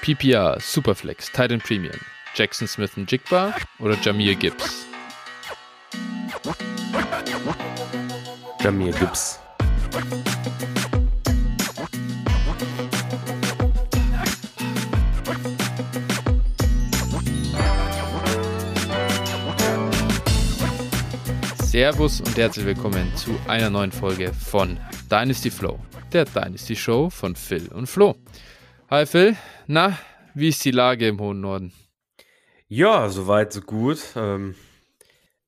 PPR, Superflex, Titan Premium, Jackson Smith und Jigba oder Jamir Gibbs? Jamir Gibbs. Servus und herzlich willkommen zu einer neuen Folge von Dynasty Flow, der Dynasty Show von Phil und Flo. Hi Phil, na, wie ist die Lage im hohen Norden? Ja, soweit so gut. Ähm,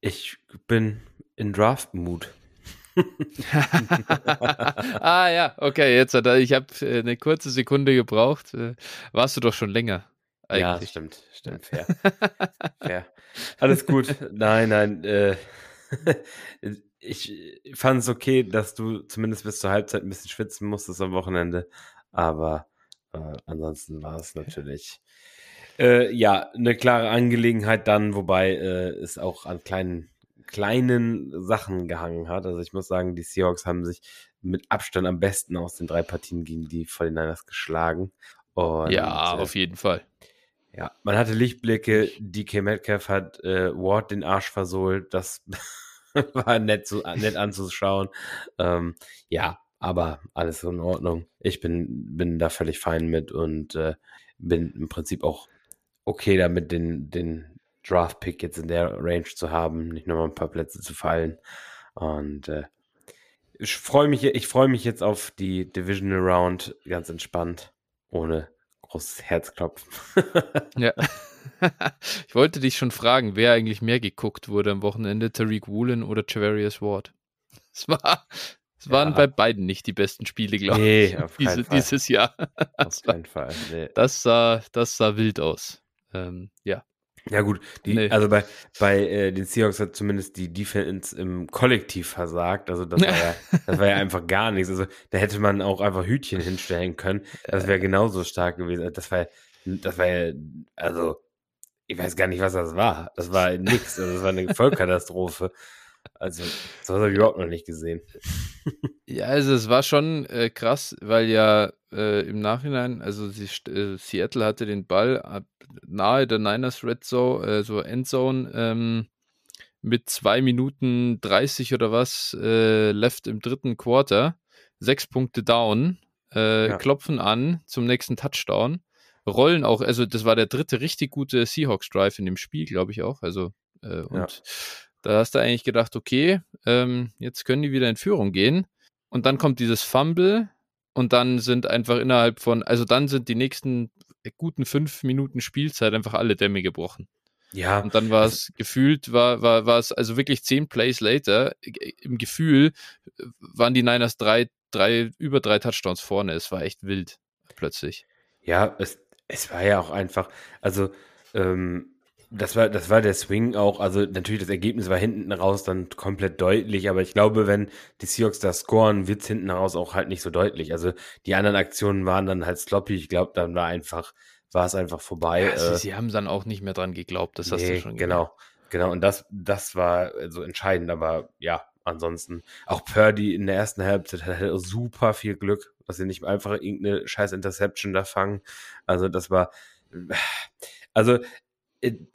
ich bin in Draft-Mood. ah ja, okay, jetzt hat er, ich habe äh, eine kurze Sekunde gebraucht. Äh, warst du doch schon länger. Eigentlich. Ja, stimmt, stimmt, fair. fair. Alles gut. Nein, nein, äh, ich fand es okay, dass du zumindest bis zur Halbzeit ein bisschen schwitzen musstest am Wochenende. Aber äh, ansonsten war es natürlich äh, ja eine klare Angelegenheit dann, wobei äh, es auch an kleinen kleinen Sachen gehangen hat. Also ich muss sagen, die Seahawks haben sich mit Abstand am besten aus den drei Partien gegen die 49ers geschlagen. Und, ja, äh, auf jeden Fall. Ja, man hatte Lichtblicke. DK Metcalf hat äh, Ward den Arsch versohlt. Das war nett, zu, nett anzuschauen. Ähm, ja, aber alles in Ordnung. Ich bin, bin da völlig fein mit und äh, bin im Prinzip auch okay damit, den, den Draft-Pick jetzt in der Range zu haben, nicht nochmal ein paar Plätze zu fallen. Und äh, ich freue mich, ich freue mich jetzt auf die Divisional Round ganz entspannt, ohne großes Herzklopfen. ja. ich wollte dich schon fragen, wer eigentlich mehr geguckt wurde am Wochenende, Tariq Woolen oder Javarius Ward. Es war, es waren ja. bei beiden nicht die besten Spiele, glaube nee, ich, diese, dieses Jahr. Auf keinen Fall. Nee. Das, sah, das sah wild aus. Ähm, ja. Ja gut, die, nee. also bei, bei äh, den Seahawks hat zumindest die Defense im Kollektiv versagt. Also das war ja, das war ja einfach gar nichts. Also da hätte man auch einfach Hütchen hinstellen können. Das wäre genauso stark gewesen. Das war, das war ja, also ich weiß gar nicht, was das war. Das war nichts. Also das war eine Vollkatastrophe. Also, so habe ich überhaupt noch nicht gesehen. Ja, also es war schon äh, krass, weil ja äh, im Nachhinein, also sie, äh, Seattle hatte den Ball nahe der Niners Red Zone, äh, so Endzone, ähm, mit zwei Minuten 30 oder was äh, left im dritten Quarter, sechs Punkte down, äh, ja. klopfen an zum nächsten Touchdown, rollen auch, also das war der dritte richtig gute Seahawks Drive in dem Spiel, glaube ich auch, also und ja da hast du eigentlich gedacht, okay, ähm, jetzt können die wieder in Führung gehen. Und dann kommt dieses Fumble und dann sind einfach innerhalb von, also dann sind die nächsten guten fünf Minuten Spielzeit einfach alle Dämme gebrochen. Ja. Und dann war also es gefühlt, war, war, war es also wirklich zehn Plays later, im Gefühl waren die Niners drei, drei, über drei Touchdowns vorne. Es war echt wild, plötzlich. Ja, es, es war ja auch einfach, also ähm, das war, das war der Swing auch. Also natürlich, das Ergebnis war hinten raus dann komplett deutlich, aber ich glaube, wenn die Seahawks da scoren, wird's hinten raus auch halt nicht so deutlich. Also die anderen Aktionen waren dann halt sloppy. Ich glaube, dann war einfach, war es einfach vorbei. Ja, sie, äh, sie, haben dann auch nicht mehr dran geglaubt, das hast nee, du schon Genau, genau. Und das, das war so also entscheidend, aber ja, ansonsten auch Purdy in der ersten Halbzeit hatte super viel Glück, dass sie nicht einfach irgendeine scheiß Interception da fangen. Also das war, also äh,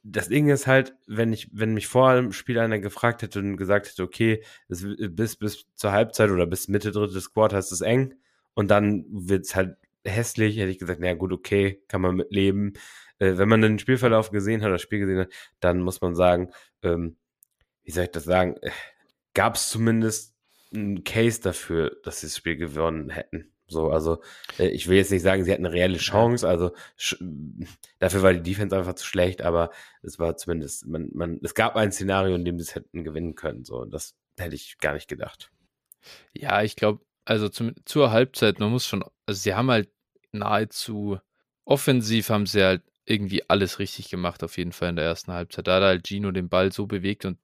das Ding ist halt, wenn ich, wenn mich vor dem Spiel einer gefragt hätte und gesagt hätte, okay, es, bis, bis zur Halbzeit oder bis Mitte drittes Quartal ist es eng und dann wird es halt hässlich, hätte ich gesagt, na gut, okay, kann man mitleben. Äh, wenn man den Spielverlauf gesehen hat, das Spiel gesehen hat, dann muss man sagen, ähm, wie soll ich das sagen, äh, gab es zumindest einen Case dafür, dass sie das Spiel gewonnen hätten. So, also äh, ich will jetzt nicht sagen, sie hatten eine reelle Chance, also dafür war die Defense einfach zu schlecht, aber es war zumindest, man, man, es gab ein Szenario, in dem sie es hätten gewinnen können. So, und das hätte ich gar nicht gedacht. Ja, ich glaube, also zum, zur Halbzeit, man muss schon, also sie haben halt nahezu offensiv haben sie halt irgendwie alles richtig gemacht, auf jeden Fall in der ersten Halbzeit. Da hat halt Gino den Ball so bewegt und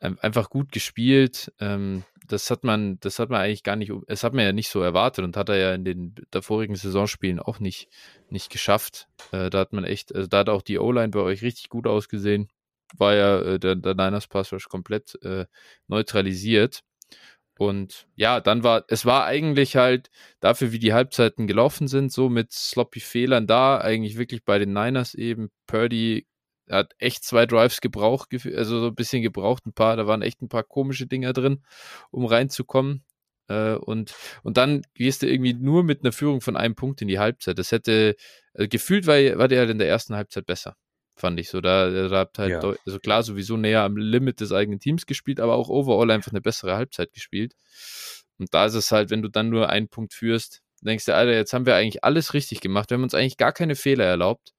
ähm, einfach gut gespielt. Ähm, das hat man, das hat man eigentlich gar nicht, es hat man ja nicht so erwartet und hat er ja in den davorigen Saisonspielen auch nicht, nicht geschafft. Äh, da hat man echt, also da hat auch die O-Line bei euch richtig gut ausgesehen. War ja äh, der, der Niners Pass komplett äh, neutralisiert. Und ja, dann war, es war eigentlich halt dafür, wie die Halbzeiten gelaufen sind, so mit sloppy Fehlern da, eigentlich wirklich bei den Niners eben. Purdy hat echt zwei Drives gebraucht, also so ein bisschen gebraucht, ein paar, da waren echt ein paar komische Dinger drin, um reinzukommen. Äh, und, und dann gehst du irgendwie nur mit einer Führung von einem Punkt in die Halbzeit. Das hätte, äh, gefühlt war, war der halt in der ersten Halbzeit besser fand ich so. Da, da habt halt, ja. also klar, sowieso näher am Limit des eigenen Teams gespielt, aber auch overall einfach eine bessere Halbzeit gespielt. Und da ist es halt, wenn du dann nur einen Punkt führst, denkst du, Alter, jetzt haben wir eigentlich alles richtig gemacht. Wir haben uns eigentlich gar keine Fehler erlaubt.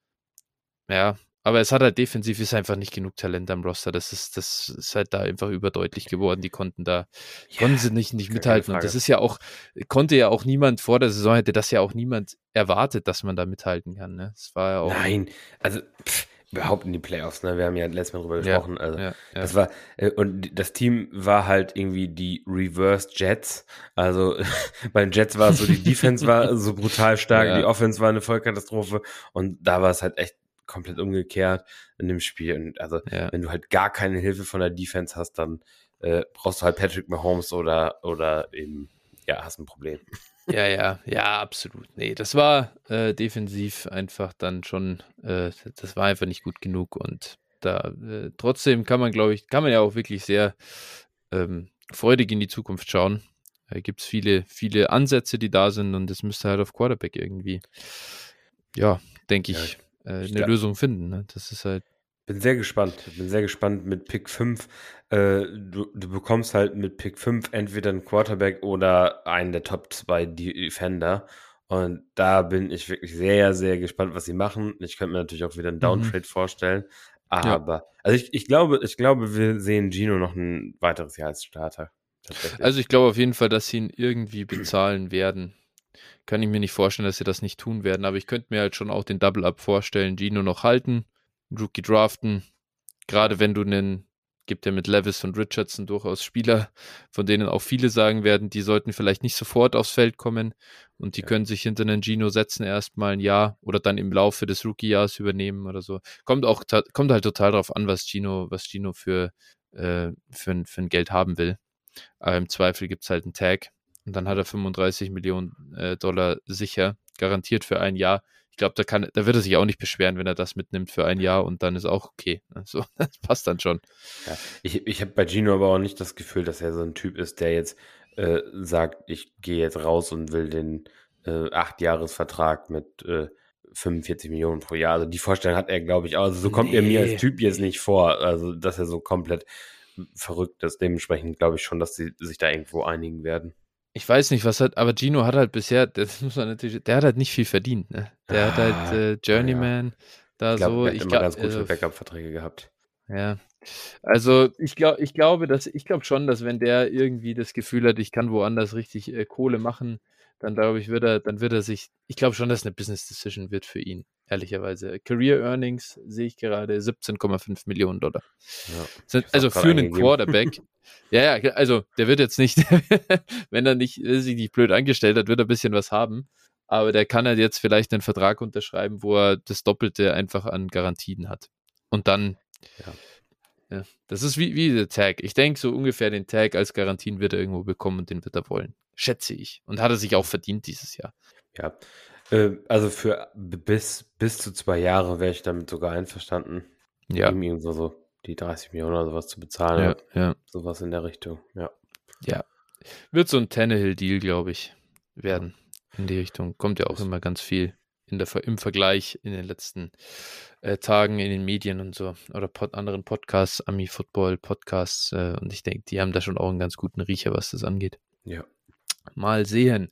Ja, aber es hat halt defensiv ist einfach nicht genug Talent am Roster. Das ist, das ist halt da einfach überdeutlich geworden. Die konnten da, ja, konnten sie nicht, nicht mithalten. Und das ist ja auch, konnte ja auch niemand vor der Saison, hätte das ja auch niemand erwartet, dass man da mithalten kann. Ne? Das war ja auch. Nein, also pff, überhaupt in die Playoffs, ne? Wir haben ja letztes Mal drüber gesprochen. Ja, also ja, ja. das war, äh, und das Team war halt irgendwie die Reverse Jets. Also bei den Jets war es so, die Defense war so brutal stark, die Offense war eine Vollkatastrophe und da war es halt echt komplett umgekehrt in dem Spiel. Und also, ja. wenn du halt gar keine Hilfe von der Defense hast, dann äh, brauchst du halt Patrick Mahomes oder, oder eben, ja, hast ein Problem. Ja, ja, ja, absolut. Nee, das war äh, defensiv einfach dann schon, äh, das war einfach nicht gut genug und da äh, trotzdem kann man, glaube ich, kann man ja auch wirklich sehr ähm, freudig in die Zukunft schauen. Da gibt es viele, viele Ansätze, die da sind und es müsste halt auf Quarterback irgendwie, ja, denke ich, ja, äh, eine Lösung finden. Ne? Das ist halt. Bin sehr gespannt. Bin sehr gespannt mit Pick 5. Äh, du, du bekommst halt mit Pick 5 entweder einen Quarterback oder einen der Top 2 Defender. Und da bin ich wirklich sehr, sehr gespannt, was sie machen. Ich könnte mir natürlich auch wieder einen mhm. Downtrade mhm. vorstellen. Aber, ja. also ich, ich glaube, ich glaube, wir sehen Gino noch ein weiteres Jahr als Starter. Also ich glaube auf jeden Fall, dass sie ihn irgendwie bezahlen werden kann ich mir nicht vorstellen, dass sie das nicht tun werden. Aber ich könnte mir halt schon auch den Double-Up vorstellen. Gino noch halten, Rookie draften. Gerade wenn du einen, gibt ja mit Levis und Richardson durchaus Spieler, von denen auch viele sagen werden, die sollten vielleicht nicht sofort aufs Feld kommen und die ja. können sich hinter einen Gino setzen erstmal ein Jahr oder dann im Laufe des Rookie-Jahres übernehmen oder so. Kommt auch, kommt halt total darauf an, was Gino, was Gino für, äh, für, für ein Geld haben will. Aber im Zweifel gibt es halt einen Tag und dann hat er 35 Millionen äh, Dollar sicher, garantiert für ein Jahr. Ich glaube, da kann, da wird er sich auch nicht beschweren, wenn er das mitnimmt für ein Jahr und dann ist auch okay. Also, das passt dann schon. Ja, ich ich habe bei Gino aber auch nicht das Gefühl, dass er so ein Typ ist, der jetzt äh, sagt, ich gehe jetzt raus und will den äh, Acht-Jahres-Vertrag mit äh, 45 Millionen pro Jahr. Also die Vorstellung hat er, glaube ich, auch. Also so kommt nee. er mir als Typ jetzt nicht vor. Also, dass er so komplett verrückt ist. Dementsprechend glaube ich schon, dass sie sich da irgendwo einigen werden ich weiß nicht, was hat, aber Gino hat halt bisher, das muss man natürlich, der hat halt nicht viel verdient, ne? Der ah, hat halt ah, äh, Journeyman ja. da ich glaub, so. Der ich glaube, ganz gute also, Backup-Verträge gehabt. Ja. Also ich glaube, ich glaube, dass ich glaube schon, dass wenn der irgendwie das Gefühl hat, ich kann woanders richtig äh, Kohle machen, dann glaube ich, wird er, dann wird er sich, ich glaube schon, dass eine Business Decision wird für ihn, ehrlicherweise. Career Earnings sehe ich gerade 17,5 Millionen Dollar. Ja, also für einen Quarterback Ja, ja, also der wird jetzt nicht, wenn er nicht sich nicht blöd angestellt hat, wird er ein bisschen was haben. Aber der kann halt jetzt vielleicht einen Vertrag unterschreiben, wo er das Doppelte einfach an Garantien hat. Und dann, ja, ja das ist wie, wie der Tag. Ich denke, so ungefähr den Tag als Garantien wird er irgendwo bekommen und den wird er wollen. Schätze ich. Und hat er sich auch verdient dieses Jahr. Ja. Äh, also für bis, bis zu zwei Jahre wäre ich damit sogar einverstanden. Ja. Irgendwo so die 30 Millionen oder sowas zu bezahlen. Ja, ja. Sowas in der Richtung, ja. Ja. Wird so ein Tannehill-Deal, glaube ich, werden. In die Richtung. Kommt ja auch immer ganz viel in der, im Vergleich in den letzten äh, Tagen in den Medien und so. Oder pod, anderen Podcasts, Ami-Football-Podcasts. Äh, und ich denke, die haben da schon auch einen ganz guten Riecher, was das angeht. Ja. Mal sehen.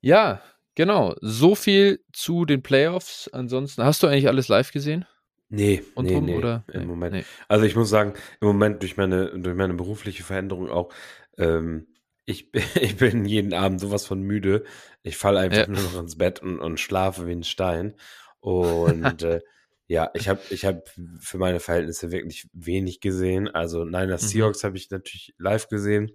Ja, genau. So viel zu den Playoffs. Ansonsten, hast du eigentlich alles live gesehen? Nee, und nee, nee, oder? im Moment. Nee. Also ich muss sagen, im Moment durch meine, durch meine berufliche Veränderung auch, ähm, ich, ich bin jeden Abend sowas von müde. Ich falle einfach ja. nur noch ins Bett und, und schlafe wie ein Stein. Und äh, ja, ich habe ich hab für meine Verhältnisse wirklich wenig gesehen. Also Niners mhm. Seahawks habe ich natürlich live gesehen.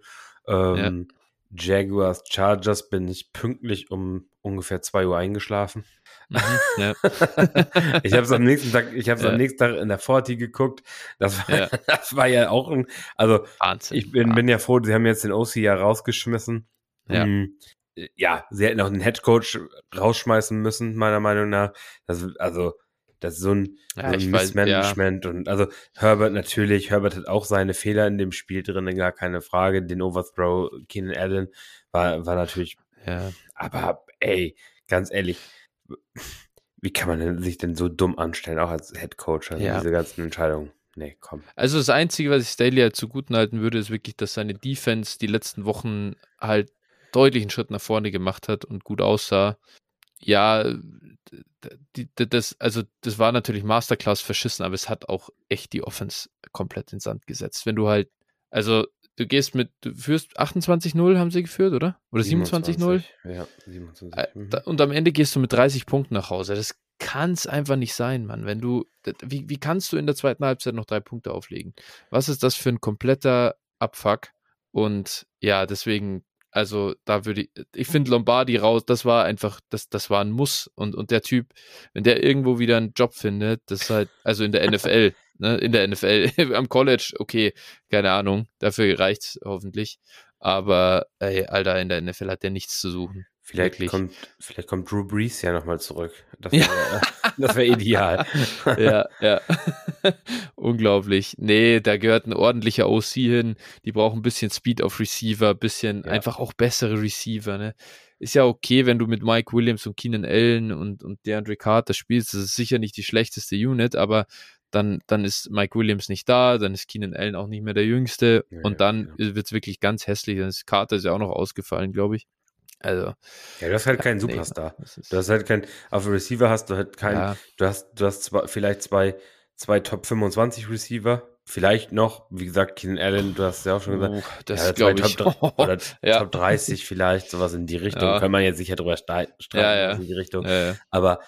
Ähm, ja. Jaguars Chargers bin ich pünktlich um ungefähr 2 Uhr eingeschlafen. Mhm, ja. ich habe es am nächsten Tag, ich habe es ja. am nächsten Tag in der Forti geguckt. Das war, ja. das war ja auch ein, also Wahnsinn. ich bin, bin ja froh, sie haben jetzt den OC ja rausgeschmissen. Ja. Hm, ja, sie hätten auch den Headcoach rausschmeißen müssen, meiner Meinung nach. Das, also, das ist so ein, ja, so ein Missmanagement weiß, ja. und also Herbert natürlich, Herbert hat auch seine Fehler in dem Spiel drin, gar keine Frage. Den Overthrow, Keenan Allen war, war natürlich, ja. aber ey, ganz ehrlich, wie kann man denn sich denn so dumm anstellen, auch als Head Coach, also ja. diese ganzen Entscheidungen? Nee, komm. Also das Einzige, was ich Staley halt zuguten halten würde, ist wirklich, dass seine Defense die letzten Wochen halt deutlichen Schritt nach vorne gemacht hat und gut aussah. Ja, die, das, also das war natürlich Masterclass verschissen, aber es hat auch echt die Offense komplett in Sand gesetzt. Wenn du halt, also du gehst mit, du führst 28-0 haben sie geführt, oder? Oder 27-0? Ja, 27. Äh, mhm. Und am Ende gehst du mit 30 Punkten nach Hause. Das kann es einfach nicht sein, Mann. Wenn du, wie, wie kannst du in der zweiten Halbzeit noch drei Punkte auflegen? Was ist das für ein kompletter Abfuck? Und ja, deswegen also da würde ich, ich finde Lombardi raus, das war einfach, das, das war ein Muss. Und, und der Typ, wenn der irgendwo wieder einen Job findet, das ist halt, also in der NFL, ne, in der NFL, am College, okay, keine Ahnung, dafür reicht's hoffentlich. Aber ey, Alter, in der NFL hat der nichts zu suchen. Vielleicht kommt, vielleicht kommt Drew Brees ja nochmal zurück. Das wäre ja. wär ideal. ja, ja. Unglaublich. Nee, da gehört ein ordentlicher OC hin. Die brauchen ein bisschen Speed auf Receiver, bisschen ja. einfach auch bessere Receiver. Ne? Ist ja okay, wenn du mit Mike Williams und Keenan Allen und, und DeAndre Carter spielst. Das ist sicher nicht die schlechteste Unit, aber dann, dann ist Mike Williams nicht da, dann ist Keenan Allen auch nicht mehr der Jüngste ja, und dann ja. wird es wirklich ganz hässlich. Dann ist Carter ist ja auch noch ausgefallen, glaube ich. Also. Ja, du hast halt keinen Superstar. Nee, du hast halt keinen, auf Receiver hast du halt keinen, ja. du hast, du hast zwei, vielleicht zwei, zwei Top 25 Receiver. Vielleicht noch, wie gesagt, Keenan Allen, du hast ja auch schon gesagt, uh, das ja, zwei ich. Top, oder ja. Top 30 vielleicht, sowas in die Richtung. Ja. Kann man jetzt sicher drüber streiten, ja, in die Richtung. Aber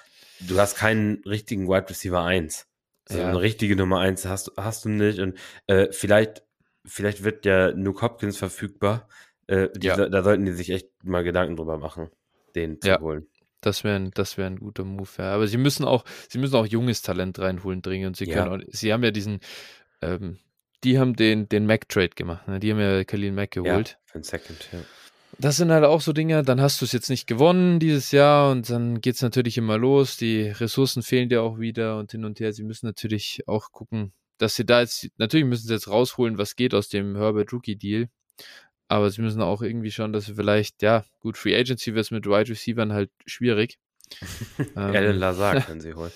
du hast keinen richtigen Wide Receiver 1. Also eine richtige Nummer 1 hast, hast du nicht. Und äh, vielleicht, vielleicht wird der Nuke Hopkins verfügbar. Äh, die, ja. Da sollten die sich echt mal Gedanken drüber machen, den zu ja. holen. Das wäre das wär ein guter Move, ja. Aber sie müssen auch, sie müssen auch junges Talent reinholen dringend. Sie können auch, sie haben ja diesen, ähm, die haben den, den Mac-Trade gemacht, ne? Die haben ja Khalil Mac geholt. Ja, für ein Second, ja. Das sind halt auch so Dinge, dann hast du es jetzt nicht gewonnen dieses Jahr und dann geht es natürlich immer los. Die Ressourcen fehlen dir auch wieder und hin und her. Sie müssen natürlich auch gucken, dass sie da jetzt, natürlich müssen sie jetzt rausholen, was geht aus dem Herbert Rookie Deal. Aber sie müssen auch irgendwie schauen, dass sie vielleicht, ja, gut, Free Agency wird es mit Wide Receivern halt schwierig. ähm, Alan Lazar können sie holen.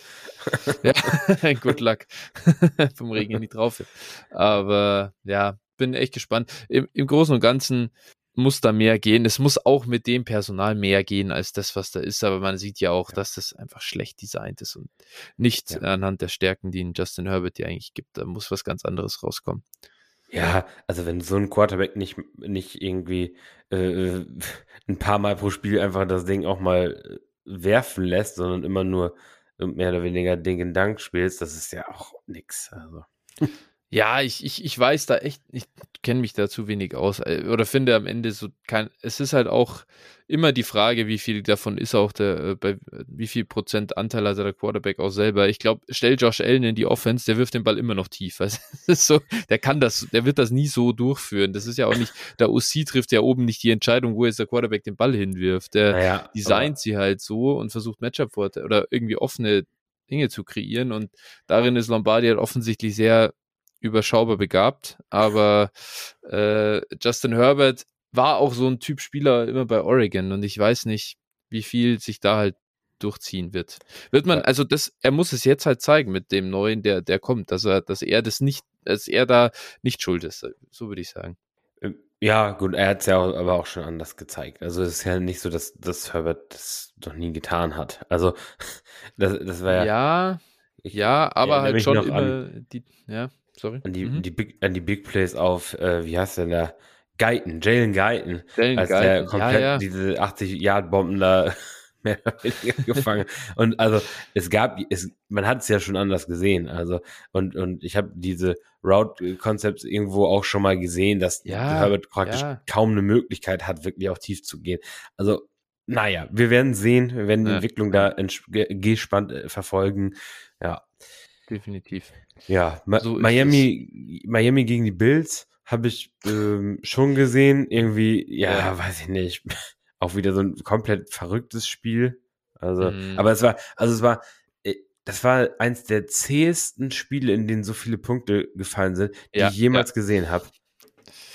ja, good luck. Vom Regen nicht drauf. Aber ja, bin echt gespannt. Im, Im Großen und Ganzen muss da mehr gehen. Es muss auch mit dem Personal mehr gehen als das, was da ist. Aber man sieht ja auch, ja. dass das einfach schlecht designt ist und nicht ja. anhand der Stärken, die in Justin Herbert die eigentlich gibt. Da muss was ganz anderes rauskommen. Ja, also wenn so ein Quarterback nicht, nicht irgendwie äh, ein paar Mal pro Spiel einfach das Ding auch mal äh, werfen lässt, sondern immer nur mehr oder weniger Ding in Dank spielst, das ist ja auch nix. Also. Ja, ich, ich, ich weiß da echt, ich kenne mich da zu wenig aus äh, oder finde am Ende so kein, es ist halt auch immer die Frage, wie viel davon ist auch der, äh, bei wie viel Prozent Anteil hat der Quarterback auch selber. Ich glaube, stell Josh Allen in die Offense, der wirft den Ball immer noch tief. Also, so, der kann das, der wird das nie so durchführen. Das ist ja auch nicht, der OC trifft ja oben nicht die Entscheidung, wo jetzt der Quarterback den Ball hinwirft. Der naja, designt sie halt so und versucht Matchup-Vorteile oder irgendwie offene Dinge zu kreieren und darin ist Lombardi halt offensichtlich sehr überschaubar begabt, aber äh, Justin Herbert war auch so ein Typ Spieler immer bei Oregon und ich weiß nicht, wie viel sich da halt durchziehen wird. Wird man, also das, er muss es jetzt halt zeigen mit dem neuen, der, der kommt, dass er, dass er das nicht, dass er da nicht schuld ist, so würde ich sagen. Ähm, ja, gut, er hat es ja auch, aber auch schon anders gezeigt. Also es ist ja nicht so, dass, dass Herbert das noch nie getan hat. Also das, das war ja. Ja, ich, ja, aber halt schon immer an, die, ja sorry. An die, mhm. die, Big, an die Big Plays auf, äh, wie heißt der da? Guyton, Jalen Guyton. Jalen als Guyton. der komplett ja, ja. diese 80-Yard-Bomben da mehr oder weniger gefangen. Und also es gab, es, man hat es ja schon anders gesehen. Also und und ich habe diese Route Concepts irgendwo auch schon mal gesehen, dass Ja, Herbert praktisch ja. kaum eine Möglichkeit hat, wirklich auch tief zu gehen. Also naja, wir werden sehen, wir werden die Ja. Entwicklung da gespannt äh, verfolgen. Ja, Definitiv. ja. Ma So Miami, Miami gegen die Bills habe ich ähm, schon gesehen. Irgendwie, ja, Ja. weiß ich nicht. Auch wieder so ein komplett verrücktes Spiel. Also, Mhm. aber es war, also es war, äh, das war eins der zähesten Spiele, in denen so viele Punkte gefallen sind, die Ja, ich jemals gesehen habe.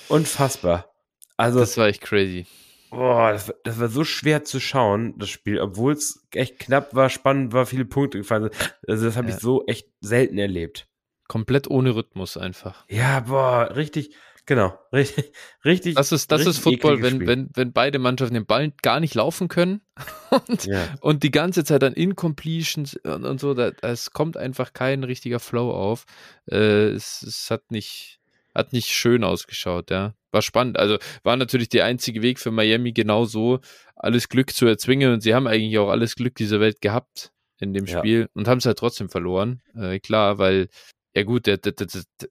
Unfassbar. Also, Das war echt crazy. Boah, das, war- das war so schwer zu schauen, das Spiel, obwohl es echt knapp war, spannend war, viele Punkte gefallen sind. Also das habe Ja. ich so echt selten erlebt. Komplett ohne Rhythmus einfach. Ja, boah, richtig, genau, richtig, richtig. Das ist, das ist Football, wenn, Spiel. wenn, wenn beide Mannschaften den Ball gar nicht laufen können und, Ja, und die ganze Zeit dann Incompletions und, und so, da, es kommt einfach kein richtiger Flow auf. Äh, es, es hat nicht, hat nicht schön ausgeschaut, ja. War spannend. Also war natürlich der einzige Weg für Miami genau so, alles Glück zu erzwingen und sie haben eigentlich auch alles Glück dieser Welt gehabt in dem Ja. Spiel und haben es halt trotzdem verloren. Äh, klar, weil, ja gut, der, der, der, der,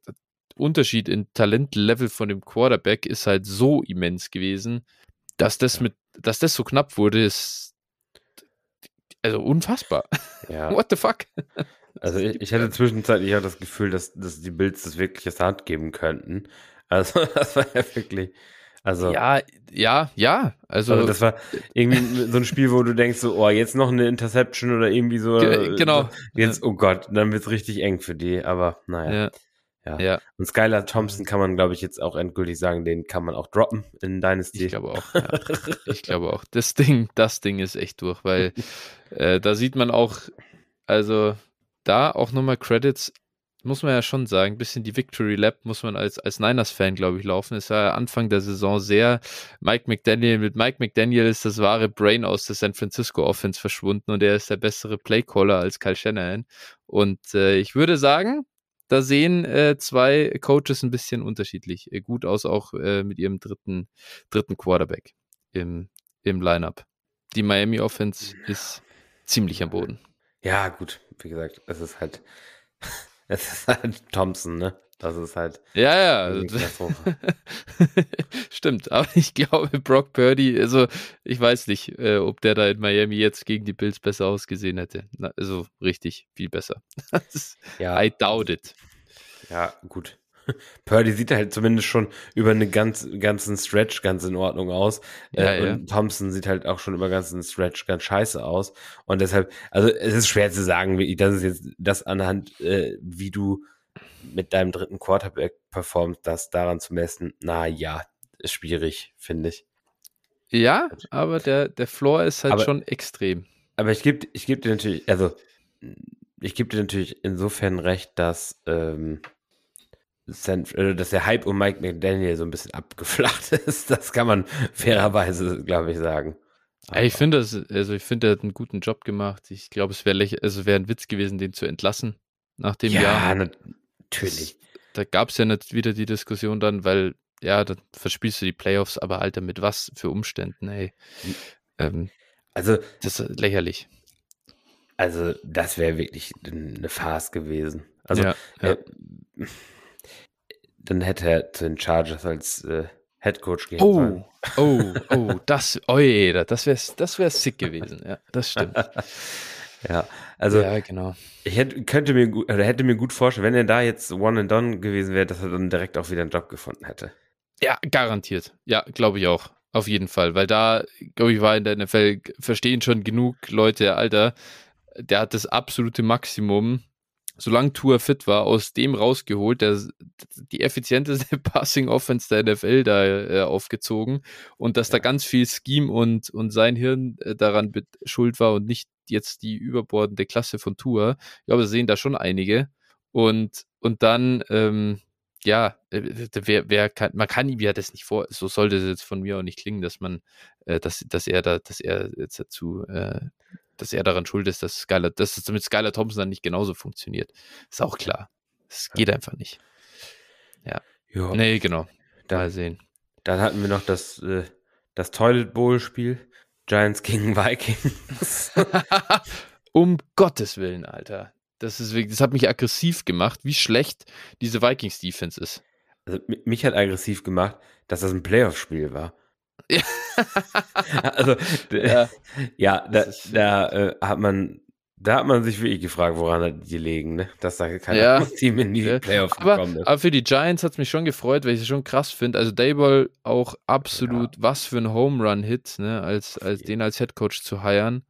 Unterschied in Talentlevel von dem Quarterback ist halt so immens gewesen, dass das mit, dass das so knapp wurde, ist also unfassbar. ja. What the fuck? Also ich, ich hatte zwischenzeitlich auch das Gefühl, dass, dass die Bills das wirklich aus der Hand geben könnten. Also das war ja wirklich, also, Ja, ja, ja. Also, also das war irgendwie so ein Spiel, wo du denkst so, oh, jetzt noch eine Interception oder irgendwie so. äh, genau. Jetzt, oh Gott, dann wird's richtig eng für die, aber naja. Ja, Ja. ja, Und Skylar Thompson kann man, glaube ich, jetzt auch endgültig sagen, den kann man auch droppen in Dynasty. ich glaube auch. Ja. Ich glaube auch. Das Ding, das Ding ist echt durch, weil äh, da sieht man auch, also da auch nochmal Credits, muss man ja schon sagen, ein bisschen die Victory Lap muss man als, als Niners-Fan, glaube ich, laufen. Es war ja Anfang der Saison sehr Mike McDaniel. Mit Mike McDaniel ist das wahre Brain aus der San Francisco Offense verschwunden und er ist der bessere Playcaller als Kyle Shanahan. Und äh, ich würde sagen, da sehen äh, zwei Coaches ein bisschen unterschiedlich äh, gut aus, auch äh, mit ihrem dritten, dritten Quarterback im, im Lineup. Die Miami Offense ist ziemlich am Boden. Ja, gut, wie gesagt, es ist halt, es ist halt Thompson, ne? Das ist halt Ja, ja. also-. Stimmt, aber ich glaube, Brock Purdy, also ich weiß nicht, äh, ob der da in Miami jetzt gegen die Bills besser ausgesehen hätte. Na, also richtig, viel besser. Ja, I doubt it. ja, gut. Purdy sieht halt zumindest schon über einen ganz, ganzen Stretch ganz in Ordnung aus. Ja, äh, ja. Und Thompson sieht halt auch schon über ganzen Stretch ganz scheiße aus. Und deshalb, also es ist schwer zu sagen, wie, das ist jetzt das anhand, äh, wie du mit deinem dritten Quarterback performst, das daran zu messen, na ja, ist schwierig, finde ich. Ja, aber der, der Floor ist halt Aber- schon extrem. Aber ich gebe ich geb dir natürlich, also ich gebe dir natürlich insofern recht, dass, ähm, äh, dass der Hype um Mike McDaniel so ein bisschen abgeflacht ist. Das kann man fairerweise, glaube ich, sagen. Ja, ich finde das, also ich finde, er hat einen guten Job gemacht. Ich glaube, es wäre also wäre ein Witz gewesen, den zu entlassen nach dem ja, Jahr. natürlich. Da gab es ja nicht wieder die Diskussion dann, weil, ja, dann verspielst du die Playoffs, aber Alter, mit was für Umständen, ey. Hm. Ähm, Also, das ist lächerlich. also das wäre wirklich eine Farce gewesen. Also, ja, ja. äh, dann hätte er zu den Chargers als äh, Head Coach gehen Oh, sollen. oh, oh, das, oi, das wäre das wär sick gewesen, ja, das stimmt. Ja, also ja, genau. Ich hätte, könnte mir gut, oder hätte mir gut vorstellen, wenn er da jetzt One and Done gewesen wäre, dass er dann direkt auch wieder einen Job gefunden hätte. Ja, garantiert. Ja, glaube ich auch. Auf jeden Fall. Weil da, glaube ich, war in der NFL, verstehen schon genug Leute, Alter, der hat das absolute Maximum, solange Tour fit war, aus dem rausgeholt, der die effizienteste Passing Offense der NFL da äh, aufgezogen und dass da Ja. ganz viel Scheme und, und sein Hirn äh, daran schuld war und nicht jetzt die überbordende Klasse von Tour. Ich glaube, das sehen da schon einige. Und, und dann, ähm, ja, äh, wer, wer kann, man kann ihm ja das nicht vor, so sollte es jetzt von mir auch nicht klingen, dass man, äh, dass, dass er da, dass er jetzt dazu, äh, dass er daran schuld ist, dass Skylar, dass es mit Skylar Thompson dann nicht genauso funktioniert. Ist auch klar. Es geht einfach nicht. Ja. Nee, genau. Dann, Mal sehen. dann hatten wir noch das, äh, das Toilet Bowl Spiel. Giants gegen Vikings. um Gottes Willen, Alter. Das, ist, das hat mich aggressiv gemacht, wie schlecht diese Vikings-Defense ist. Also, mich hat aggressiv gemacht, dass das ein Playoff-Spiel war. Ja. also, ja, ja da, da äh, hat man da hat man sich wirklich gefragt, woran die liegen, ne? dass da kein ja. Team in die ja. Playoffs aber, gekommen ist. Aber für die Giants hat es mich schon gefreut, weil ich es schon krass finde. Also Dayball auch absolut, ja. was für ein Home Run Hit, ne? als, als den als Head Coach zu heiren.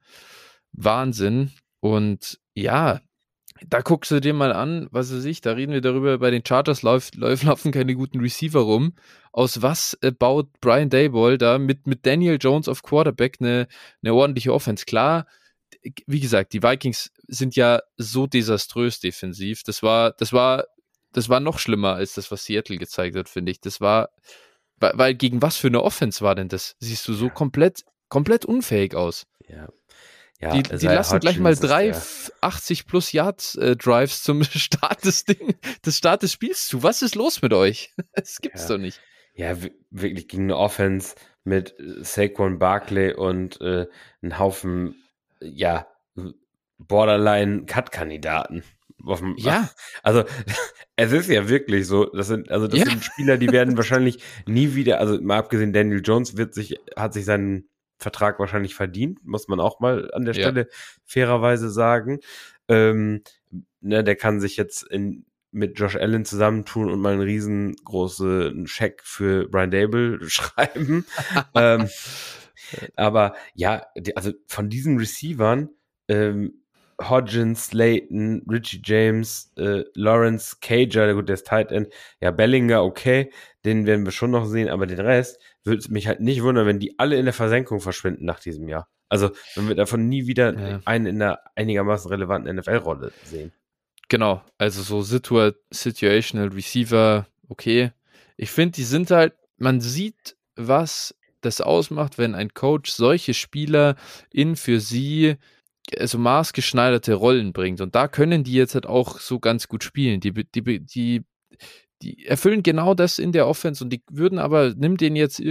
Wahnsinn. Und ja, da guckst du dir mal an, was weiß ich, da reden wir darüber, bei den Chargers läuft, laufen keine guten Receiver rum. Aus was äh, baut Brian Dayball da mit, mit Daniel Jones auf Quarterback eine, eine ordentliche Offense? Klar, wie gesagt, die Vikings sind ja so desaströs defensiv. Das war, das war, das war noch schlimmer als das, was Seattle gezeigt hat, finde ich. Das war, weil gegen was für eine Offense war denn das? Siehst du so komplett, komplett unfähig aus. Ja. Ja, die, die lassen Hodgins gleich mal drei ja. 80 plus Yards äh, Drives zum Start des Ding, des Start des Spiels zu. Was ist los mit euch? Das gibt's ja. doch nicht. Ja, wirklich gegen eine Offense mit äh, Saquon Barkley und äh, einen Haufen ja, Borderline-Cut-Kandidaten. Ja. Also, es ist ja wirklich so, das sind, also das ja. sind Spieler, die werden wahrscheinlich nie wieder, also mal abgesehen, Daniel Jones wird sich, hat sich seinen Vertrag wahrscheinlich verdient, muss man auch mal an der Stelle ja. fairerweise sagen. Ähm, ne, der kann sich jetzt in, mit Josh Allen zusammentun und mal einen riesengroßen Scheck für Brian Dable schreiben. ähm, aber ja, also von diesen Receivern, ähm, Hodgins, Slayton, Richie James, äh, Lawrence, Cager, gut, der ist Tight End, ja, Bellinger, okay, den werden wir schon noch sehen, aber den Rest würde es mich halt nicht wundern, wenn die alle in der Versenkung verschwinden nach diesem Jahr. Also, wenn wir davon nie wieder ja. einen in einer einigermaßen relevanten NFL-Rolle sehen. Genau, also so Situa Situational Receiver, okay. Ich finde, die sind halt, man sieht, was das ausmacht, wenn ein Coach solche Spieler in für sie also maßgeschneiderte Rollen bringt. Und da können die jetzt halt auch so ganz gut spielen. Die, die, die, die erfüllen genau das in der Offense und die würden aber, nimm den jetzt,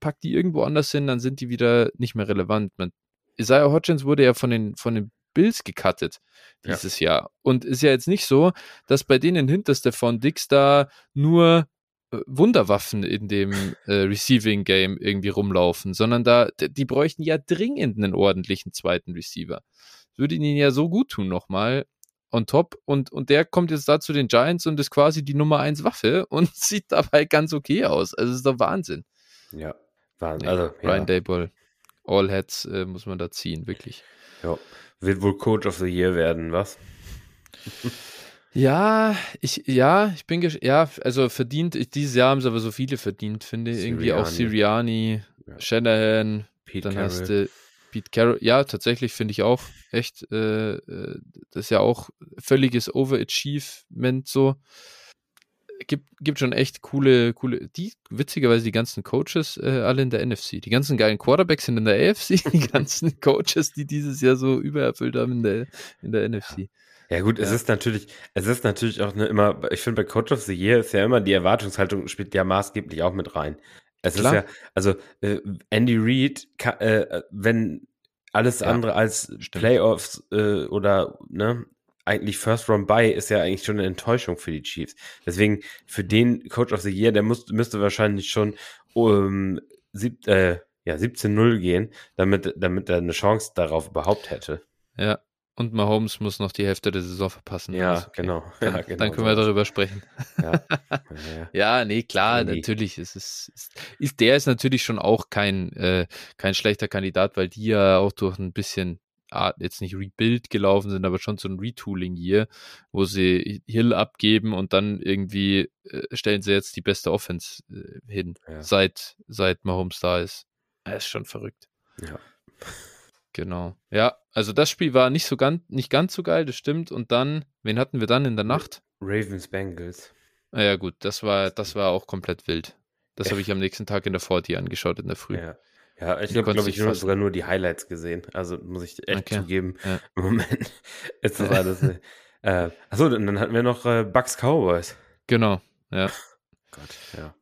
pack die irgendwo anders hin, dann sind die wieder nicht mehr relevant. Man, Isaiah Hodgins wurde ja von den, von den Bills gecuttet dieses ja. Jahr. Und ist ja jetzt nicht so, dass bei denen hinter Stefan Dix da nur äh, Wunderwaffen in dem äh, Receiving Game irgendwie rumlaufen, sondern da, die bräuchten ja dringend einen ordentlichen zweiten Receiver. Würde ihnen ja so gut tun nochmal on top und, und der kommt jetzt da zu den Giants und ist quasi die Nummer 1 Waffe und sieht dabei ganz okay aus. Also ist doch Wahnsinn. Ja, Wahnsinn. Also, Brian ja. Dayball, All Heads äh, muss man da ziehen, wirklich. Ja, wird wohl Coach of the Year werden, was? Ja, ich, ja, ich bin, ja, also verdient, dieses Jahr haben sie aber so viele verdient, finde ich. Irgendwie auch Siriani, ja. Shanahan, Pete dann Carroll. hast du Pete Carroll. Ja, tatsächlich finde ich auch echt, äh, äh, das ist ja auch völliges Overachievement so. Gibt, gibt schon echt coole, coole, die, witzigerweise die ganzen Coaches äh, alle in der NFC. Die ganzen geilen Quarterbacks sind in der AFC, die ganzen Coaches, die dieses Jahr so übererfüllt haben in der, in der NFC. Ja gut, ja. es ist natürlich, es ist natürlich auch ne, immer, ich finde bei Coach of the Year ist ja immer die Erwartungshaltung spielt ja maßgeblich auch mit rein. Es Klar. ist ja, also äh, Andy Reid, äh, wenn alles ja, andere als stimmt. Playoffs äh, oder ne, eigentlich First Round Buy ist ja eigentlich schon eine Enttäuschung für die Chiefs. Deswegen für den Coach of the Year, der muss, müsste wahrscheinlich schon um sieb, äh, ja, 17-0 gehen, damit, damit er eine Chance darauf überhaupt hätte. Ja, und Mahomes muss noch die Hälfte der Saison verpassen. Ja, okay. genau. Dann, ja, genau. dann können wir darüber sprechen. Ja, ja. ja nee, klar, nee. natürlich. Es ist, ist, ist, der ist natürlich schon auch kein, äh, kein schlechter Kandidat, weil die ja auch durch ein bisschen ah, jetzt nicht Rebuild gelaufen sind, aber schon so ein Retooling hier, wo sie Hill abgeben und dann irgendwie äh, stellen sie jetzt die beste Offense äh, hin, seit, seit Mahomes da ist. Er ist schon verrückt. Ja. Genau. Ja, also das Spiel war nicht so ganz, nicht ganz so geil, das stimmt. Und dann, wen hatten wir dann in der Nacht? Ravens Bengals. Ah ja, gut, das war, das war auch komplett wild. Das habe ich am nächsten Tag in der 40 angeschaut in der Früh. Ja. Ja, ich habe, glaube ich, nur, sogar nur die Highlights gesehen. Also muss ich echt okay. zugeben, ja. im Moment ist das alles. äh, achso, dann hatten wir noch äh, Bucks Cowboys. Genau, ja. Gott, ja.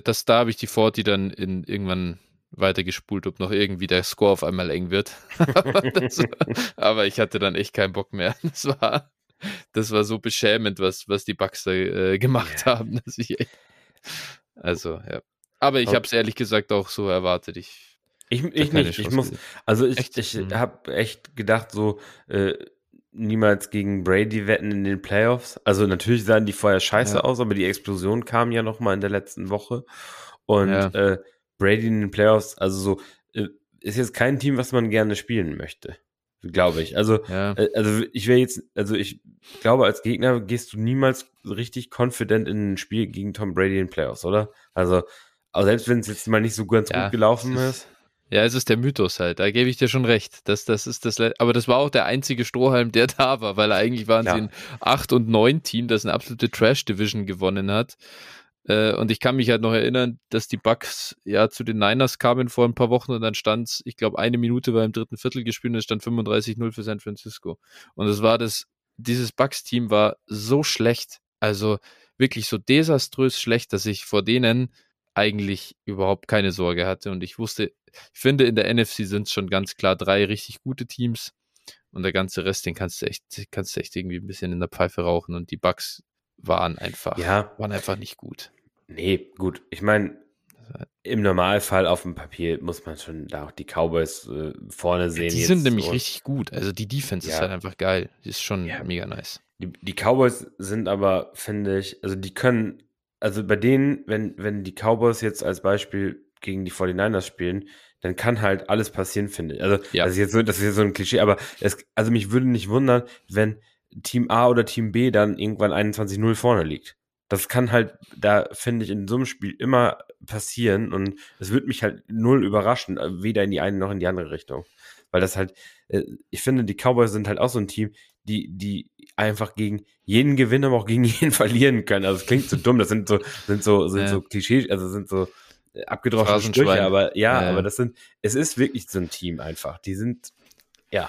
Das, da habe ich die 40 dann in, irgendwann weitergespult, ob noch irgendwie der Score auf einmal eng wird. aber, das, aber, ich hatte dann echt keinen Bock mehr. Das war, das war so beschämend, was, was die Bugs da äh, gemacht yeah. haben. Dass ich echt, also, ja. Aber ich okay. habe es ehrlich gesagt auch so erwartet. Ich, ich, ich nicht. Ich muss, also ich, echt? ich mhm. habe echt gedacht, so äh, niemals gegen Brady wetten in den Playoffs. Also natürlich sahen die vorher scheiße ja. aus, aber die Explosion kam ja noch mal in der letzten Woche. Und ja. äh, Brady in den Playoffs, also so, äh, ist jetzt kein Team, was man gerne spielen möchte. Glaube ich. Also, ja. äh, also ich wäre jetzt, also ich glaube, als Gegner gehst du niemals richtig confident in ein Spiel gegen Tom Brady in den Playoffs, oder? Also, aber selbst wenn es jetzt mal nicht so ganz ja, gut gelaufen ist. Ja, es ist der Mythos halt, da gebe ich dir schon recht. Das, das ist das, aber das war auch der einzige Strohhalm, der da war, weil eigentlich waren ja. sie ein 8 und 9 Team, das eine absolute Trash-Division gewonnen hat. Äh, und ich kann mich halt noch erinnern, dass die Bucks ja zu den Niners kamen vor ein paar Wochen und dann stand es, ich glaube, eine Minute war im dritten Viertel gespielt und es stand 35-0 für San Francisco. Und es war das, dieses Bucks-Team war so schlecht, also wirklich so desaströs schlecht, dass ich vor denen eigentlich überhaupt keine Sorge hatte. Und ich wusste, ich finde, in der NFC sind es schon ganz klar drei richtig gute Teams. Und der ganze Rest, den kannst du echt, kannst du echt irgendwie ein bisschen in der Pfeife rauchen. Und die Bugs waren einfach, ja. waren einfach nicht gut. Nee, gut. Ich meine, im Normalfall auf dem Papier muss man schon da auch die Cowboys äh, vorne sehen. Die sind nämlich richtig gut. Also die Defense ja. ist halt einfach geil. Die ist schon ja. mega nice. Die, die Cowboys sind aber, finde ich, also die können also bei denen, wenn, wenn die Cowboys jetzt als Beispiel gegen die 49ers spielen, dann kann halt alles passieren, finde ich. Also, ja. das, ist jetzt so, das ist jetzt so ein Klischee, aber es, also mich würde nicht wundern, wenn Team A oder Team B dann irgendwann 21-0 vorne liegt. Das kann halt, da finde ich, in so einem Spiel immer passieren und es würde mich halt null überraschen, weder in die eine noch in die andere Richtung. Weil das halt, äh, ich finde, die Cowboys sind halt auch so ein Team, die, die einfach gegen jeden gewinnen, aber auch gegen jeden verlieren können. Also es klingt so dumm, das sind so, sind so, sind ja. so Klischees, also sind so äh, abgedroschene Sprüche, aber ja, ja, aber das sind, es ist wirklich so ein Team einfach. Die sind, ja.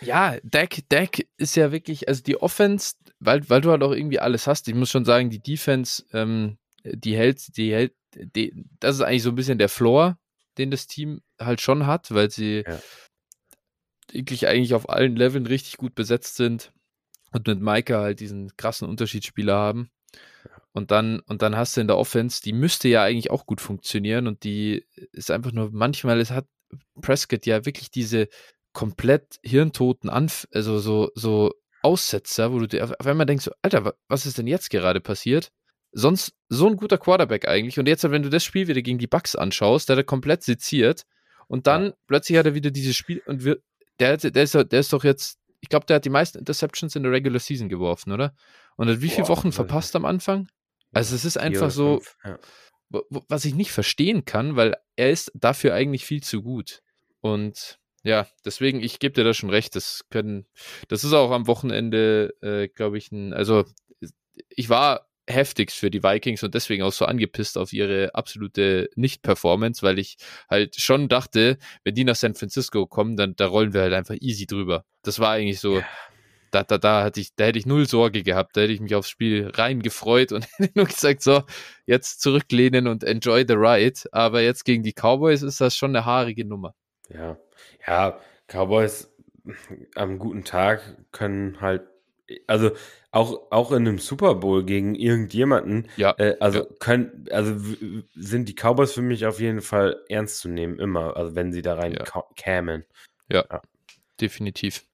Ja, Deck, Deck ist ja wirklich, also die Offense, weil, weil du halt auch irgendwie alles hast. Ich muss schon sagen, die Defense, ähm, die hält, die hält, die, das ist eigentlich so ein bisschen der Floor, den das Team halt schon hat, weil sie ja wirklich eigentlich auf allen Leveln richtig gut besetzt sind und mit Maika halt diesen krassen Unterschiedsspieler haben. Und dann, und dann hast du in der Offense, die müsste ja eigentlich auch gut funktionieren und die ist einfach nur, manchmal es hat Prescott ja wirklich diese komplett hirntoten Anf also so, so Aussetzer, wo du dir auf einmal denkst, Alter, was ist denn jetzt gerade passiert? Sonst so ein guter Quarterback eigentlich. Und jetzt, wenn du das Spiel wieder gegen die Bucks anschaust, der da komplett seziert und dann ja. plötzlich hat er wieder dieses Spiel und wird, der, der, ist, der ist doch jetzt, ich glaube, der hat die meisten Interceptions in der Regular Season geworfen, oder? Und hat wie viele Wochen verpasst am Anfang? Also es ist einfach so, ja. was ich nicht verstehen kann, weil er ist dafür eigentlich viel zu gut. Und ja, deswegen, ich gebe dir da schon recht, das können, das ist auch am Wochenende, äh, glaube ich, ein, also ich war heftigst für die Vikings und deswegen auch so angepisst auf ihre absolute Nicht-Performance, weil ich halt schon dachte, wenn die nach San Francisco kommen, dann da rollen wir halt einfach easy drüber. Das war eigentlich so, ja. da, da, da hatte ich, da hätte ich null Sorge gehabt, da hätte ich mich aufs Spiel rein gefreut und hätte nur gesagt, so, jetzt zurücklehnen und enjoy the ride. Aber jetzt gegen die Cowboys ist das schon eine haarige Nummer. Ja, ja, Cowboys am guten Tag können halt also auch, auch in einem Super Bowl gegen irgendjemanden, ja, äh, also ja. können, also sind die Cowboys für mich auf jeden Fall ernst zu nehmen, immer, also wenn sie da rein ja. kämen. Ja, ja, definitiv.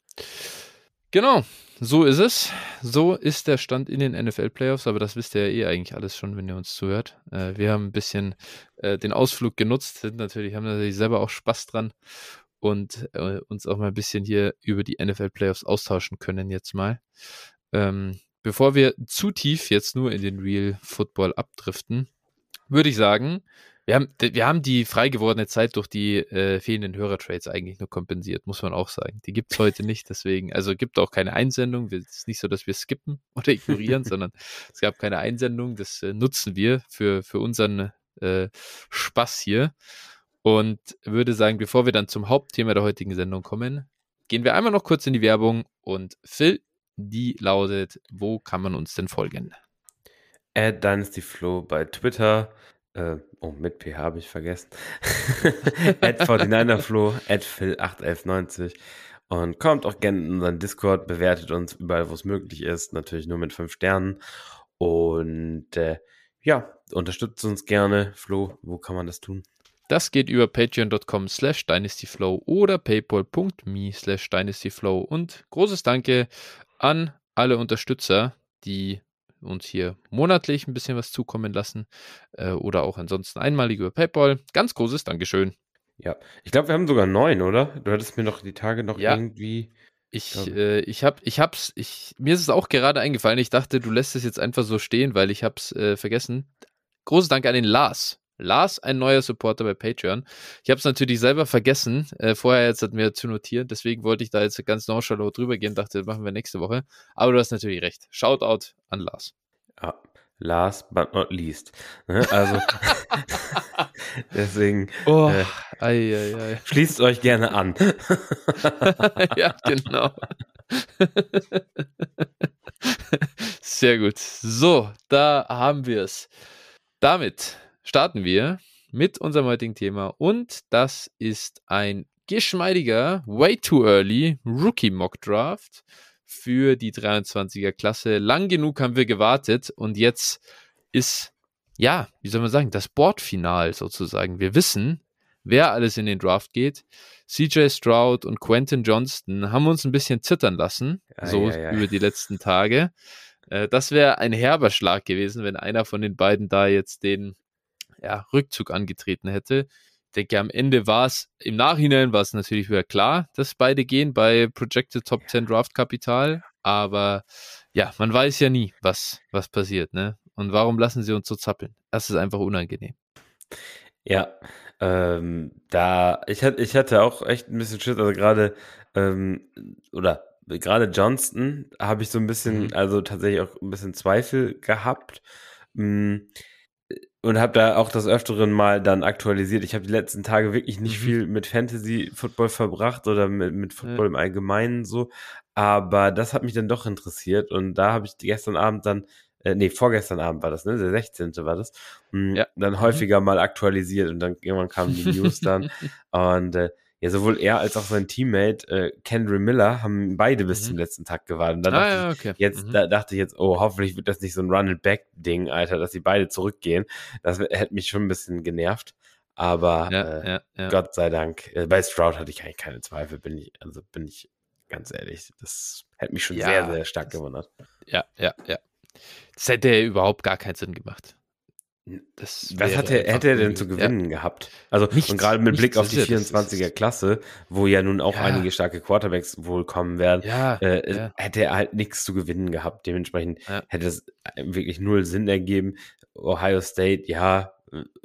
Genau, so ist es. So ist der Stand in den NFL-Playoffs, aber das wisst ihr ja eh eigentlich alles schon, wenn ihr uns zuhört. Äh, wir haben ein bisschen äh, den Ausflug genutzt, sind natürlich, haben natürlich selber auch Spaß dran und äh, uns auch mal ein bisschen hier über die NFL-Playoffs austauschen können jetzt mal. Ähm, bevor wir zu tief jetzt nur in den Real Football abdriften, würde ich sagen, wir haben, wir haben die frei gewordene Zeit durch die äh, fehlenden Hörertrades eigentlich nur kompensiert, muss man auch sagen. Die gibt es heute nicht, deswegen, also gibt auch keine Einsendung. Es ist nicht so, dass wir skippen oder ignorieren, sondern es gab keine Einsendung. Das äh, nutzen wir für, für unseren äh, Spaß hier. Und würde sagen, bevor wir dann zum Hauptthema der heutigen Sendung kommen, gehen wir einmal noch kurz in die Werbung und Phil, die lautet, wo kann man uns denn folgen? At DynastyFlow bei Twitter, Äh, oh, mit PH habe ich vergessen. at 49erflo, at Phil81190. Und kommt auch gerne in unseren Discord, bewertet uns überall, wo es möglich ist. Natürlich nur mit fünf Sternen. Und äh, ja, unterstützt uns gerne. Flo, wo kann man das tun? Das geht über patreon.com slash dynastyflow oder paypal.me slash dynastyflow. Und großes Danke an alle Unterstützer, die uns hier monatlich ein bisschen was zukommen lassen äh, oder auch ansonsten einmalig über PayPal. Ganz großes Dankeschön. Ja, ich glaube, wir haben sogar neun, oder? Du hattest mir noch die Tage noch ja. irgendwie. Ich, äh, ich hab, ich hab's, ich, mir ist es auch gerade eingefallen. Ich dachte, du lässt es jetzt einfach so stehen, weil ich hab's äh, vergessen. Großes Dank an den Lars. Lars, ein neuer Supporter bei Patreon. Ich habe es natürlich selber vergessen, äh, vorher jetzt hat mir zu notieren, deswegen wollte ich da jetzt ganz nonchalant drüber gehen, dachte, das machen wir nächste Woche. Aber du hast natürlich recht. Shoutout an Lars. Ja, last but not least. Ne? Also deswegen oh, äh, ei, ei, ei. schließt euch gerne an. ja, genau. Sehr gut. So, da haben wir es. Damit starten wir mit unserem heutigen Thema und das ist ein geschmeidiger Way Too Early Rookie Mock Draft für die 23er Klasse. Lang genug haben wir gewartet und jetzt ist, ja, wie soll man sagen, das Boardfinal sozusagen. Wir wissen, wer alles in den Draft geht. CJ Stroud und Quentin Johnston haben uns ein bisschen zittern lassen, ja, so ja, ja. über die letzten Tage. Äh, das wäre ein herber Schlag gewesen, wenn einer von den beiden da jetzt den ja, Rückzug angetreten hätte. Ich denke, am Ende war es, im Nachhinein war es natürlich wieder klar, dass beide gehen bei Projected Top 10 Draft Kapital. Aber ja, man weiß ja nie, was, was passiert, ne? Und warum lassen sie uns so zappeln? Das ist einfach unangenehm. Ja, ähm, da, ich hatte, ich hatte auch echt ein bisschen Schiss, also gerade, ähm, oder gerade Johnston habe ich so ein bisschen, mhm. also tatsächlich auch ein bisschen Zweifel gehabt. Mhm und habe da auch das Öfteren mal dann aktualisiert. Ich habe die letzten Tage wirklich nicht mhm. viel mit Fantasy Football verbracht oder mit, mit Football ja. im Allgemeinen so. Aber das hat mich dann doch interessiert und da habe ich gestern Abend dann, äh, nee, vorgestern Abend war das, ne? Der 16. war das, mh, hm, ja. dann mhm. häufiger mal aktualisiert und dann irgendwann kamen die News dann. und äh, ja, sowohl er als auch sein Teammate äh, Kendry Miller haben beide bis mhm. zum letzten Tag gewartet. Da ah, ja, okay. jetzt, mhm. da dachte ich jetzt, oh, hoffentlich wird das nicht so ein Run-and-Back-Ding, Alter, dass sie beide zurückgehen. Das hätte mich schon ein bisschen genervt. Aber ja, äh, ja, ja. Gott sei Dank, äh, bei Stroud hatte ich eigentlich keine Zweifel, bin ich, also bin ich ganz ehrlich. Das hätte mich schon sehr, sehr stark gewundert. Ja, ja, ja. Das hätte überhaupt gar keinen Sinn gemacht. Das Was hat er, hätte er denn zu gewinnen ja. gehabt? Also, nichts, und gerade mit Blick auf die 24er Klasse, wo ja nun auch ja. einige starke Quarterbacks wohl kommen werden, ja, äh, hätte er halt nichts zu gewinnen gehabt. Dementsprechend hätte es wirklich null Sinn ergeben. Ohio State, ja,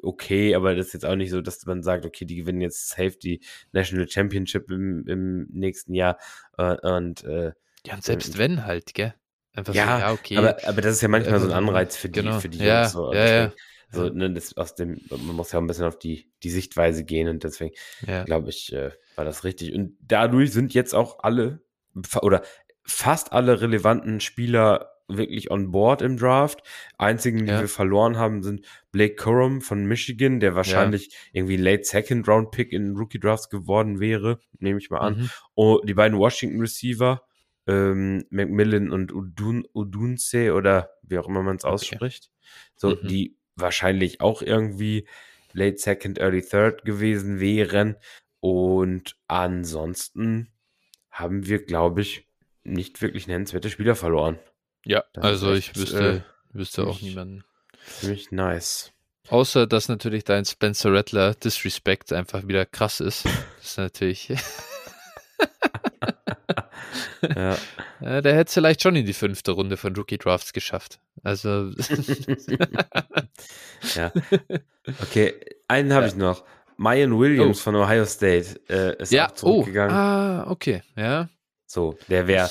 okay, aber das ist jetzt auch nicht so, dass man sagt, okay, die gewinnen jetzt safe die National Championship im, im nächsten Jahr. Äh, und, äh, ja, und selbst wenn halt, gell? Einfach ja, so, ja, okay. Aber, aber das ist ja manchmal so ein Anreiz für die, genau. für die Jungs. So. Ja, ja, so, ne, das aus dem, man muss ja ein bisschen auf die, die Sichtweise gehen und deswegen ja. glaube ich, äh, war das richtig. Und dadurch sind jetzt auch alle oder fast alle relevanten Spieler wirklich on board im Draft. Einzigen, die ja. wir verloren haben, sind Blake Corum von Michigan, der wahrscheinlich ja. irgendwie Late Second Round Pick in Rookie Drafts geworden wäre, nehme ich mal an. Mhm. Und die beiden Washington Receiver, ähm, Macmillan und Udun, Udunse oder wie auch immer man es ausspricht. Okay. So, mhm. die wahrscheinlich auch irgendwie Late Second, Early Third gewesen wären. Und ansonsten haben wir, glaube ich, nicht wirklich nennenswerte Spieler verloren. Ja, das also ich wüsste, äh, wüsste auch niemanden. Ziemlich nice. Außer, dass natürlich dein Spencer Rattler Disrespect einfach wieder krass ist. Das ist natürlich. ja. ja. Der hätte es vielleicht schon in die fünfte Runde von Rookie Drafts geschafft. Also. ja. Okay, einen habe ja. ich noch. Mayan Williams oh. von Ohio State äh, ist ja. auch zurückgegangen. Oh. Ah, okay, ja. So, der wäre ein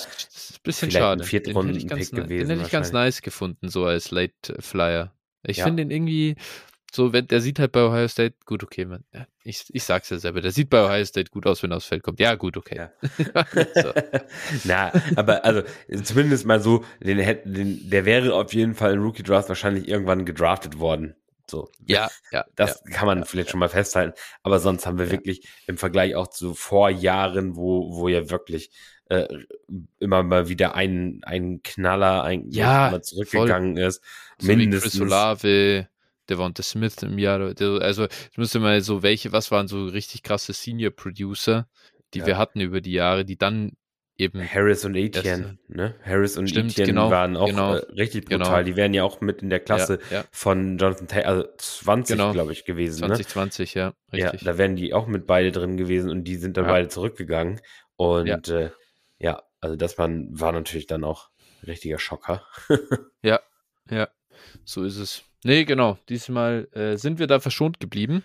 bisschen schade. Ein Viertrunden-Pick gewesen. Den hätte ich ganz nice gefunden, so als Late Flyer. Ich ja. finde den irgendwie, so, wenn der sieht halt bei Ohio State, gut, okay, man, ja, ich, ich sag's ja selber, der sieht bei Ohio State gut aus, wenn er aufs Feld kommt. Ja, gut, okay. Ja. Na, aber also zumindest mal so, den, den, der wäre auf jeden Fall in Rookie Draft wahrscheinlich irgendwann gedraftet worden. So. Ja, ja. Das ja, kann man ja, vielleicht schon mal festhalten. Aber sonst haben wir wirklich im Vergleich auch zu Vorjahren, wo, wo ja wirklich äh, immer mal wieder ein, ein Knaller eigentlich Ja, zurückgegangen ist. So wie Chris Mindestens. Olave, Devonta Smith im Jahr. Also, ich müsste mal so, welche, was waren so richtig krasse Senior Producer, die Ja. wir hatten über die Jahre, die dann eben. Harris und Etienne, ne? Harris und Stimmt, Etienne genau, waren auch genau, äh, richtig genau. brutal. Die wären ja auch mit in der Klasse Ja, ja, von Jonathan Taylor, also 20, Genau. glaube ich, gewesen. Ne? 2020, ja, richtig. Ja, da wären die auch mit beide drin gewesen und die sind dann beide zurückgegangen. Und äh, ja also das war, war natürlich dann auch ein richtiger Schocker. Ja, ja, so ist es. Nee, genau. Diesmal äh, sind wir da verschont geblieben.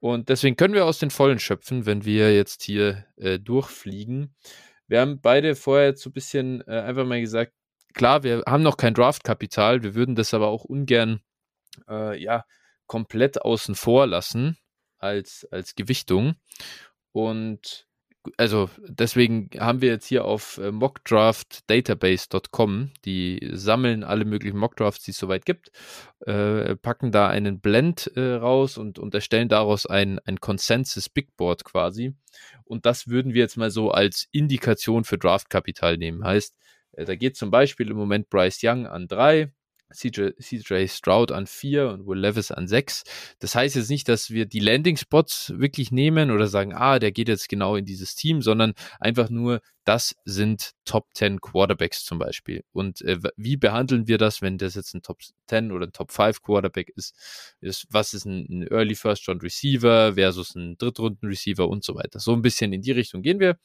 Und deswegen können wir aus den Vollen schöpfen, wenn wir jetzt hier äh, durchfliegen. Wir haben beide vorher jetzt so ein bisschen äh, einfach mal gesagt, klar, wir haben noch kein Draftkapital, wir würden das aber auch ungern äh, ja, komplett außen vor lassen als, als Gewichtung. Und also deswegen haben wir jetzt hier auf äh, mockdraftdatabase.com, die sammeln alle möglichen Mockdrafts, die es soweit gibt, äh, packen da einen Blend äh, raus und, und erstellen daraus ein, ein Consensus Big Board quasi. Und das würden wir jetzt mal so als Indikation für Draftkapital nehmen. Heißt, äh, da geht zum Beispiel im Moment Bryce Young an drei, CJ, CJ Stroud an vier und Will Levis an sechs. Das heißt jetzt nicht, dass wir die Landing Spots wirklich nehmen oder sagen, ah, der geht jetzt genau in dieses Team, sondern einfach nur, das sind Top 10 Quarterbacks zum Beispiel. Und äh, wie behandeln wir das, wenn das jetzt ein Top 10 oder ein Top 5 Quarterback ist? ist was ist ein, ein Early First Round Receiver versus ein Drittrunden Receiver und so weiter. So ein bisschen in die Richtung gehen wir,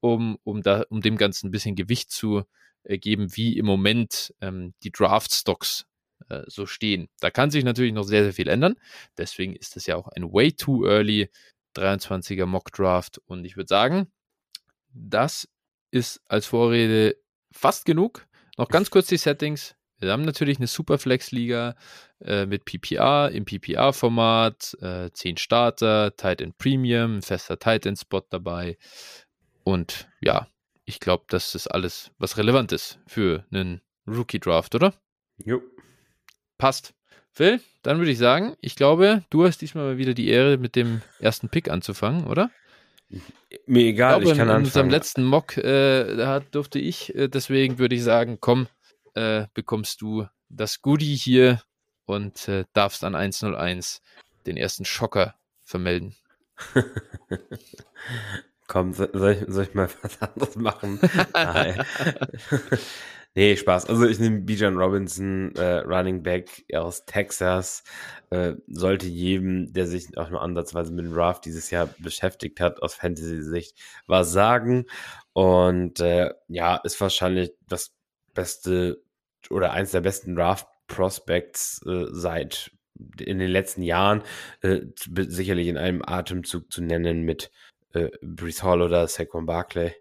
um, um, da, um dem Ganzen ein bisschen Gewicht zu geben, wie im Moment ähm, die Draft-Stocks äh, so stehen. Da kann sich natürlich noch sehr, sehr viel ändern. Deswegen ist das ja auch ein way too early 23er Mock Draft. Und ich würde sagen, das ist als Vorrede fast genug. Noch ganz kurz die Settings. Wir haben natürlich eine Superflex-Liga äh, mit PPR im PPR-Format, äh, 10 Starter, Tight End Premium, fester Tight End Spot dabei. Und ja, ich glaube, das ist alles, was relevant ist für einen Rookie-Draft, oder? Jo. Passt. Phil, dann würde ich sagen, ich glaube, du hast diesmal mal wieder die Ehre, mit dem ersten Pick anzufangen, oder? Mir egal, ich, glaube, ich kann in, in unserem anfangen. letzten Mock, äh, da hat- durfte ich, äh, deswegen würde ich sagen, komm, äh, bekommst du das Goodie hier und äh, darfst an 101 den ersten Schocker vermelden. Komm, so- soll ich, soll ich mal was anderes machen? Nee, Spaß. Also ich nehme Bijan Robinson, äh, Running Back aus Texas. Äh, sollte jedem, der sich auch nur ansatzweise mit dem Draft dieses Jahr beschäftigt hat, aus Fantasy-Sicht was sagen. Und äh, ja, ist wahrscheinlich das beste oder eins der besten Draft-Prospects äh, seit in den letzten Jahren. Äh, sicherlich in einem Atemzug zu nennen mit äh, Brees Hall oder Saquon Barkley,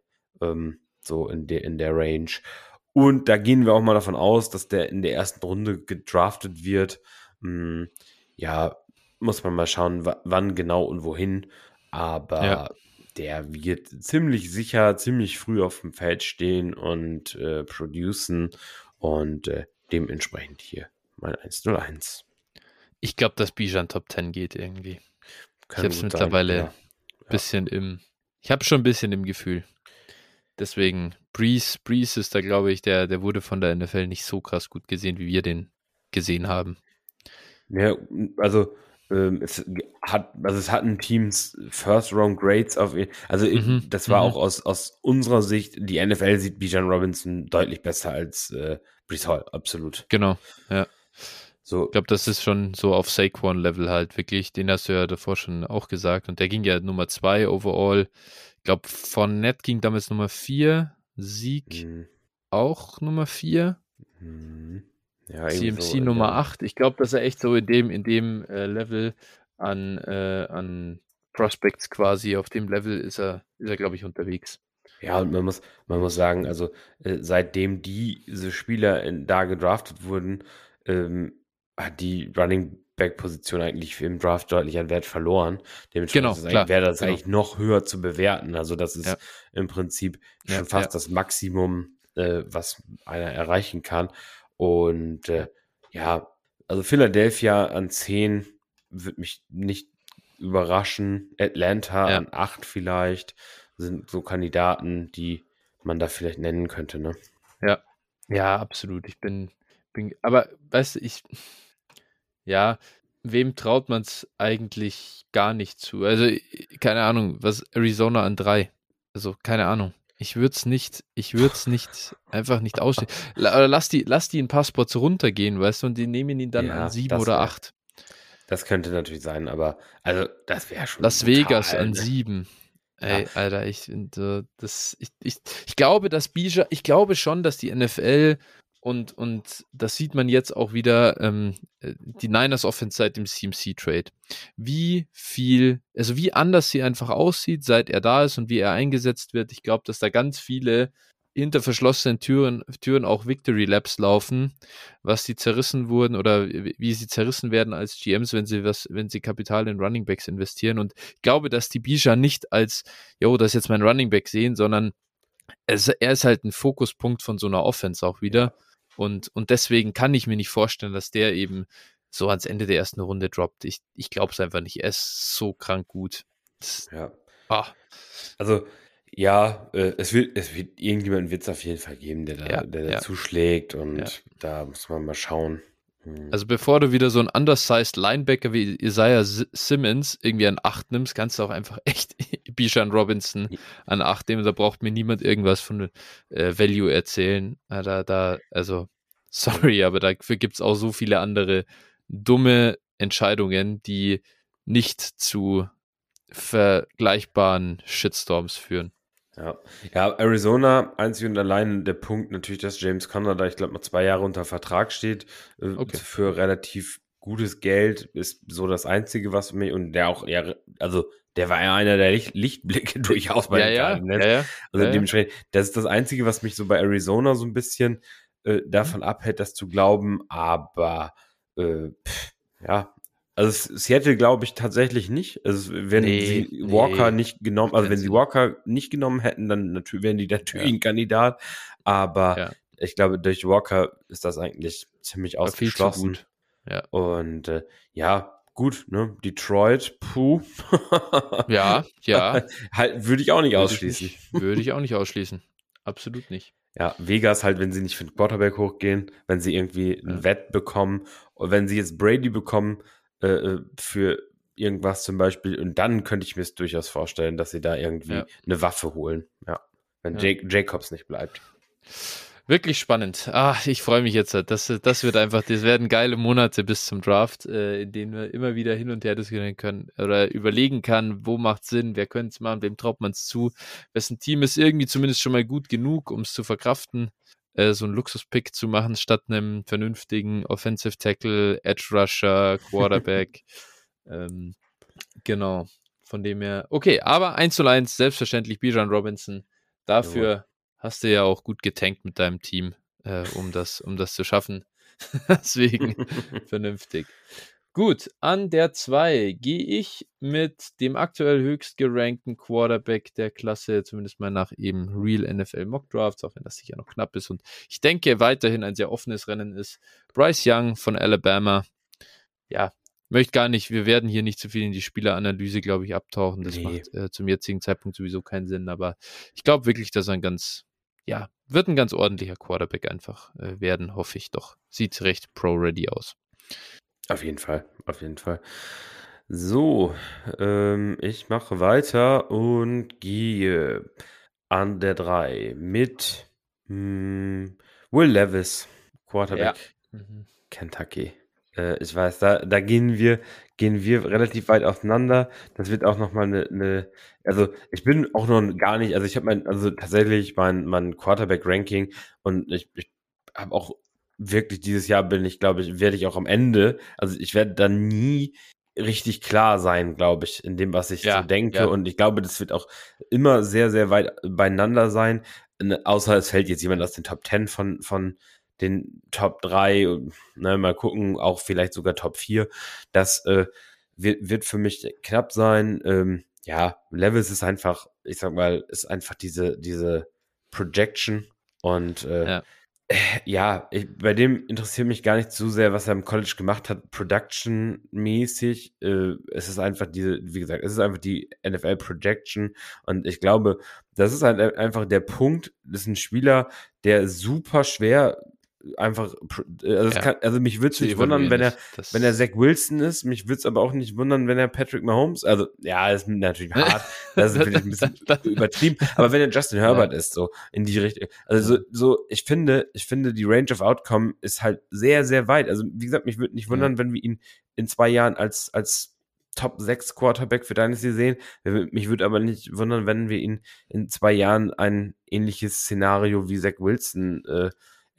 ähm, so in der, in der Range. Und da gehen wir auch mal davon aus, dass der in der ersten Runde gedraftet wird. Hm, ja, muss man mal schauen, wann genau und wohin. Aber Ja. der wird ziemlich sicher, ziemlich früh auf dem Feld stehen und äh, producen. Und äh, dementsprechend hier mein 101. Ich glaube, dass Bijan Top 10 geht irgendwie. Kann hab's gut sein, mittlerweile- ja. Bisschen im, ich habe schon ein bisschen im Gefühl. Deswegen, Breeze, Breeze ist da, glaube ich, der, der wurde von der NFL nicht so krass gut gesehen, wie wir den gesehen haben. Ja, also ähm, es hat, also es hatten Teams First Round Grades auf, also ich- Mhm, das war mhm. auch aus, aus unserer Sicht, die NFL sieht Bijan Robinson deutlich besser als äh, Brees Hall, absolut. Genau. So, Ich glaube, das ist schon so auf Saquon-Level halt wirklich. Den hast du ja davor schon auch gesagt. Und der ging ja Nummer 2 overall. Ich glaube, von Net ging damals Nummer 4. Sieg hm, auch Nummer 4. hm, ja, CMC so Nummer 8. Ich glaube, dass er echt so in dem, in dem äh, Level an, äh, an Prospects quasi, auf dem Level ist er, ist er, glaube ich, unterwegs. Ja, und man muss, man muss sagen, also äh, seitdem diese Spieler in, da gedraftet wurden, ähm, hat die Running Back Position eigentlich im Draft deutlich an Wert verloren. Dementsprechend Genau, wäre das genau. eigentlich noch höher zu bewerten. Also das ist Ja. im Prinzip Ja, schon fast ja. das Maximum, äh, was einer erreichen kann. Und äh, ja, also Philadelphia an 10 wird mich nicht überraschen. Atlanta Ja. an 8 vielleicht sind so Kandidaten, die man da vielleicht nennen könnte. Ne? Ja, absolut. Ich bin, bin, aber weißt du, ich, ja, wem traut man es eigentlich gar nicht zu? Also, keine Ahnung, was Arizona an drei? Also, keine Ahnung. Ich würde es nicht, ich würde es nicht, einfach nicht ausstehen. Oder Lass die, lass die in Passports runtergehen, weißt du, und die nehmen ihn dann Ja, an sieben oder wär- acht. Das könnte natürlich sein, aber also das wäre schon. Las brutal, Vegas an ne? sieben. Ey, Alter, ich, äh, das, ich, ich, ich glaube, dass Bija, ich glaube schon, dass die NFL und, und das sieht man jetzt auch wieder, ähm, äh, die Niners Offense seit dem CMC-Trade. Wie viel, also wie anders sie einfach aussieht, seit er da ist und wie er eingesetzt wird. Ich glaube, dass da ganz viele hinter verschlossenen Türen, Türen auch Victory Labs laufen, was die zerrissen wurden oder wie sie zerrissen werden als GMs, wenn sie was, wenn sie Kapital in Running Backs investieren. Und ich glaube, dass die Bija nicht als, jo, das ist jetzt mein Running Back sehen, sondern er ist halt ein Fokuspunkt von so einer Offense auch wieder. Und, und deswegen kann ich mir nicht vorstellen, dass der eben so ans Ende der ersten Runde droppt. Ich, ich glaube es einfach nicht. Er ist so krank gut. Das, Ja. ah, Also, ja, äh, es wird, es wird, irgendjemanden es auf jeden Fall geben, der da, Ja, der da ja. zuschlägt und Ja. da muss man mal schauen. Hm. Also bevor du wieder so einen undersized Linebacker wie Isaiah Simmons irgendwie an 8 nimmst, kannst du auch einfach echt Bijan Robinson an 8 nehmen. Da braucht mir niemand irgendwas von äh, Value erzählen. Da, da, also, sorry, aber dafür gibt es auch so viele andere dumme Entscheidungen, die nicht zu vergleichbaren Shitstorms führen. Ja. ja, Arizona, einzig und allein der Punkt natürlich, dass James Conner da, ich glaube, noch zwei Jahre unter Vertrag steht, äh, Okay. für relativ gutes Geld, ist so das Einzige, was mir, und der auch, ja, also der war ja einer der Licht, Lichtblicke durchaus bei ja, den ja, Cardinals. ja, ja, Also ja, dementsprechend, das ist das Einzige, was mich so bei Arizona so ein bisschen äh, davon abhält, das zu glauben, aber äh, pff, ja, also Seattle glaube ich tatsächlich nicht. Also wenn Nee, sie Walker nee. nicht genommen, also wenn sie Sinn. Walker nicht genommen hätten, dann natürlich wären die natürlich Ja. ein Kandidat. Aber Ja. ich glaube, durch Walker ist das eigentlich ziemlich War viel zu ausgeschlossen. gut. Ja. Und äh, ja, gut, ne? Detroit, puh. Ja, ja. halt, würde ich auch nicht Würde ausschließen. Ich nicht, würde ich auch nicht ausschließen. Absolut nicht. Ja, Vegas halt, wenn sie nicht für den Quarterback hochgehen, wenn sie irgendwie Ja. Wett bekommen und wenn sie jetzt Brady bekommen äh, äh, für irgendwas zum Beispiel und dann könnte ich mir es durchaus vorstellen, dass sie da irgendwie Ja. eine Waffe holen. Ja, wenn Ja. Jake, Jacobs nicht bleibt. Wirklich spannend. Ah, ich freue mich jetzt. Das, das wird einfach, das werden geile Monate bis zum Draft, äh, in denen wir immer wieder hin und her diskutieren können oder überlegen kann, wo macht Sinn, wer könnte es machen, wem traut man es zu, wessen Team ist irgendwie zumindest schon mal gut genug, um es zu verkraften, äh, so einen Luxuspick zu machen, statt einem vernünftigen Offensive Tackle, Edge Rusher, Quarterback. ähm, genau. Von dem her, okay, aber 1 zu 1, selbstverständlich Bijan Robinson. Dafür hast du ja auch gut getankt mit deinem Team, äh, um, das, um das zu schaffen. Deswegen vernünftig. Gut, an der 2 gehe ich mit dem aktuell höchst gerankten Quarterback der Klasse, zumindest mal nach eben Real NFL Mock Drafts, auch wenn das sicher noch knapp ist und ich denke weiterhin ein sehr offenes Rennen ist. Bryce Young von Alabama. Ja, möchte gar nicht, wir werden hier nicht zu viel in die Spieleranalyse, glaube ich, abtauchen. Das Nee. macht äh, zum jetzigen Zeitpunkt sowieso keinen Sinn, aber ich glaube wirklich, dass er ein ganz, ja, wird ein ganz ordentlicher Quarterback einfach äh, werden, hoffe ich doch. Sieht recht pro-ready aus. Auf jeden Fall, auf jeden Fall. So, ähm, ich mache weiter und gehe an der 3 mit hm, Will Levis, Quarterback Kentucky. Äh, ich weiß, da, da gehen wir, gehen wir relativ weit auseinander. Das wird auch nochmal eine, eine, also ich bin auch noch gar nicht, also ich habe mein, also tatsächlich mein, mein Quarterback-Ranking und ich, ich habe auch wirklich dieses Jahr bin ich, glaube ich, werde ich auch am Ende, also ich werde da nie richtig klar sein, glaube ich, in dem, was ich Ja, so denke. ja. Und ich glaube, das wird auch immer sehr, sehr weit beieinander sein. Außer es fällt jetzt jemand aus den Top 10 von, von den Top 3, und, ne, mal gucken, auch vielleicht sogar Top 4. Das äh, wird, wird für mich knapp sein. Ähm, ja, Levis ist einfach, ich sag mal, ist einfach diese, diese Projection und äh, Ja. Ja, ich, bei dem interessiert mich gar nicht so sehr, was er im College gemacht hat, Production-mäßig. Äh, es ist einfach diese, wie gesagt, es ist einfach die NFL-Projection. Und ich glaube, das ist halt einfach der Punkt, das ist ein Spieler, der super schwer einfach, äh, also, ja. kann, also mich würde es nicht wundern, wenn er, das wenn er Zach Wilson ist, mich würde es aber auch nicht wundern, wenn er Patrick Mahomes, also ja, ist natürlich hart, das ist natürlich ein bisschen übertrieben, aber wenn er Justin Herbert ja. ist, so in die Richtung, also so, so, ich finde, ich finde, die Range of Outcome ist halt sehr, sehr weit, also wie gesagt, mich würde nicht wundern, ja. wenn wir ihn in zwei Jahren als, als Top 6 Quarterback für Dynasty sehen. Mich würde aber nicht wundern, wenn wir ihn in zwei Jahren ein ähnliches Szenario wie Zach Wilson äh,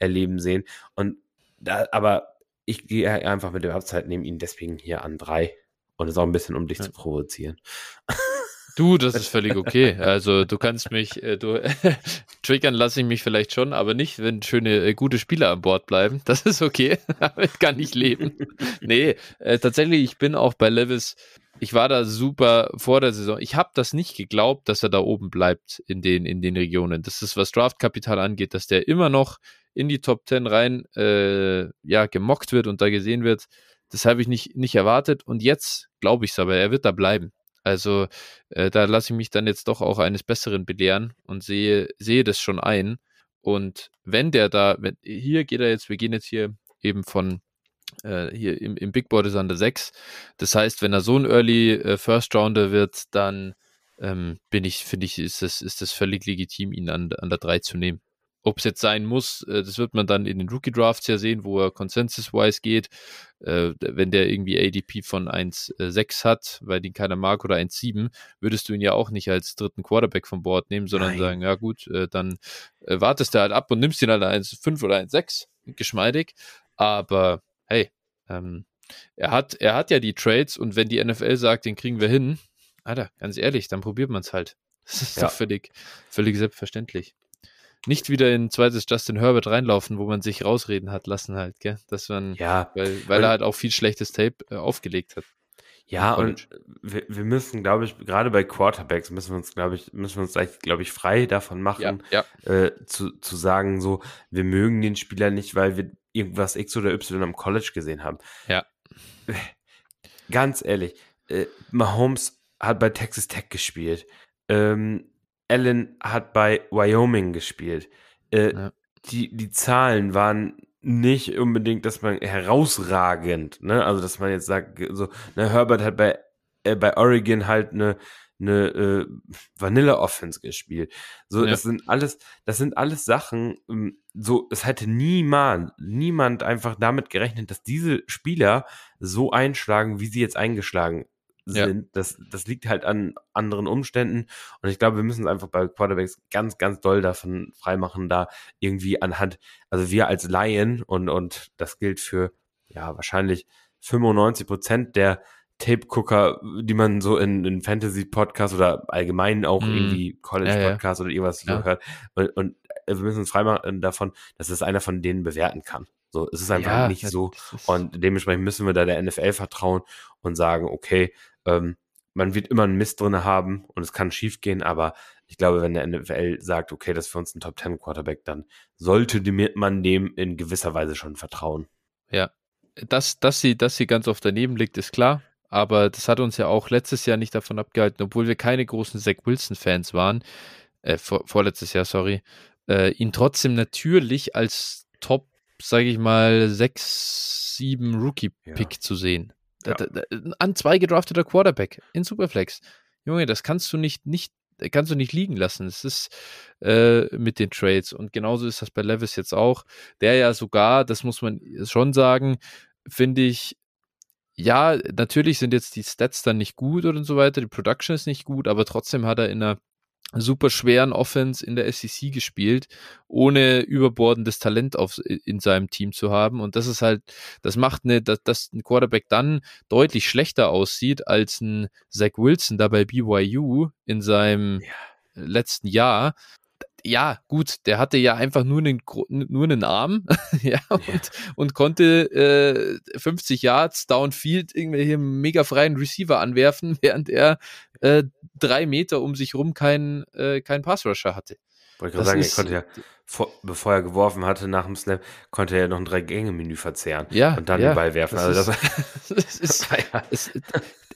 erleben sehen. Und da, aber ich gehe einfach mit der Halbzeit, nehme ihn deswegen hier an drei. Und das ist auch ein bisschen, um dich ja. zu provozieren. Du, das ist völlig okay. Also du kannst mich, äh, du triggern lasse ich mich vielleicht schon, aber nicht, wenn schöne, äh, gute Spieler an Bord bleiben. Das ist okay. Damit kann ich leben. nee, äh, tatsächlich, ich bin auch bei Levis. Ich war da super vor der Saison. Ich habe das nicht geglaubt, dass er da oben bleibt in den, in den Regionen. Das ist, was Draftkapital angeht, dass der immer noch in die Top 10 rein äh, ja, gemockt wird und da gesehen wird. Das habe ich nicht, nicht erwartet und jetzt glaube ich es aber, er wird da bleiben. Also äh, da lasse ich mich dann jetzt doch auch eines Besseren belehren und sehe, sehe das schon ein. Und wenn der da, wenn, hier geht er jetzt, wir gehen jetzt hier eben von äh, hier im, im Big Board ist er an der 6. Das heißt, wenn er so ein Early äh, First Rounder wird, dann ähm, bin ich, finde ich, ist das, ist das völlig legitim, ihn an, an der 3 zu nehmen. Ob es jetzt sein muss, äh, das wird man dann in den Rookie Drafts ja sehen, wo er consensus-wise geht. Äh, wenn der irgendwie ADP von 1,6 hat, weil den keiner mag, oder 1,7, würdest du ihn ja auch nicht als dritten Quarterback vom Board nehmen, sondern Nein. sagen, ja gut, äh, dann wartest du halt ab und nimmst ihn halt 1,5 oder 1,6, geschmeidig. Aber hey, ähm, er hat, er hat ja die Trades und wenn die NFL sagt, den kriegen wir hin, Alter, ganz ehrlich, dann probiert man es halt. Das ist ja. doch völlig, völlig selbstverständlich nicht wieder in zweites Justin Herbert reinlaufen, wo man sich rausreden hat lassen halt, gell? Das man, ja, weil, weil er halt auch viel schlechtes Tape äh, aufgelegt hat. Ja, und wir, wir müssen, glaube ich, gerade bei Quarterbacks müssen wir uns, glaube ich, müssen wir uns gleich, glaube ich, frei davon machen, ja, ja. Äh, zu, zu sagen, so, wir mögen den Spieler nicht, weil wir irgendwas X oder Y am College gesehen haben. Ja. Ganz ehrlich, äh, Mahomes hat bei Texas Tech gespielt. Ähm, allen hat bei Wyoming gespielt. Äh, ja. die, die Zahlen waren nicht unbedingt, dass man herausragend, ne? Also, dass man jetzt sagt, so, ne, Herbert hat bei, äh, bei Oregon halt eine, eine äh, Vanilla Offense gespielt. So, ja. das sind alles, das sind alles Sachen, ähm, so, es hätte niemand, niemand einfach damit gerechnet, dass diese Spieler so einschlagen, wie sie jetzt eingeschlagen sind. Ja. Das, das liegt halt an anderen Umständen. Und ich glaube, wir müssen es einfach bei Quarterbacks ganz, ganz doll davon freimachen, da irgendwie anhand, also wir als Laien und, und das gilt für, ja, wahrscheinlich 95 Prozent der Tape-Gucker, die man so in, in Fantasy-Podcasts oder allgemein auch mm. irgendwie College-Podcasts ja, ja. oder irgendwas ja. hört. Und, und wir müssen uns freimachen davon, dass es einer von denen bewerten kann. So, es ist einfach ja, nicht so. Und dementsprechend müssen wir da der NFL vertrauen und sagen, okay, ähm, man wird immer einen Mist drin haben und es kann schief gehen, aber ich glaube, wenn der NFL sagt, okay, das ist für uns ein Top 10 Quarterback, dann sollte man dem in gewisser Weise schon vertrauen. Ja, dass, dass, sie, dass sie ganz oft daneben liegt, ist klar. Aber das hat uns ja auch letztes Jahr nicht davon abgehalten, obwohl wir keine großen Zach Wilson-Fans waren, äh, vor, vorletztes Jahr, sorry, äh, ihn trotzdem natürlich als Top, sage ich mal, 6, 7 Rookie-Pick ja. zu sehen. Ja. An zwei gedrafteter Quarterback in Superflex. Junge, das kannst du nicht, nicht, kannst du nicht liegen lassen. Es ist äh, mit den Trades. Und genauso ist das bei Levis jetzt auch. Der ja sogar, das muss man schon sagen, finde ich, ja, natürlich sind jetzt die Stats dann nicht gut und so weiter, die Production ist nicht gut, aber trotzdem hat er in einer super schweren Offense in der SEC gespielt, ohne überbordendes Talent auf, in seinem Team zu haben. Und das ist halt, das macht eine, dass, dass ein Quarterback dann deutlich schlechter aussieht als ein Zach Wilson da bei BYU in seinem ja. letzten Jahr ja, gut, der hatte ja einfach nur einen, nur einen Arm ja, und, ja. und konnte äh, 50 Yards downfield irgendwelche mega freien Receiver anwerfen, während er äh, drei Meter um sich rum keinen äh, kein Passrusher hatte. Wollte gerade sagen, er konnte ja, vor, bevor er geworfen hatte, nach dem Snap, konnte er ja noch ein Drei-Gänge-Menü verzehren. Ja. Und dann ja, den Ball werfen. Das also ist, das, es ist, es,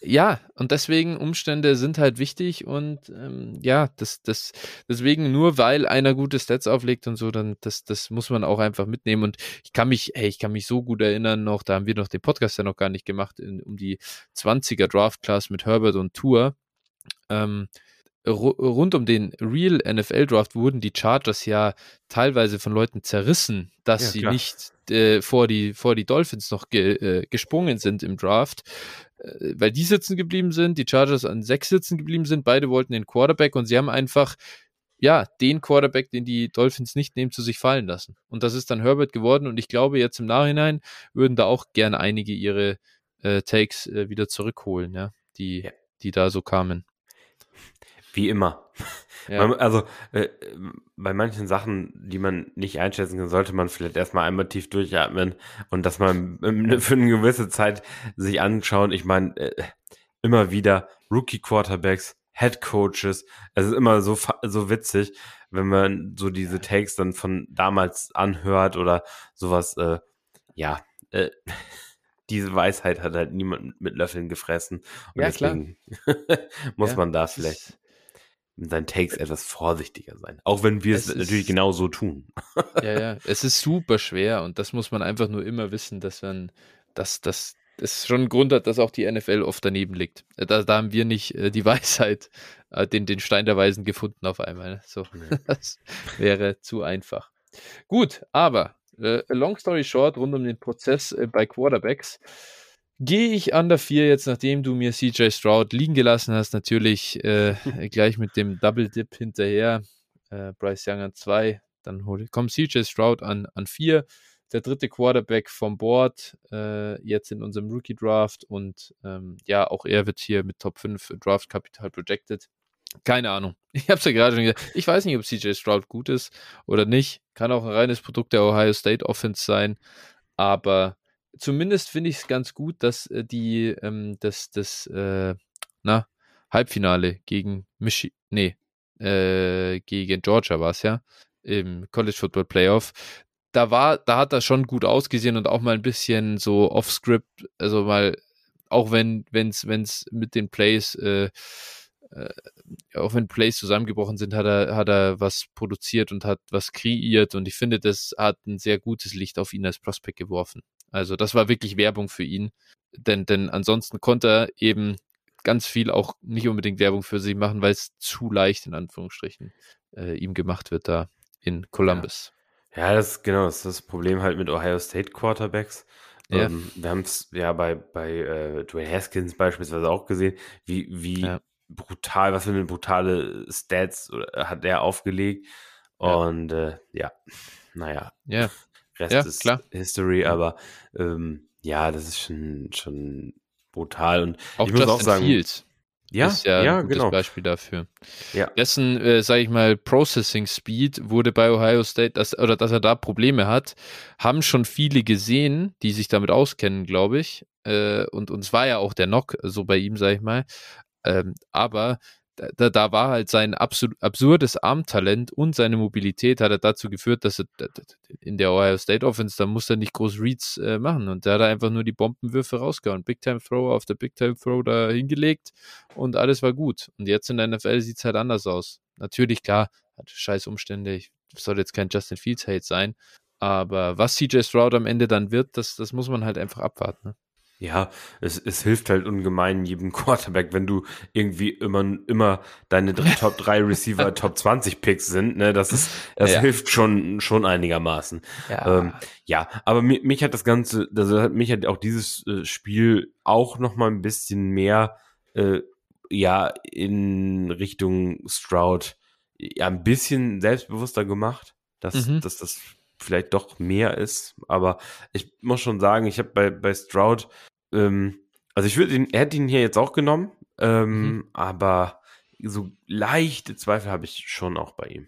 ja, und deswegen Umstände sind halt wichtig und ähm, ja, das, das, deswegen nur weil einer gute Stats auflegt und so, dann das, das muss man auch einfach mitnehmen. Und ich kann mich, hey, ich kann mich so gut erinnern noch, da haben wir noch den Podcast ja noch gar nicht gemacht, in, um die 20er Draft Class mit Herbert und Tour. Ähm, rund um den Real NFL Draft wurden die Chargers ja teilweise von Leuten zerrissen, dass Ja, sie klar. nicht äh, vor, die, vor die Dolphins noch ge, äh, gesprungen sind im Draft, äh, weil die sitzen geblieben sind, die Chargers an sechs sitzen geblieben sind, beide wollten den Quarterback und sie haben einfach ja, den Quarterback, den die Dolphins nicht nehmen, zu sich fallen lassen. Und das ist dann Herbert geworden und ich glaube, jetzt im Nachhinein würden da auch gerne einige ihre äh, Takes äh, wieder zurückholen, ja, die, Ja. die da so kamen. Wie immer. Ja. Man, also äh, bei manchen Sachen, die man nicht einschätzen kann, sollte man vielleicht erstmal einmal tief durchatmen und das mal ähm, für eine gewisse Zeit sich anschauen. Ich meine, äh, immer wieder Rookie-Quarterbacks, Head Coaches. Es ist immer so, so witzig, wenn man so diese Takes dann von damals anhört oder sowas. Äh, ja, äh, diese Weisheit hat halt niemand mit Löffeln gefressen. Und Ja, klar. deswegen muss Ja, man da vielleicht seinen Takes etwas vorsichtiger sein. Auch wenn wir es, Es natürlich genau so tun. Ja, ja, es ist super schwer und das muss man einfach nur immer wissen, dass man, dass das das schon ein Grund hat, dass auch die NFL oft daneben liegt. Äh, Da, da haben wir nicht äh, die Weisheit, äh, den, den Stein der Weisen gefunden auf einmal. So, Nee. das wäre zu einfach. Gut, aber äh, long story short, rund um den Prozess äh, bei Quarterbacks, gehe ich an der 4 jetzt, nachdem du mir CJ Stroud liegen gelassen hast, natürlich äh, gleich mit dem Double Dip hinterher. Äh, Bryce Young an 2, dann kommt CJ Stroud an, an 4. Der dritte Quarterback vom Board, äh, jetzt in unserem Rookie Draft und ähm, ja, auch er wird hier mit Top 5 Draft Kapital projected. Keine Ahnung. Ich habe es ja gerade schon gesagt. Ich weiß nicht, ob CJ Stroud gut ist oder nicht. Kann auch ein reines Produkt der Ohio State Offense sein. Aber zumindest finde ich es ganz gut, dass äh, die ähm, das, das äh, na, Halbfinale gegen Michi nee, äh, gegen Georgia war es ja, im College Football Playoff. Da war, da hat das schon gut ausgesehen und auch mal ein bisschen so off-script, also mal, auch wenn, wenn's, wenn's mit den Plays, äh, äh, auch wenn Plays zusammengebrochen sind, hat er, hat er was produziert und hat was kreiert und ich finde, das hat ein sehr gutes Licht auf ihn als Prospect geworfen. Also das war wirklich Werbung für ihn, denn, denn ansonsten konnte er eben ganz viel auch nicht unbedingt Werbung für sich machen, weil es zu leicht in Anführungsstrichen äh, ihm gemacht wird da in Columbus. Ja, das ist genau das, ist das Problem halt mit Ohio State Quarterbacks. Ja. Ähm, wir haben es ja bei, bei äh, Dwayne Haskins beispielsweise auch gesehen, wie, wie Ja. brutal, was für eine brutale Stats oder- hat er aufgelegt. Ja. Und äh, ja, naja, Ja, Rest Ja, ist klar. History, aber ähm, ja, das ist schon, schon brutal. Und auch ich muss Justin auch sagen, Fields ja, ist ja, ja, ein gutes genau. Beispiel dafür. Ja. Dessen, äh, sage ich mal, Processing Speed wurde bei Ohio State, dass, oder dass er da Probleme hat, haben schon viele gesehen, die sich damit auskennen, glaube ich. Äh, und uns war ja auch der Knock so bei ihm, sage ich mal. Ähm, aber da- da, war halt sein absolut absurdes Armtalent und seine Mobilität hat er dazu geführt, dass er in der Ohio State Offense, da musste er nicht groß Reads äh, machen und da hat er einfach nur die Bombenwürfe rausgehauen. Big Time Throw auf der Big Time Throw da hingelegt und alles war gut. Und jetzt in der NFL sieht es halt anders aus. Natürlich, klar, hat scheiß Umstände. Ich soll jetzt kein Justin Fields Hate sein. Aber was CJ Stroud am Ende dann wird, das, das muss man halt einfach abwarten. Ne? Ja, es, es hilft halt ungemein jedem Quarterback, wenn du irgendwie immer, immer deine drei- Top 3 Receiver Top 20 Picks sind, ne, das ist, das Ja. hilft schon, schon einigermaßen. Ja, Ähm, Ja, aber mich, mich hat das Ganze, also hat mich hat auch dieses äh, Spiel auch noch mal ein bisschen mehr, äh, ja, in Richtung Stroud, ja, ein bisschen selbstbewusster gemacht, dass, Mhm. dass das vielleicht doch mehr ist. Aber ich muss schon sagen, ich habe bei, bei Stroud, ähm, also ich würde ihn, er hätte ihn hier jetzt auch genommen, ähm, Mhm. aber so leichte Zweifel habe ich schon auch bei ihm.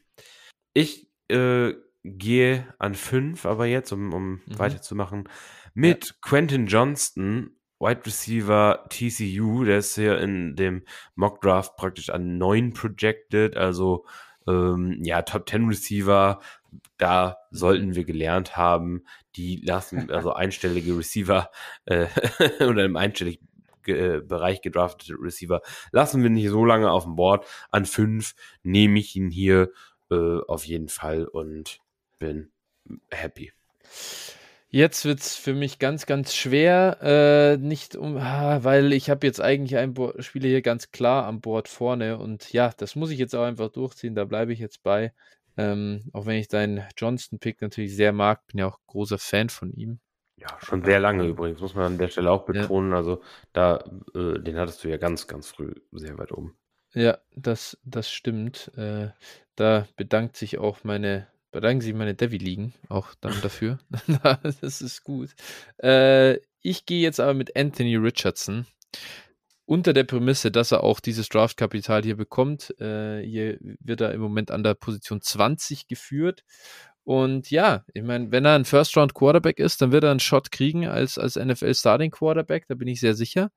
Ich äh, gehe an fünf, aber jetzt, um, um Mhm. weiterzumachen, mit Quentin Johnston, Wide Receiver TCU, der ist hier in dem Mock Draft praktisch an neun projected, also Ähm, ja, Top 10 Receiver, da sollten wir gelernt haben, die lassen, also einstellige Receiver äh, oder im einstelligen äh, Bereich gedraftete Receiver lassen wir nicht so lange auf dem Board. An fünf nehme ich ihn hier äh, auf jeden Fall und bin happy. Jetzt wird es für mich ganz, ganz schwer, äh, nicht um, ah, weil ich habe jetzt eigentlich einen Bo Spieler hier ganz klar am Board vorne und ja, das muss ich jetzt auch einfach durchziehen, da bleibe ich jetzt bei. Ähm, auch wenn ich deinen Johnston-Pick natürlich sehr mag, bin ja auch großer Fan von ihm. Ja, schon sehr lange übrigens, muss man an der Stelle auch betonen. Ja. Also da, äh, den hattest du ja ganz, ganz früh sehr weit oben. Ja, das, das stimmt. Äh, da bedankt sich auch meine bedanken sich meine Devi-Ligen auch dann dafür. das ist gut. Äh, ich gehe jetzt aber mit Anthony Richardson. Unter der Prämisse, dass er auch dieses Draftkapital hier bekommt. Äh, hier wird er im Moment an der Position 20 geführt. Und ja, ich meine, wenn er ein First-Round-Quarterback ist, dann wird er einen Shot kriegen als, als NFL-Starting-Quarterback, da bin ich sehr sicher.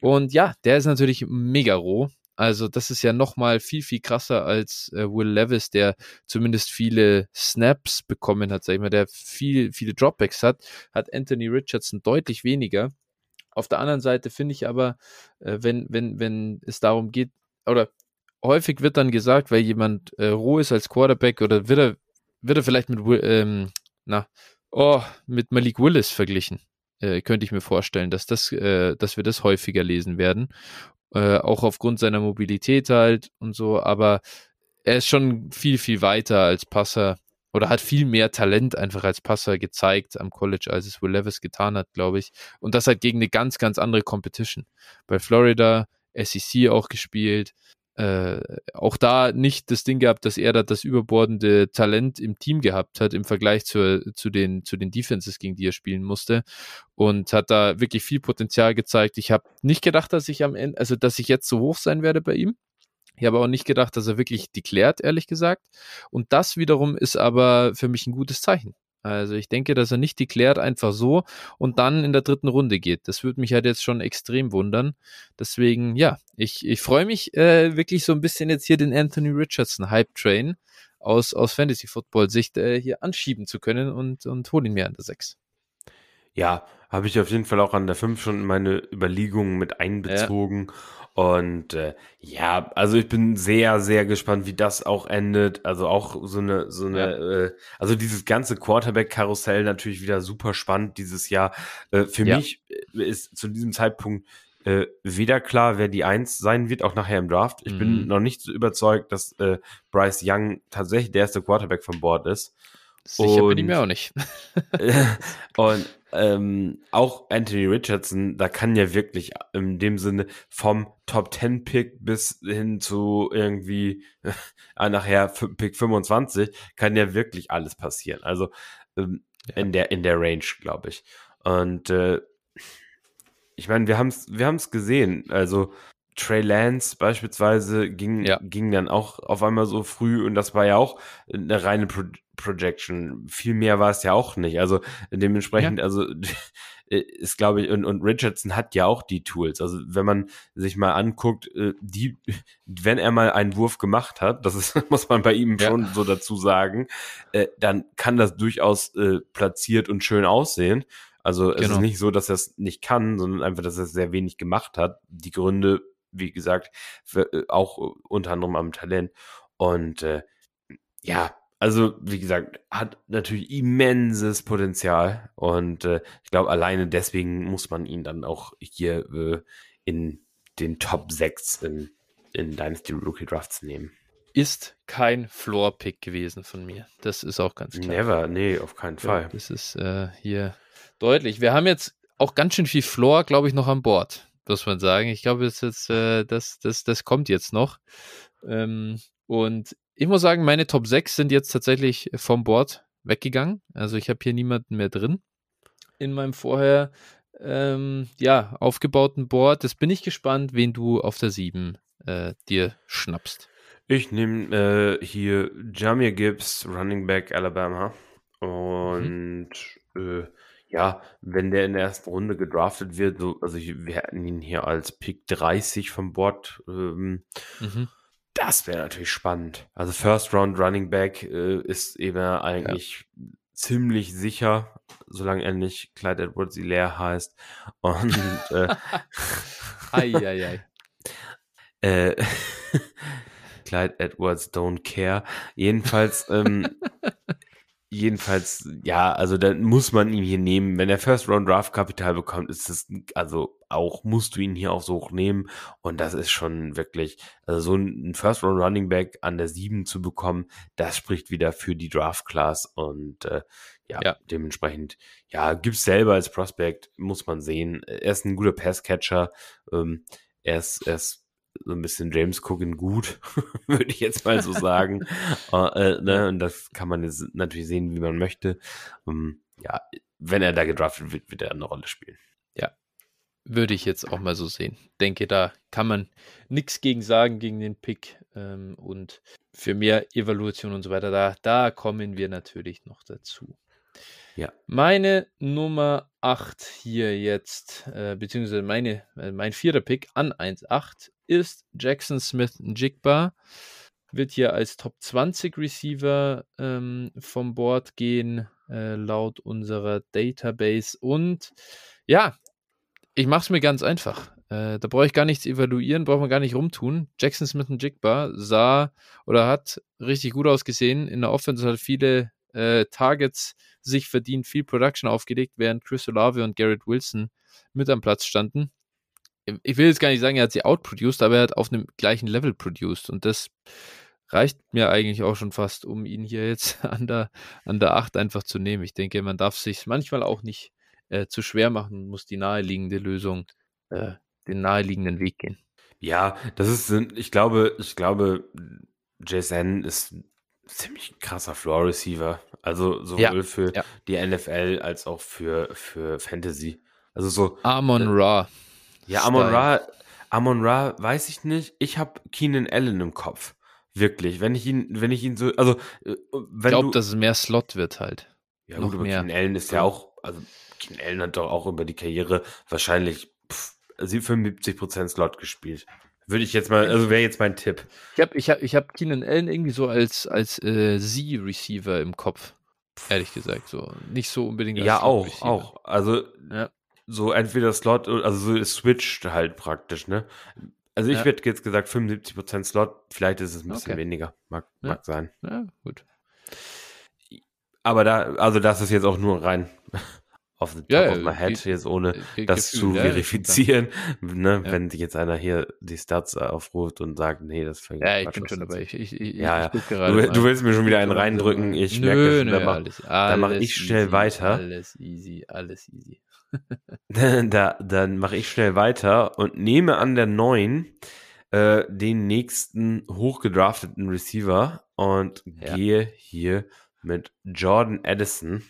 Und ja, der ist natürlich mega roh. Also das ist ja nochmal viel, viel krasser als äh, Will Levis, der zumindest viele Snaps bekommen hat, sag ich mal, der viel, viele Dropbacks hat, hat Anthony Richardson deutlich weniger. Auf der anderen Seite finde ich aber, äh, wenn, wenn, wenn es darum geht, oder häufig wird dann gesagt, weil jemand äh, roh ist als Quarterback oder wird er, wird er vielleicht mit, ähm, na, oh, mit Malik Willis verglichen. Äh, könnte ich mir vorstellen, dass das, äh, dass wir das häufiger lesen werden äh, auch aufgrund seiner Mobilität halt und so, aber er ist schon viel, viel weiter als Passer oder hat viel mehr Talent einfach als Passer gezeigt am College, als es Will Levis getan hat, glaube ich. Und das halt gegen eine ganz, ganz andere Competition. Bei Florida, SEC auch gespielt, äh, auch da nicht das Ding gehabt, dass er da das überbordende Talent im Team gehabt hat im Vergleich zur, zu, den, zu den Defenses, gegen die er spielen musste und hat da wirklich viel Potenzial gezeigt. Ich habe nicht gedacht, dass ich am Ende, also dass ich jetzt so hoch sein werde bei ihm. Ich habe auch nicht gedacht, dass er wirklich deklärt, ehrlich gesagt. Und das wiederum ist aber für mich ein gutes Zeichen. Also ich denke, dass er nicht deklärt einfach so und dann in der dritten Runde geht. Das würde mich halt jetzt schon extrem wundern. Deswegen, ja, ich, ich freue mich äh, wirklich so ein bisschen jetzt hier den Anthony Richardson Hype Train aus, aus Fantasy Football Sicht äh, hier anschieben zu können und, und hol ihn mir an der 6. Ja, habe ich auf jeden Fall auch an der 5 schon meine Überlegungen mit einbezogen. Ja. Und äh, ja, also ich bin sehr, sehr gespannt, wie das auch endet. Also auch so eine, so eine, ja. äh, also dieses ganze Quarterback-Karussell natürlich wieder super spannend dieses Jahr. Äh, für ja. mich äh, ist zu diesem Zeitpunkt äh, weder klar, wer die Eins sein wird, auch nachher im Draft. Ich mhm. bin noch nicht so überzeugt, dass äh, Bryce Young tatsächlich der erste Quarterback von Bord ist. Sicher und, bin ich mir auch nicht. und ähm, auch Anthony Richardson, da kann ja wirklich in dem Sinne vom Top 10 Pick bis hin zu irgendwie äh, nachher Pick 25 kann ja wirklich alles passieren. Also ähm, ja. in der in der Range, glaube ich. Und äh, ich meine, wir haben es wir haben's gesehen. Also Trey Lance beispielsweise ging, ja. ging dann auch auf einmal so früh und das war ja auch eine reine Pro Projection. Viel mehr war es ja auch nicht. Also dementsprechend, ja. also ist glaube ich, und, und Richardson hat ja auch die Tools. Also wenn man sich mal anguckt, äh, die, wenn er mal einen Wurf gemacht hat, das ist, muss man bei ihm ja. schon so dazu sagen, äh, dann kann das durchaus äh, platziert und schön aussehen. Also es genau. ist nicht so, dass er es nicht kann, sondern einfach, dass er sehr wenig gemacht hat. Die Gründe wie gesagt, für, äh, auch äh, unter anderem am Talent. Und äh, ja, also wie gesagt, hat natürlich immenses Potenzial. Und äh, ich glaube, alleine deswegen muss man ihn dann auch hier äh, in den Top 6 in, in Dynasty Rookie Drafts nehmen. Ist kein Floor-Pick gewesen von mir. Das ist auch ganz klar. Never, nee, auf keinen Fall. Ja, das ist äh, hier deutlich. Wir haben jetzt auch ganz schön viel Floor, glaube ich, noch an Bord muss man sagen. Ich glaube, das, ist, äh, das, das, das kommt jetzt noch. Ähm, und ich muss sagen, meine Top 6 sind jetzt tatsächlich vom Board weggegangen. Also ich habe hier niemanden mehr drin in meinem vorher ähm, ja, aufgebauten Board. Das bin ich gespannt, wen du auf der 7 äh, dir schnappst. Ich nehme äh, hier Jamir Gibbs, Running Back Alabama. Mhm. Und mhm. äh, ja, wenn der in der ersten Runde gedraftet wird, so, also ich, wir hätten ihn hier als Pick 30 vom Board, ähm, mhm. Das wäre natürlich spannend. Also First Round Running Back äh, ist eben eigentlich ja. ziemlich sicher, solange er nicht Clyde Edwards leer heißt. Und äh, ei, ei, ei. Äh, Clyde Edwards don't care. Jedenfalls, ähm, jedenfalls, ja, also dann muss man ihn hier nehmen. Wenn er First Round Draft Kapital bekommt, ist es, also auch musst du ihn hier auch so hoch nehmen. Und das ist schon wirklich, also so ein First Round Running Back an der 7 zu bekommen, das spricht wieder für die Draft Class und äh, ja, ja, dementsprechend, ja, gibt's selber als Prospect, muss man sehen. Er ist ein guter Passcatcher. Ähm, er ist, er ist so ein bisschen James Cookin gut, würde ich jetzt mal so sagen. äh, äh, ne? Und das kann man jetzt natürlich sehen, wie man möchte. Um, ähm, ja, wenn er da gedraftet wird, wird er eine Rolle spielen. Ja, würde ich jetzt auch mal so sehen. Denke, da kann man nichts gegen sagen, gegen den Pick. Ähm, und für mehr Evaluation und so weiter, da, da kommen wir natürlich noch dazu. Ja. Meine Nummer 8 hier jetzt, äh, beziehungsweise meine, äh, mein vierter Pick an 1,8 ist Jackson Smith Jigba. Wird hier als Top 20 Receiver ähm, vom Board gehen, äh, laut unserer Database. Und ja, ich mache es mir ganz einfach. Äh, da brauche ich gar nichts evaluieren, braucht man gar nicht rumtun. Jackson Smith Jigba sah oder hat richtig gut ausgesehen. In der Offense hat viele äh, Targets sich verdient, viel Production aufgelegt, während Chris Olave und Garrett Wilson mit am Platz standen. Ich will jetzt gar nicht sagen, er hat sie outproduced, aber er hat auf einem gleichen Level produced und das reicht mir eigentlich auch schon fast, um ihn hier jetzt an der, an der 8 einfach zu nehmen. Ich denke, man darf sich manchmal auch nicht äh, zu schwer machen muss die naheliegende Lösung, äh, den naheliegenden Weg gehen. Ja, das ist, ich glaube, ich glaube, JSN ist ziemlich krasser Floor Receiver. Also sowohl ja, für ja. die NFL als auch für, für Fantasy. Also so. Amon äh, Ra. Ja, Amon Ra, Amon Ra weiß ich nicht. Ich habe Keenan Allen im Kopf. Wirklich. Wenn ich ihn, wenn ich ihn so, also äh, wenn Ich glaube, dass es mehr Slot wird halt. Ja, Noch gut, mehr. Keenan Allen ist ja auch, also Keenan Allen hat doch auch über die Karriere wahrscheinlich pff, 75% Slot gespielt. Würde ich jetzt mal, also wäre jetzt mein Tipp. Ich habe ich hab, ich hab Keenan Allen irgendwie so als, als äh, Z-Receiver im Kopf. Ehrlich gesagt, so. Nicht so unbedingt als Ja, auch, auch. Also, ja. so entweder Slot, also so switcht halt praktisch, ne? Also, ich ja. hätte jetzt gesagt 75% Slot, vielleicht ist es ein bisschen okay. weniger. Mag, ja. mag sein. Ja, gut. Aber da, also das ist jetzt auch nur rein auf the top ja, of my head, geht, jetzt ohne das Gefühl, zu verifizieren. Ne, ja. Wenn sich jetzt einer hier die Stats aufruft und sagt, nee, das fängt Ja, ich bin schon dabei. Ich, ich, ich, ja, ja. Du, du, willst mir schon wieder einen reindrücken. Ich nö, merke das. Nö, da mache mach ich schnell easy, weiter. Alles easy, alles easy. da, dann mache ich schnell weiter und nehme an der neuen äh, den nächsten hochgedrafteten Receiver und ja. gehe hier mit Jordan Addison.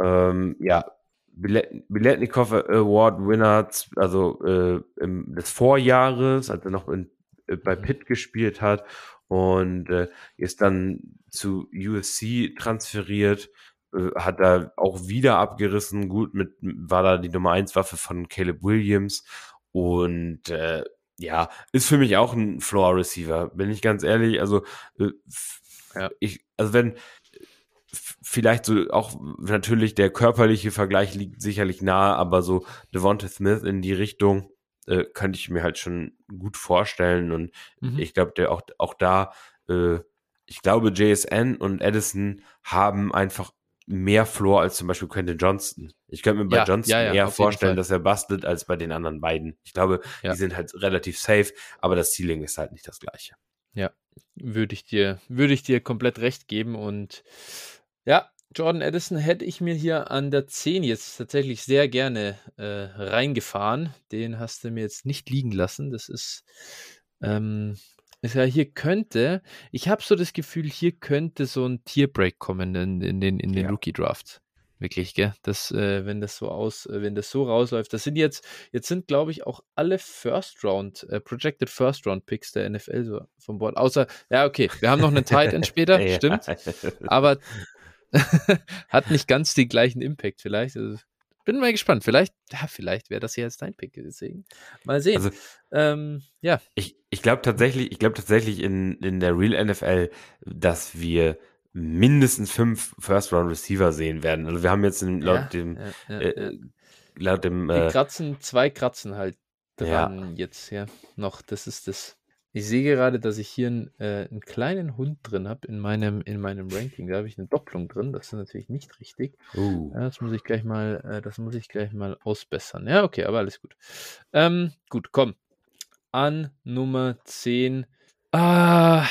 Ähm, ja, Biletnikoff Award Winner, also äh, im, des Vorjahres, als er noch in, äh, bei mhm. Pitt gespielt hat und äh, ist dann zu USC transferiert, äh, hat da auch wieder abgerissen, gut mit, war da die Nummer 1 Waffe von Caleb Williams und äh, ja, ist für mich auch ein Floor Receiver, bin ich ganz ehrlich, also äh, ja. ich, also wenn, vielleicht so auch natürlich der körperliche Vergleich liegt sicherlich nahe, aber so Devonta Smith in die Richtung äh, könnte ich mir halt schon gut vorstellen und mhm. ich glaube, der auch auch da äh, ich glaube, JSN und Edison haben einfach mehr Floor als zum Beispiel Quentin Johnston. Ich könnte mir bei ja, Johnston ja, ja, eher vorstellen, dass er bastelt als bei den anderen beiden. Ich glaube, die sind halt relativ safe, aber das Ceiling ist halt nicht das gleiche. Ja, würde ich dir, würde ich dir komplett recht geben und ja, Jordan Addison hätte ich mir hier an der 10 jetzt tatsächlich sehr gerne äh, reingefahren. Den hast du mir jetzt nicht liegen lassen. Das ist, ähm, ist ja hier könnte, ich habe so das Gefühl, hier könnte so ein Tierbreak kommen in, in den, in den ja. Rookie Drafts. Wirklich, gell? Das, äh, wenn das so aus, äh, wenn das so rausläuft. Das sind jetzt, jetzt sind, glaube ich, auch alle First Round, äh, Projected First Round Picks der NFL so vom Bord. Außer, ja, okay, wir haben noch einen Tight End später, stimmt. Aber hat nicht ganz den gleichen Impact vielleicht. Also, bin mal gespannt. Vielleicht, ja, vielleicht wäre das ja jetzt dein Pick. Deswegen mal sehen. Also, ähm, ja. Ich, ich glaube tatsächlich, ich glaube tatsächlich in, in der Real NFL, dass wir mindestens fünf First-Round-Receiver sehen werden. Also wir haben jetzt in, laut ja, dem ja, äh, laut dem Die äh, Kratzen, zwei Kratzen halt dran jetzt, ja. Noch, das ist das. Ich sehe gerade, dass ich hier einen, äh, einen kleinen Hund drin habe in meinem, in meinem Ranking. Da habe ich eine Doppelung drin. Das ist natürlich nicht richtig. Uh. Ja, das muss ich gleich mal, äh, das muss ich gleich mal ausbessern. Ja, okay, aber alles gut. Ähm, gut, komm. An Nummer 10. Ah,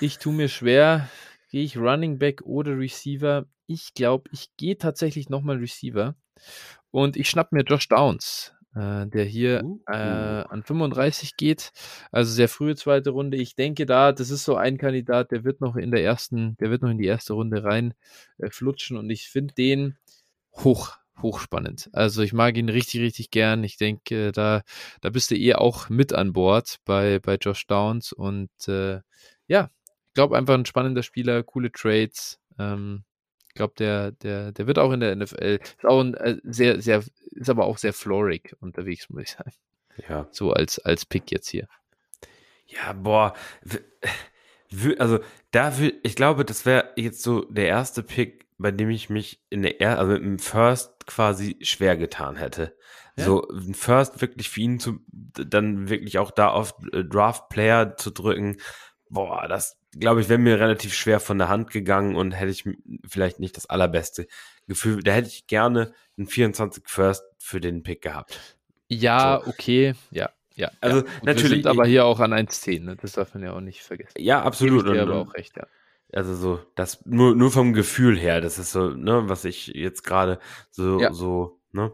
ich tue mir schwer. Gehe ich Running Back oder Receiver? Ich glaube, ich gehe tatsächlich nochmal Receiver. Und ich schnapp mir Josh Downs äh, der hier uh, uh. Äh, an 35 geht. Also sehr frühe zweite Runde. Ich denke da, das ist so ein Kandidat, der wird noch in der ersten, der wird noch in die erste Runde rein äh, flutschen und ich finde den hoch, hochspannend. Also ich mag ihn richtig, richtig gern. Ich denke, da, da bist du eh auch mit an Bord bei, bei Josh Downs und äh, ja, ich glaube einfach ein spannender Spieler, coole Trades. Ähm, ich glaube, der, der, der wird auch in der NFL, ist auch ein, äh, sehr, sehr, ist aber auch sehr florig unterwegs, muss ich sagen. Ja. So als, als Pick jetzt hier. Ja, boah. Also, da will, ich glaube, das wäre jetzt so der erste Pick, bei dem ich mich in der, er also im First quasi schwer getan hätte. Ja. So, ein First wirklich für ihn zu, dann wirklich auch da auf äh, Draft Player zu drücken. Boah, das, glaube ich, wäre mir relativ schwer von der Hand gegangen und hätte ich vielleicht nicht das allerbeste Gefühl. Da hätte ich gerne einen 24 First für den Pick gehabt. Ja, so. okay, ja. Ja, also ja. natürlich. Wir sind aber hier auch an 1,10, ne? das darf man ja auch nicht vergessen. Ja, absolut. Ich aber auch recht, ja. Also so, das nur, nur vom Gefühl her, das ist so, ne, was ich jetzt gerade so, ja. so, ne.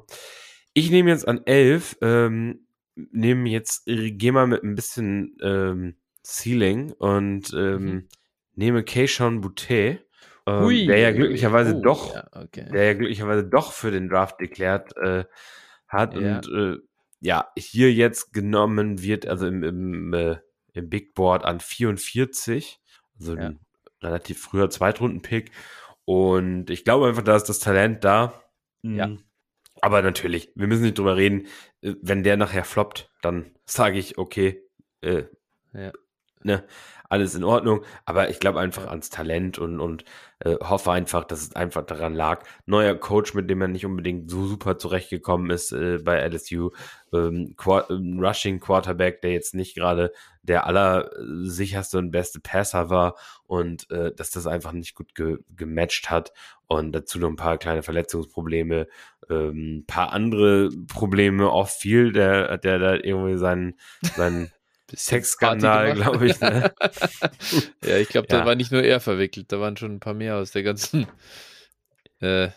Ich nehme jetzt an 11, ähm, nehme jetzt, gehe mal mit ein bisschen ähm, Ceiling und ähm, mhm. nehme Keishon Boutte, ähm, der ja glücklicherweise oh, doch, ja, okay. der ja glücklicherweise doch für den Draft deklärt äh, hat ja. und äh, ja, hier jetzt genommen wird, also im, im, äh, im Big Board an 44, also ja. ein relativ früher Zweitrunden-Pick. Und ich glaube einfach, da ist das Talent da. Ja. Hm. Aber natürlich, wir müssen nicht drüber reden. Äh, wenn der nachher floppt, dann sage ich, okay, äh, ja ne, alles in Ordnung. Aber ich glaube einfach ans Talent und, und äh, hoffe einfach, dass es einfach daran lag. Neuer Coach, mit dem er nicht unbedingt so super zurechtgekommen ist äh, bei LSU. Ähm, Qu ähm, Rushing Quarterback, der jetzt nicht gerade der allersicherste und beste Passer war und äh, dass das einfach nicht gut ge gematcht hat. Und dazu noch ein paar kleine Verletzungsprobleme, ähm, paar andere Probleme off viel, der, der da irgendwie seinen, seinen Sexskandal, glaube ich. Ne? ja, ich glaube, ja. da war nicht nur er verwickelt, da waren schon ein paar mehr aus der ganzen äh,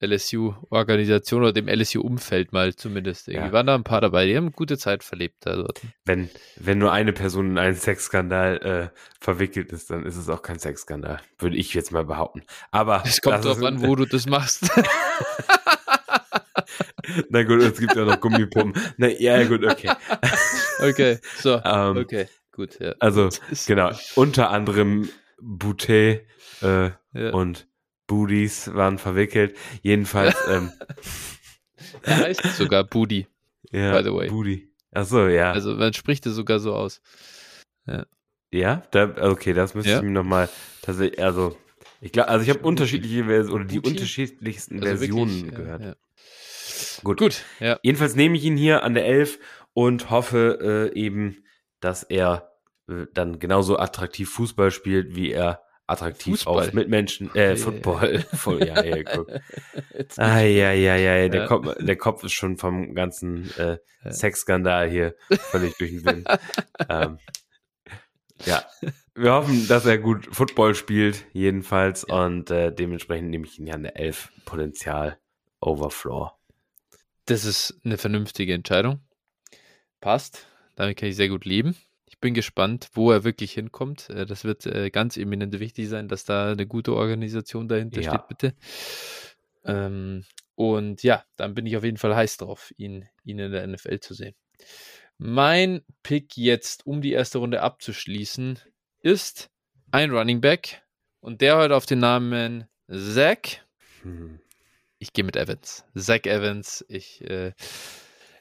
LSU-Organisation oder dem LSU-Umfeld mal zumindest. Irgendwie ja. waren da ein paar dabei, die haben gute Zeit verlebt da dort. Wenn, wenn nur eine Person in einen Sexskandal äh, verwickelt ist, dann ist es auch kein Sexskandal, würde ich jetzt mal behaupten. Aber es kommt darauf an, wo du das machst. Na gut, es gibt ja noch Gummipumpen. Na ja, gut, okay. Okay, so, ähm, okay, gut, ja. Also, genau, unter anderem Boutet äh, ja. und Booties waren verwickelt. Jedenfalls, ähm, er heißt sogar Booty, ja, by the way. Booty. Ach so, ja. Also, man spricht es sogar so aus. Ja, ja da, okay, das müsste ja. ich mir nochmal tatsächlich, also, ich glaube, also ich habe unterschiedliche Versionen oder die unterschiedlichsten also Versionen wirklich, gehört. Ja, Gut. Gut, ja. Jedenfalls nehme ich ihn hier an der 11 und hoffe äh, eben, dass er äh, dann genauso attraktiv Fußball spielt, wie er attraktiv Fußball. auf Mitmenschen, äh, Football. Voll, ja, ja, guck. ah, ja, ja, ja, der, ja. Kopf, der Kopf ist schon vom ganzen äh, Sexskandal hier völlig durch den Wind. ähm, ja, wir hoffen, dass er gut Football spielt, jedenfalls, ja. und äh, dementsprechend nehme ich ihn ja eine 11 Potenzial Overflow. Das ist eine vernünftige Entscheidung. Passt. Damit kann ich sehr gut leben. Ich bin gespannt, wo er wirklich hinkommt. Äh, das wird äh, ganz eminent wichtig sein, dass da eine gute Organisation dahinter ja. steht, bitte. Ähm, und ja, dann bin ich auf jeden Fall heiß drauf, ihn, ihn in der NFL zu sehen. Mein Pick jetzt, um die erste Runde abzuschließen, ist ein Running Back und der heute auf den Namen Zach. Hm. Ich gehe mit Evans. Zach Evans. Ich äh,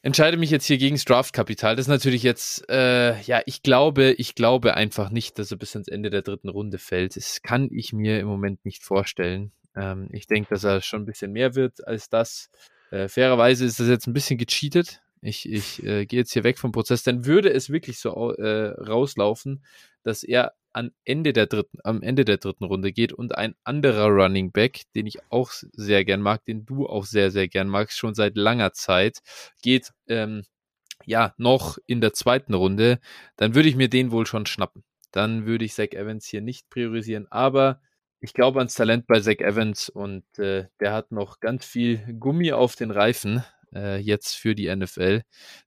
entscheide mich jetzt hier gegen das Draftkapital. Das ist natürlich jetzt, äh, ja, ich glaube, ich glaube einfach nicht, dass er bis ans Ende der dritten Runde fällt. Das kann ich mir im Moment nicht vorstellen. Ähm, ich denke, dass er schon ein bisschen mehr wird als das. Äh, fairerweise ist das jetzt ein bisschen gecheatet. Ich, ich äh, gehe jetzt hier weg vom Prozess. Dann würde es wirklich so äh, rauslaufen, dass er am Ende der dritten, am Ende der dritten Runde geht und ein anderer Running Back, den ich auch sehr gern mag, den du auch sehr, sehr gern magst, schon seit langer Zeit, geht ähm, ja noch in der zweiten Runde, dann würde ich mir den wohl schon schnappen. Dann würde ich Zach Evans hier nicht priorisieren, aber ich glaube ans Talent bei Zach Evans und äh, der hat noch ganz viel Gummi auf den Reifen äh, jetzt für die NFL.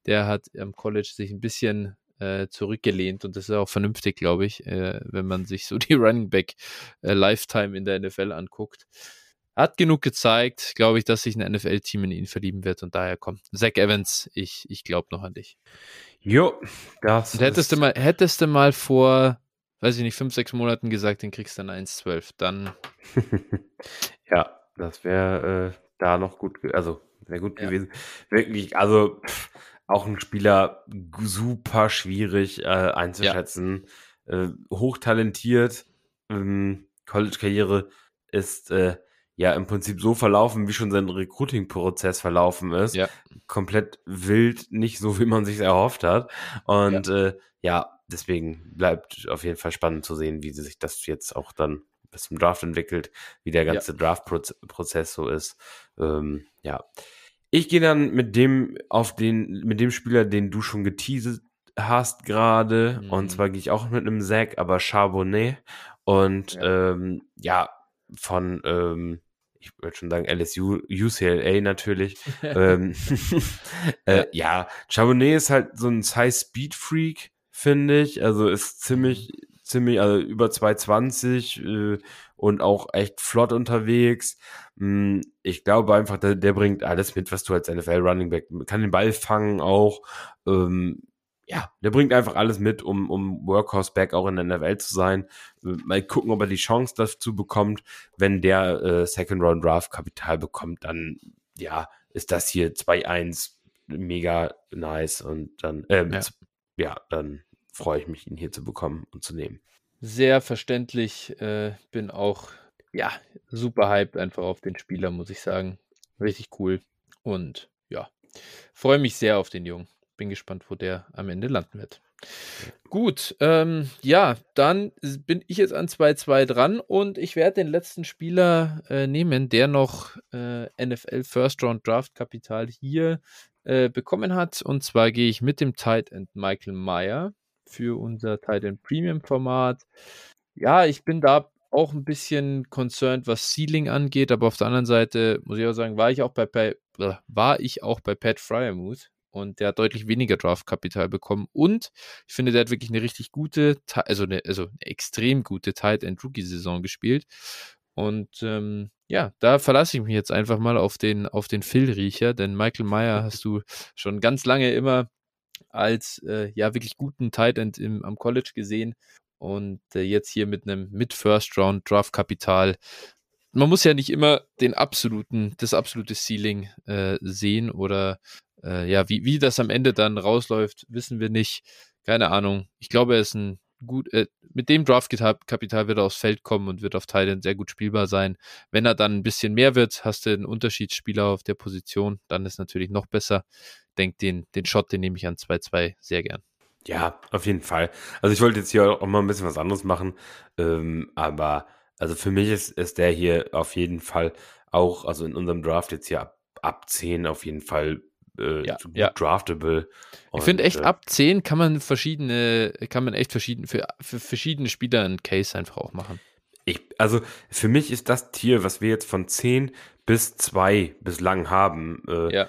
Der hat am College sich ein bisschen äh, zurückgelehnt und das ist auch vernünftig, glaube ich, äh, wenn man sich so die Running Back äh, Lifetime in der NFL anguckt. Hat genug gezeigt, glaube ich, dass sich ein NFL-Team in ihn verlieben wird und daher kommt Zach Evans, ich, ich glaube noch an dich. Jo, das. Und hättest du mal, hättest du mal vor, weiß ich nicht, fünf, sechs Monaten gesagt, den kriegst du dann 1,12, dann. ja, das wäre äh, da noch gut, also wäre gut ja. gewesen. Wirklich, also pff, auch ein Spieler super schwierig äh, einzuschätzen. Ja. Äh, hochtalentiert. Ähm, College-Karriere ist äh, ja im Prinzip so verlaufen, wie schon sein Recruiting-Prozess verlaufen ist. Ja. Komplett wild, nicht so, wie man sich erhofft hat. Und ja. Äh, ja, deswegen bleibt auf jeden Fall spannend zu sehen, wie sich das jetzt auch dann bis zum Draft entwickelt, wie der ganze ja. Draft-Prozess so ist. Ähm, ja. Ich gehe dann mit dem auf den, mit dem Spieler, den du schon geteasert hast gerade. Mhm. Und zwar gehe ich auch mit einem Zack, aber Charbonnet. Und ja, ähm, ja von, ähm, ich würde schon sagen, LSU, UCLA natürlich. ähm, äh, ja, Charbonnet ist halt so ein High-Speed-Freak, finde ich. Also ist ziemlich, mhm. Ziemlich, also über 220 äh, und auch echt flott unterwegs. Hm, ich glaube einfach, der, der, bringt alles mit, was du als NFL Running Back kann den Ball fangen auch. Ähm, ja, der bringt einfach alles mit, um, um Workhorse Back auch in der NFL zu sein. Mal gucken, ob er die Chance dazu bekommt. Wenn der äh, Second Round Draft Kapital bekommt, dann ja, ist das hier 2-1 mega nice und dann äh, ja. ja, dann freue ich mich, ihn hier zu bekommen und zu nehmen. Sehr verständlich. Äh, bin auch ja, super hyped einfach auf den Spieler, muss ich sagen. Richtig cool. Und ja, freue mich sehr auf den Jungen. Bin gespannt, wo der am Ende landen wird. Gut, ähm, ja, dann bin ich jetzt an 2-2 dran und ich werde den letzten Spieler äh, nehmen, der noch äh, NFL First Round Draft Kapital hier äh, bekommen hat. Und zwar gehe ich mit dem Tight End Michael Meyer für unser Tight End Premium Format. Ja, ich bin da auch ein bisschen concerned, was Ceiling angeht, aber auf der anderen Seite muss ich auch sagen, war ich auch bei, bei war ich auch bei Pat Fryermuth und der hat deutlich weniger Draftkapital bekommen und ich finde, der hat wirklich eine richtig gute, also eine, also eine extrem gute Tight End Rookie Saison gespielt und ähm, ja, da verlasse ich mich jetzt einfach mal auf den auf den Phil-Riecher, denn Michael Meyer hast du schon ganz lange immer als äh, ja wirklich guten Tight End im, am College gesehen und äh, jetzt hier mit einem mit First Round Draft Kapital. Man muss ja nicht immer den absoluten, das absolute Ceiling äh, sehen oder äh, ja, wie, wie das am Ende dann rausläuft, wissen wir nicht. Keine Ahnung. Ich glaube, er ist ein gut, äh, mit dem Draft-Kapital wird er aufs Feld kommen und wird auf Thailand sehr gut spielbar sein. Wenn er dann ein bisschen mehr wird, hast du einen Unterschiedsspieler auf der Position, dann ist natürlich noch besser. Denk den, den Shot, den nehme ich an 2-2 sehr gern. Ja, auf jeden Fall. Also ich wollte jetzt hier auch mal ein bisschen was anderes machen, ähm, aber also für mich ist, ist der hier auf jeden Fall auch, also in unserem Draft jetzt hier ab, ab 10 auf jeden Fall äh, ja, ja. draftable. ich finde echt, äh, ab 10 kann man verschiedene, kann man echt verschieden, für, für verschiedene Spieler einen Case einfach auch machen. Ich, also für mich ist das Tier, was wir jetzt von 10 bis 2 bislang haben, äh, ja.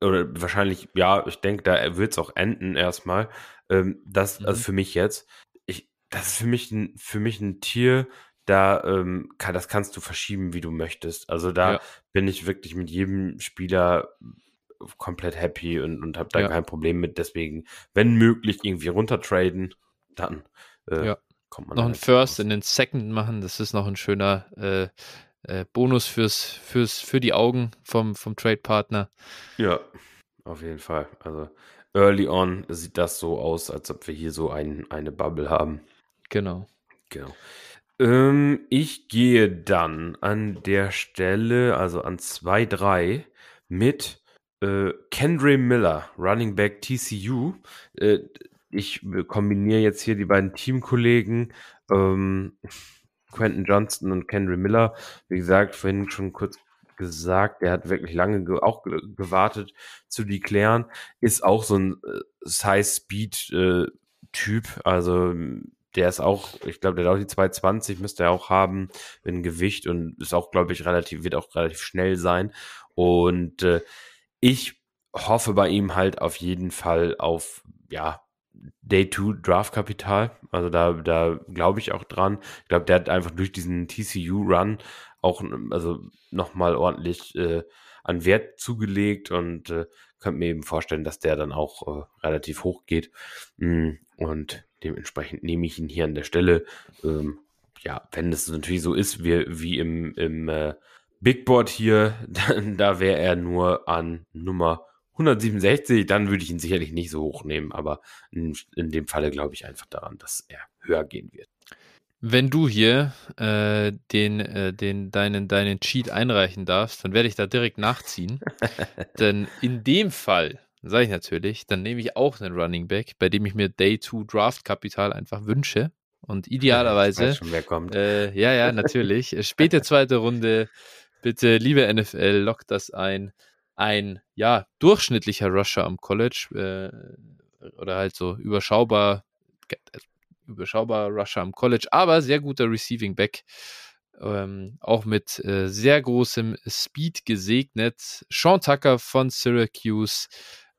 Oder wahrscheinlich, ja, ich denke, da wird es auch enden erstmal. Ähm, das, also mhm. also für mich jetzt, ich, das ist für mich ein, für mich ein Tier, da ähm, kann, das kannst du verschieben, wie du möchtest. Also da ja. bin ich wirklich mit jedem Spieler komplett happy und, und habe da ja. kein Problem mit. Deswegen, wenn möglich, irgendwie runtertraden, dann äh, ja. kommt man. Noch ein First raus. in den Second machen, das ist noch ein schöner, äh, äh, Bonus fürs, fürs, für die Augen vom, vom Trade-Partner. Ja, auf jeden Fall. Also early on sieht das so aus, als ob wir hier so ein, eine Bubble haben. Genau. Genau. Ähm, ich gehe dann an der Stelle, also an 2-3, mit äh, Kendry Miller, Running Back TCU. Äh, ich kombiniere jetzt hier die beiden Teamkollegen. Ähm, Quentin Johnston und Kendry Miller. Wie gesagt, vorhin schon kurz gesagt, der hat wirklich lange ge auch ge gewartet zu deklären. Ist auch so ein äh, Size-Speed-Typ. Äh, also der ist auch, ich glaube, der hat auch die 220, müsste er auch haben, in Gewicht und ist auch, glaube ich, relativ, wird auch relativ schnell sein. Und äh, ich hoffe bei ihm halt auf jeden Fall auf, ja, Day 2 Draft Kapital. Also da, da glaube ich auch dran. Ich glaube, der hat einfach durch diesen TCU Run auch, also nochmal ordentlich äh, an Wert zugelegt und äh, könnte mir eben vorstellen, dass der dann auch äh, relativ hoch geht. Mm, und dementsprechend nehme ich ihn hier an der Stelle. Ähm, ja, wenn es natürlich so ist, wie, wie im, im äh, Big Board hier, dann, da wäre er nur an Nummer 167, dann würde ich ihn sicherlich nicht so hoch nehmen, aber in, in dem Falle glaube ich einfach daran, dass er höher gehen wird. Wenn du hier äh, den, äh, den, deinen, deinen Cheat einreichen darfst, dann werde ich da direkt nachziehen. Denn in dem Fall, sage ich natürlich, dann nehme ich auch einen Running Back, bei dem ich mir Day 2 Draft Kapital einfach wünsche. Und idealerweise. Ja, schon, wer kommt. Äh, ja, ja, natürlich. Späte zweite Runde. Bitte, liebe NFL, lockt das ein ein ja durchschnittlicher Rusher am College äh, oder halt so überschaubar überschaubar Rusher am College, aber sehr guter Receiving Back. Ähm, auch mit äh, sehr großem Speed gesegnet. Sean Tucker von Syracuse.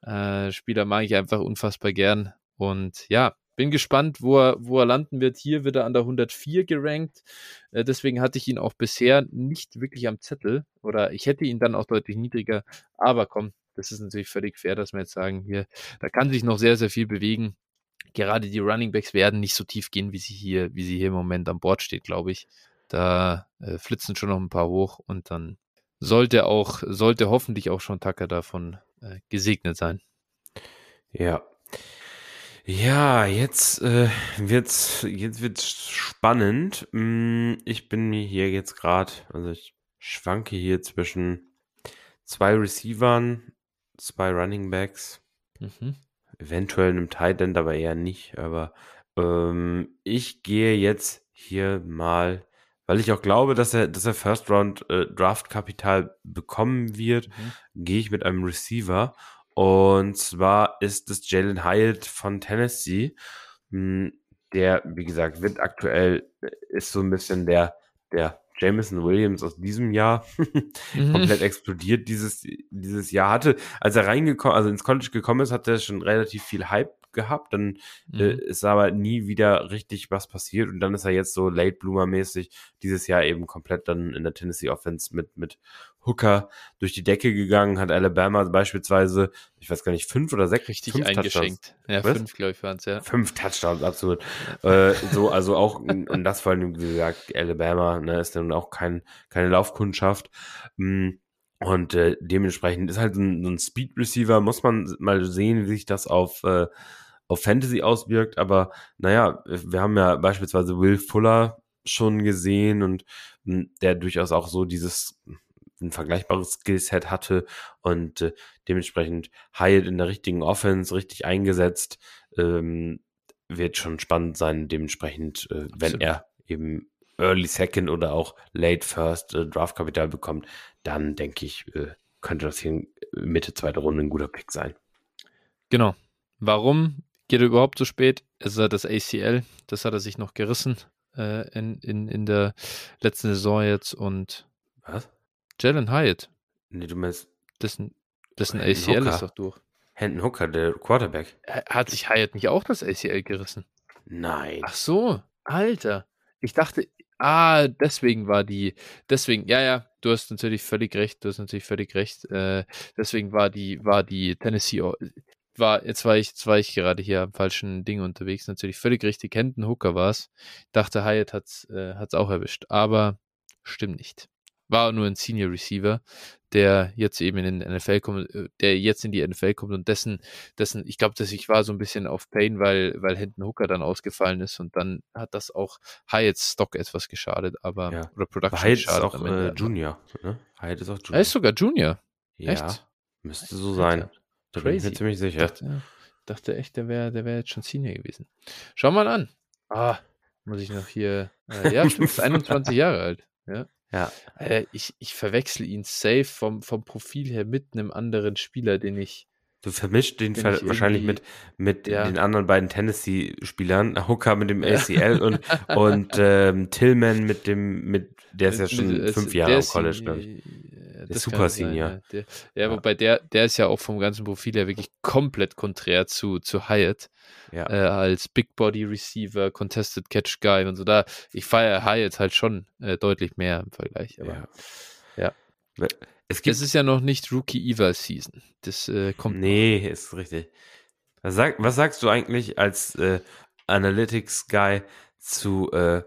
Äh, Spieler mag ich einfach unfassbar gern. Und ja, bin gespannt, wo er, wo er landen wird. Hier wird er an der 104 gerankt. Äh, deswegen hatte ich ihn auch bisher nicht wirklich am Zettel. Oder ich hätte ihn dann auch deutlich niedriger. Aber komm, das ist natürlich völlig fair, dass wir jetzt sagen, hier, da kann sich noch sehr, sehr viel bewegen. Gerade die Running Backs werden nicht so tief gehen, wie sie hier, wie sie hier im Moment an Bord steht, glaube ich. Da äh, flitzen schon noch ein paar hoch und dann sollte auch, sollte hoffentlich auch schon Tucker davon äh, gesegnet sein. Ja, ja, jetzt äh, wird's jetzt wird's spannend. Mm, ich bin mir hier jetzt gerade, also ich schwanke hier zwischen zwei Receivern, zwei Running Backs, mhm. eventuell einem Tight End, aber eher nicht. Aber ähm, ich gehe jetzt hier mal, weil ich auch glaube, dass er, dass er First Round äh, Draft Kapital bekommen wird, mhm. gehe ich mit einem Receiver und zwar ist es Jalen Hyatt von Tennessee. Hm, der, wie gesagt, wird aktuell, äh, ist so ein bisschen der, der Jameson Williams aus diesem Jahr mhm. komplett explodiert dieses, dieses Jahr. Hatte, als er reingekommen, also ins College gekommen ist, hat er schon relativ viel Hype gehabt, dann äh, mhm. äh, ist aber nie wieder richtig was passiert und dann ist er jetzt so Late Bloomer mäßig dieses Jahr eben komplett dann in der Tennessee Offense mit mit Hooker durch die Decke gegangen, hat Alabama beispielsweise, ich weiß gar nicht, fünf oder sechs richtig fünf eingeschenkt. Ja, was? fünf, glaube ich, waren es, ja. Fünf Touchdowns, absolut. äh, so, also auch, und das vor allem, wie gesagt, Alabama, ne, ist dann auch kein, keine Laufkundschaft. Mm, und äh, dementsprechend ist halt so ein, ein Speed Receiver, muss man mal sehen, wie sich das auf, äh, auf Fantasy auswirkt. Aber naja, wir haben ja beispielsweise Will Fuller schon gesehen und mh, mm, der durchaus auch so dieses ein vergleichbares Skillset hatte und äh, dementsprechend Hyatt in der richtigen Offense richtig eingesetzt, ähm, wird schon spannend sein, dementsprechend, äh, wenn er eben Early Second oder auch Late First äh, Draft Kapital bekommt, dann denke ich, äh, könnte das hier Mitte zweite Runde ein guter Pick sein. Genau. Warum geht er überhaupt so spät? Es ist das ACL, das hat er sich noch gerissen äh, in, in, in der letzten Saison jetzt und was? Jalen Hyatt. Nee, du meinst. Dessen, dessen ACL Hooker. ist doch durch. Hendon Hooker, der Quarterback. Hat sich Hyatt nicht auch das ACL gerissen? Nein. Ach so, Alter. Ich dachte, ah, deswegen war die, deswegen, ja, ja, du hast natürlich völlig recht, du hast natürlich völlig recht. Äh, deswegen war die, war die Tennessee, war, jetzt war ich, jetzt war ich gerade hier am falschen Ding unterwegs, natürlich völlig richtig. Hendon Hooker war es. Dachte, Hyatt hat's, äh, hat's auch erwischt, aber stimmt nicht. War nur ein Senior Receiver, der jetzt eben in den NFL kommt, äh, der jetzt in die NFL kommt und dessen, dessen, ich glaube, dass ich war so ein bisschen auf Pain, weil, weil Hinton Hooker dann ausgefallen ist und dann hat das auch Hyatt's Stock etwas geschadet, aber Ja. oder Production Hyatt ist geschadet auch am Ende, äh, Junior. Ne? Hyatt ist auch Junior. Er ist sogar Junior. ja, echt? müsste so sein. Da bin ich mir ziemlich Ich sicher. dachte, dachte echt, der wäre der wär jetzt schon Senior gewesen. Schau mal an. Ah, muss ich noch hier. Äh, ja, stimmt, ist 21 Jahre alt. Ja. Ja. Äh, ich, ich verwechsel ihn safe vom, vom Profil her mit einem anderen Spieler, den ich. Du vermischt den ver ich wahrscheinlich mit, mit Ja. den anderen beiden Tennessee-Spielern. Hooker mit dem ACL und, und ähm, Tillman mit dem, mit, der ist ja mit- schon mit- fünf Jahre ist College, glaube ich. Ist das Super Senior. Ja, der, ja, wobei der, der ist ja auch vom ganzen Profil her wirklich komplett konträr zu, zu Hyatt. Ja. äh, als Big Body Receiver, Contested Catch Guy und so da. Ich feiere Hyatt halt schon äh, deutlich mehr im Vergleich. Aber ja. ja. Es gibt es ist ja noch nicht Rookie Eval Season. Das äh, kommt. noch. Nee, ist richtig. Was, sag, was sagst du eigentlich als äh, Analytics-Guy zu, äh,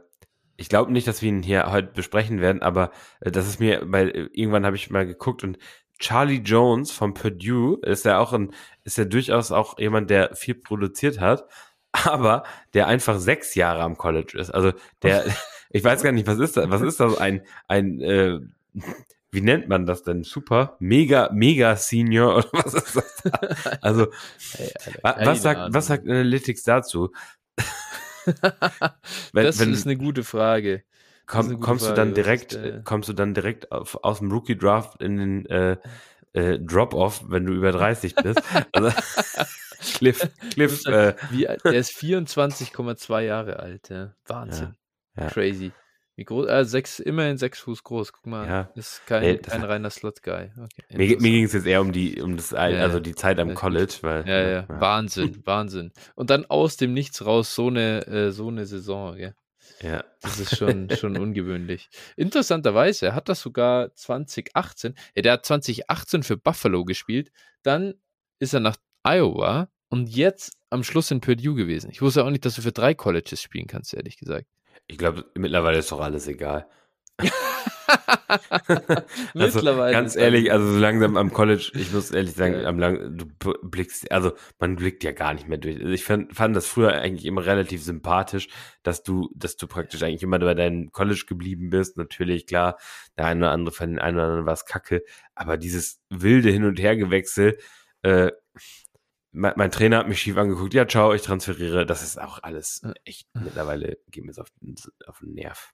ich glaube nicht, dass wir ihn hier heute besprechen werden, aber äh, das ist mir, weil äh, irgendwann habe ich mal geguckt und Charlie Jones von Purdue ist ja auch ein, ist ja durchaus auch jemand, der viel produziert hat, aber der einfach sechs Jahre am College ist. Also der, ich weiß gar nicht, was ist das? Was ist das? Ein, ein, äh, wie nennt man das denn? Super, mega, mega Senior oder was ist das? Also Ey, Alter, Was sagt, Ahnung. was sagt Analytics dazu? Wenn- das wenn- ist eine gute Frage. Komm, kommst du Frage, dann was direkt, ist, äh, kommst du dann direkt auf, aus dem Rookie Draft in den äh, äh, Drop-off, wenn du über 30 bist? also, Cliff, Cliff, äh, Wie, der ist 24,2 Jahre alt. Ja. Wahnsinn. Ja, ja. Crazy. Wie groß? Äh, sechs, immerhin sechs Fuß groß. Guck mal. Ja. Ist kein, das- kein reiner Slot-Guy. Okay, mir, mir ging es jetzt eher um die, um das, Ja, also die Zeit am. College, weil Ja, ja, Wahnsinn, Wahnsinn. Und dann aus dem Nichts raus so eine, äh, so eine Saison, gell? ja. Das ist schon, schon ungewöhnlich. Interessanterweise, er hat das sogar 2018, ja, der hat 2018 für Buffalo gespielt, dann ist er nach Iowa und jetzt am Schluss in Purdue gewesen. Ich wusste auch nicht, dass du für drei Colleges spielen kannst, ehrlich gesagt. Ich glaube, mittlerweile ist doch alles egal. Also, Mittlerweile. ganz ehrlich, also so langsam am College, ich muss ehrlich sagen, am lang, du blickst, also man blickt ja gar nicht mehr durch. Also ich fand, fand das früher eigentlich immer relativ sympathisch, dass du, dass du praktisch eigentlich immer bei deinem College geblieben bist. Natürlich, klar, der eine oder andere von den einen oder anderen war es kacke, aber dieses wilde Hin- und Hergewechsel, äh, mein, mein Trainer hat mich schief angeguckt, ja, ciao, ich transferiere. Das ist auch alles echt, mittlerweile geht mir es auf, den- auf den Nerv.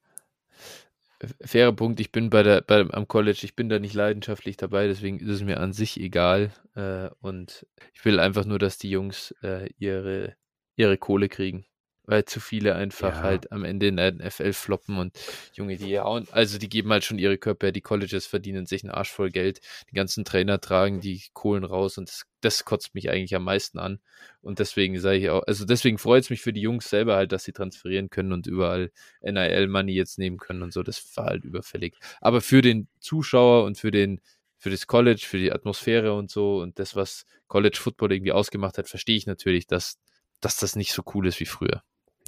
Fairer Punkt, ich bin bei der, bei, am College, ich bin da nicht leidenschaftlich dabei, deswegen ist es mir an sich egal. Äh, und ich will einfach nur, dass die Jungs äh, ihre, ihre Kohle kriegen. Weil zu viele einfach Ja. halt am Ende in der NFL floppen und Junge, die hauen, also die geben halt schon ihre Körper, die Colleges verdienen sich einen Arsch voll Geld, die ganzen Trainer tragen die Kohlen raus und das, das kotzt mich eigentlich am meisten an. Und deswegen sage ich auch, also deswegen freut es mich für die Jungs selber halt, dass sie transferieren können und überall NIL-Money jetzt nehmen können und so. Das war halt überfällig. Aber für den Zuschauer und für den, für das College, für die Atmosphäre und so und das, was College Football irgendwie ausgemacht hat, verstehe ich natürlich, dass, dass das nicht so cool ist wie früher.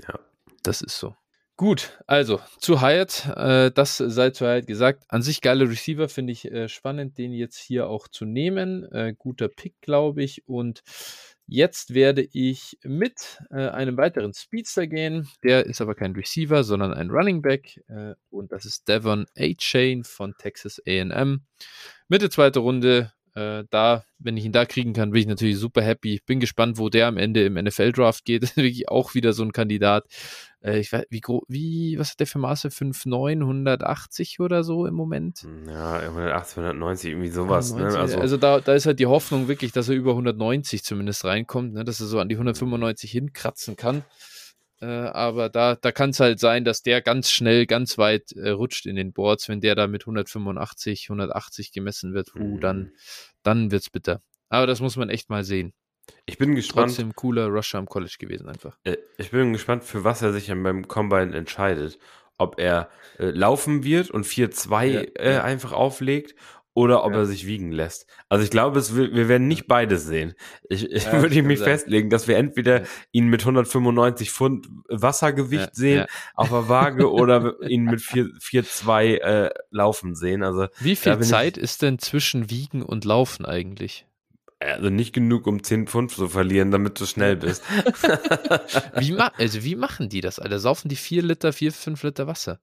Ja. Das ist so. Gut, also zu Hyatt, äh, das sei zu Hyatt gesagt. An sich geile Receiver, finde ich äh, spannend, den jetzt hier auch zu nehmen. Äh, guter Pick, glaube ich. Und jetzt werde ich mit äh, einem weiteren Speedster gehen. Der ist aber kein Receiver, sondern ein Running Back. Äh, und das ist Devon A-Chain von Texas AM. Mitte zweite Runde. Äh, da, wenn ich ihn da kriegen kann, bin ich natürlich super happy. Ich bin gespannt, wo der am Ende im NFL-Draft geht. Das ist wirklich auch wieder so ein Kandidat. Äh, ich weiß, wie wie, was hat der für Maße? 5,9, 180 oder so im Moment? Ja, 180, 190, irgendwie sowas. Ne? 190, Also, also da, da ist halt die Hoffnung wirklich, dass er über 190 zumindest reinkommt, ne? dass er so an die 195 hinkratzen kann. Äh, aber da, da kann es halt sein, dass der ganz schnell, ganz weit äh, rutscht in den Boards. Wenn der da mit 185, 180 gemessen wird, uh, Mhm. dann, dann wird's bitter. Aber das muss man echt mal sehen. ich bin gespannt. Trotzdem cooler Rusher am College gewesen einfach. Äh, Ich bin gespannt, für was er sich beim Combine entscheidet. Ob er äh, laufen wird und 4-2 Ja, äh, ja. einfach auflegt oder ob Ja. er sich wiegen lässt. Also ich glaube, es, wir werden nicht beides sehen. Ich, ich Ja, würde mich sein. festlegen, dass wir entweder Ja. ihn mit 195 Pfund Wassergewicht sehen auf der Waage oder ihn mit 4 4,2 äh, laufen sehen. Also, Wie viel bin ich- Zeit ist denn zwischen Wiegen und Laufen eigentlich? also nicht genug, um 10 Pfund zu verlieren, damit du schnell bist. Wie, also wie machen die das, Alter? Saufen die vier Liter, vier, fünf Liter Wasser?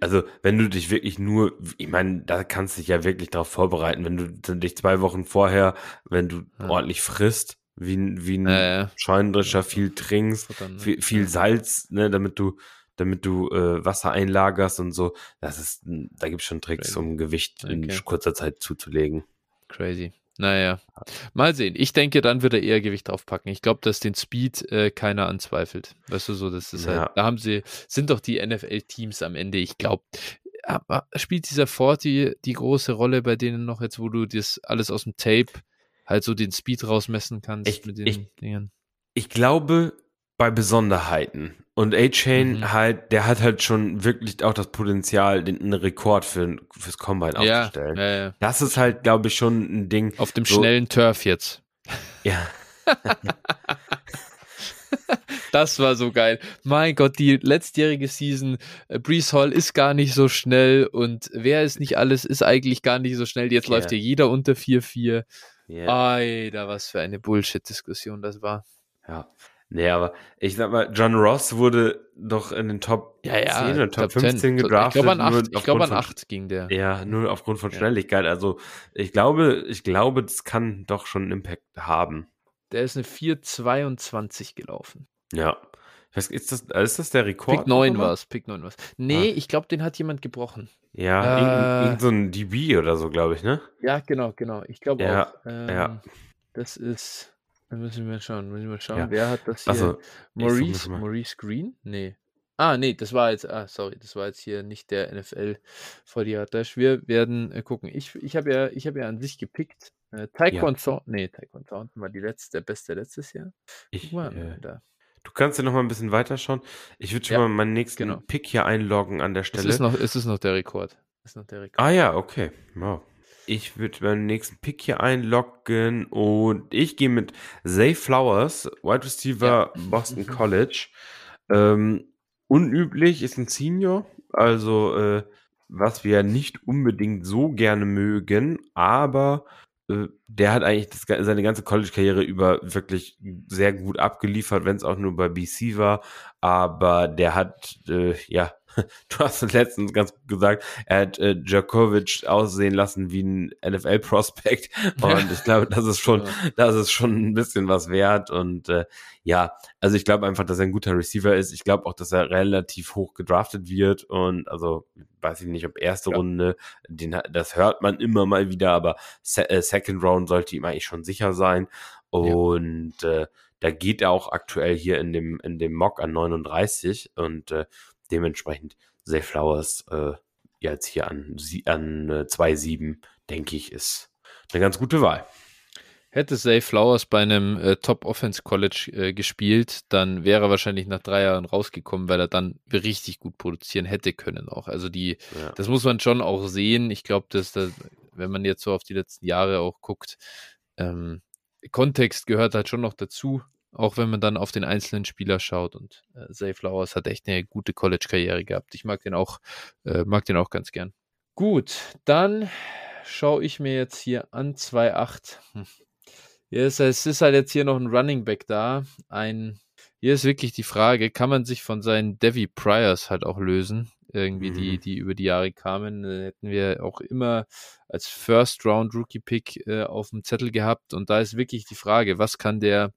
Also, wenn du dich wirklich nur, ich meine, da kannst du dich ja wirklich darauf vorbereiten, wenn du dich zwei Wochen vorher, wenn du Ja. ordentlich frisst, wie, ein- wie ein ja. Scheunendrescher, viel trinkst, ne? viel, viel. Salz, ne, damit du, damit du äh, Wasser einlagerst und so. Das ist, da gibt's schon Tricks, Crazy. um Gewicht in Okay. kurzer Zeit zuzulegen. Crazy. Naja, mal sehen. Ich denke, dann wird er eher Gewicht draufpacken. Ich glaube, dass den Speed äh, keiner anzweifelt. Weißt du so, das ist Ja. halt, da haben sie, sind doch die NFL-Teams am Ende. Ich glaube, aber spielt dieser 40 die große Rolle bei denen noch jetzt, wo du das alles aus dem Tape halt so den Speed rausmessen kannst Ich- mit den ich- Dingern? Ich glaube, bei Besonderheiten. Und A-Chain Mhm. halt, der hat halt schon wirklich auch das Potenzial, den einen Rekord für, fürs Combine Ja, aufzustellen. ja, ja. Das ist halt, glaube ich, schon ein Ding. Auf dem So- schnellen Turf jetzt. Ja. Das war so geil. Mein Gott, die letztjährige Season, äh, Brees Hall ist gar nicht so schnell und wer ist nicht alles, ist eigentlich gar nicht so schnell. Jetzt Ja. läuft ja jeder unter 4-4. ja. Alter, was für eine Bullshit-Diskussion das war. Ja. Nee, aber ich sag mal, John Ross wurde doch in den Top Ja, ja, 10 oder Top Top 15 10. gedraftet. Ich glaube an nur 8, ich glaube an aufgrund 8 ging der. Ja, nur aufgrund von Ja. Schnelligkeit. Also ich glaube, ich glaube, das kann doch schon einen Impact haben. Der ist eine 4,22 gelaufen. Ja. Weiß, ist das, ist das der Rekord? Pick 9 nochmal? war es, Pick 9 war es. Nee, Ah. ich glaube, den hat jemand gebrochen. Ja, Äh, irgendein, irgend so ein DB oder so, glaube ich, ne? Ja, genau, genau. Ich glaube Ja, auch. Ähm, ja. Das ist, da müssen wir schauen, müssen wir schauen, Ja. wer hat das hier? Also, Maurice. Maurice Green? Nee. Ah, nee, das war jetzt, ah, sorry, das war jetzt hier nicht der NFL 40 Dash. Wir werden äh, gucken. Ich, ich habe ja, ich habe ja an sich gepickt. Äh, Taekwon Thornton, nee, Taekwon war die letzte, der beste letztes Jahr. Guck ich, mal, äh, da. du kannst ja noch mal ein bisschen weiterschauen. Ich würde schon Ja, mal meinen nächsten genau. Pick hier einloggen an der Es Stelle. ist noch, es ist noch der Rekord. Es ist noch der Rekord. Ah ja, okay. Wow. Ich würde meinen nächsten Pick hier einloggen und ich gehe mit Zay Flowers, Wide Receiver Boston Mhm. College. Ähm, unüblich ist ein Senior, also äh, was wir nicht unbedingt so gerne mögen, aber äh, der hat eigentlich das, seine ganze College-Karriere über wirklich sehr gut abgeliefert, wenn es auch nur bei BC war. Aber der hat, äh, ja, du hast letztens ganz gut gesagt, er hat äh, Djokovic aussehen lassen wie ein NFL-Prospect. Und ich glaube, das ist schon, das ist schon ein bisschen was wert. Und äh, ja, also ich glaube einfach, dass er ein guter Receiver ist. Ich glaube auch, dass er relativ hoch gedraftet wird. Und also weiß ich nicht, ob erste Ja. Runde, den, das hört man immer mal wieder, aber Se äh, Second Round sollte ihm eigentlich schon sicher sein. Und äh, da geht er auch aktuell hier in dem, in dem Mock an 39 und äh, dementsprechend Zay Flowers äh, jetzt hier an, an äh, 2,7, denke ich, ist eine ganz gute Wahl. Hätte Zay Flowers bei einem äh, Top Offense College äh, gespielt, dann wäre er wahrscheinlich nach drei Jahren rausgekommen, weil er dann richtig gut produzieren hätte können auch. Also die, Ja. das muss man schon auch sehen. Ich glaube, dass da, wenn man jetzt so auf die letzten Jahre auch guckt, ähm, Kontext gehört halt schon noch dazu, auch wenn man dann auf den einzelnen Spieler schaut. Und äh, Zay Flowers hat echt eine gute College-Karriere gehabt. Ich mag den auch, äh, mag den auch ganz gern. Gut, dann schaue ich mir jetzt hier an 2.8. Hm. Es ist halt jetzt hier noch ein Running Back da. Ein, hier ist wirklich die Frage, kann man sich von seinen Devi Priors halt auch lösen? Irgendwie, die, Mhm. die über die Jahre kamen, äh, hätten wir auch immer als First Round Rookie Pick äh, auf dem Zettel gehabt. Und da ist wirklich die Frage, was kann der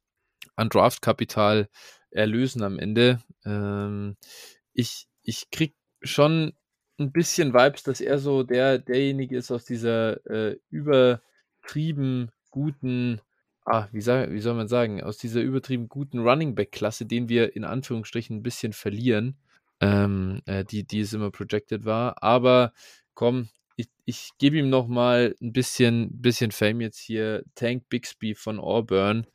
an Draftkapital erlösen am Ende? Ähm, ich, ich krieg schon ein bisschen Vibes, dass er so der, derjenige ist aus dieser äh, übertrieben guten, ah, wie, sag, wie soll man sagen, aus dieser übertrieben guten Running Back-Klasse, den wir in Anführungsstrichen ein bisschen verlieren, ähm, äh, die, die es immer projected war. Aber komm, ich, ich gebe ihm noch mal ein bisschen, bisschen Fame jetzt hier. Tank Bixby von Auburn